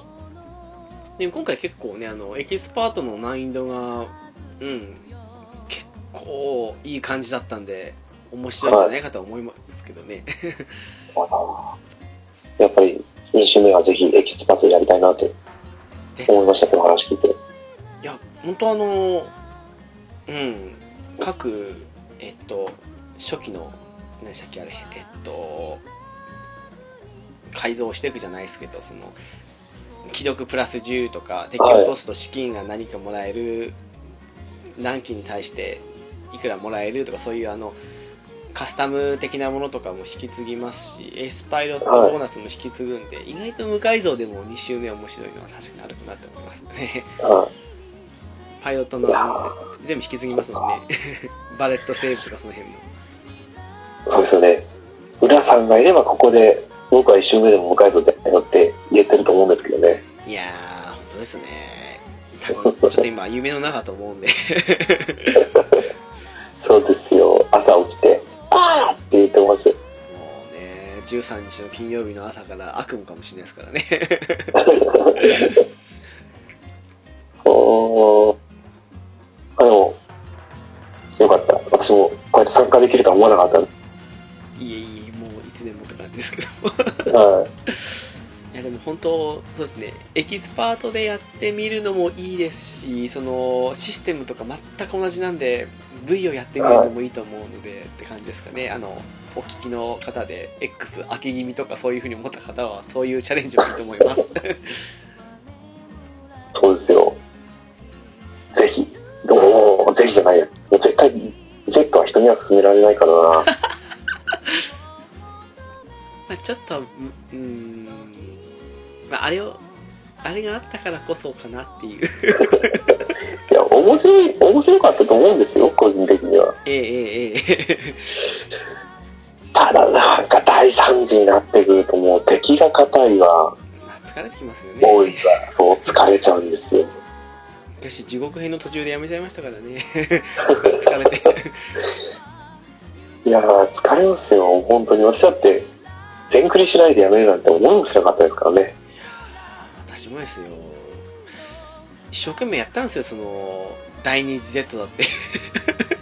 でも今回結構ねあのエキスパートの難易度がうん結構いい感じだったんで面白いんじゃないかと思いますけどね、あー。やっぱり、2周目はぜひエキスパートやりたいなと思いましたけど、話聞いて。いや本当あのうん各えっと初期の何でしたっけあれ。えっと改造していくじゃないですけどその気力プラス10とか敵を落とすと資金が何かもらえる、何機に対していくらもらえるとかそういうあのカスタム的なものとかも引き継ぎますしエースパイロットボーナスも引き継ぐんで、意外と無改造でも2周目面白いのは確かにあるかなって思いますね。はパイロットの全部引き継ぎますもんね。バレットセーブとかその辺もですよね。浦さんがいればここで僕は一周目でも迎えるんだよって言えてると思うんですけどね。いやー、本当ですね。ちょっと今、夢の中と思うんで。[laughs] そうですよ。朝起きて、あーって言ってます。もうね、13日の金曜日の朝から悪夢かもしれないですからね。[laughs] おあ、でも、よかった。私もこうやって参加できるとは思わなかったいえいえ、もういつでもって感じですけど。はい。[laughs] いやでも本当、そうですね、エキスパートでやってみるのもいいですし、そのシステムとか全く同じなんで、V をやってみるのもいいと思うのでって感じですかね、あのお聞きの方で、X 開け気味とかそういうふうに思った方は、そういうチャレンジもいいと思います。[laughs] そうですよ。ぜひ。どうぜひじゃないよ。もう絶対、Z は人には勧められないからな。[laughs] まあちょっと、うん、まあ、あれを、あれがあったからこそかなっていう。[laughs] いや、面白い、面白かったと思うんですよ、個人的には。ええええええ。ただなんか第3次になってくるともう敵が硬いわ、まあ疲れてきますよ多いね。わ、そう疲れちゃうんですよ。私、地獄編の途中でやめちゃいましたからね。[laughs] 疲れて。いやー、疲れますよ、本当に。私だって、全クリしないでやめるなんて思いもしなかったですからね。私もですよ。一生懸命やったんですよ、その、第二次 Z だって。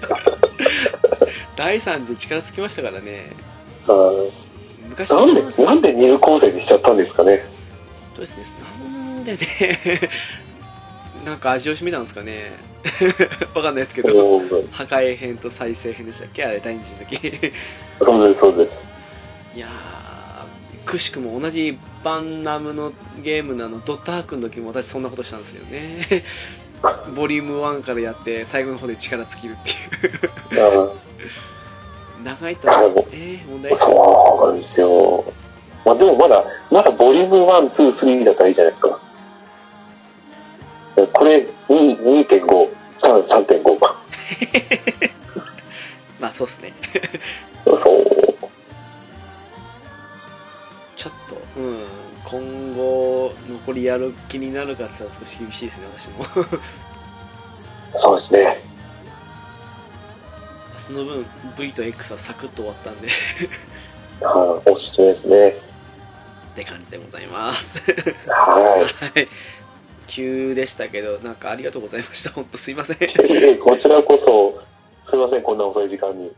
[laughs] 第三次力つきましたからね。うん昔なんで、なんで二部構成にしちゃったんですかね。当ですね。なんでね、なんか味を占めたんですかね。[laughs] わかんないですけど。うん破壊編と再生編でしたっけ？あれ、第二次の時。そうです、そうです。いやー、くしくも同じバンナムのゲームのあのドットハークの時も私そんなことしたんですよね。[laughs] ボリューム1からやって最後の方で力尽きるっていう。うん長いと、えー、問題そうなんですよ。まあでもまだ、まだボリューム1、2、3だったらいいじゃないですか。これ、2 2.5、3、3.5か。まあそうっすね。そう。ちょっと、うん、今後残りやる気になるかって言ったら少し厳しいですね、私も。そうですね。その分、V と X はサクッと終わったんで、はい、おすすめですね。って感じでございます。は [laughs] はい。急でしたけど、なんかありがとうございました。本当すいません。[laughs] こちらこそ、すいません、こんな遅い時間に。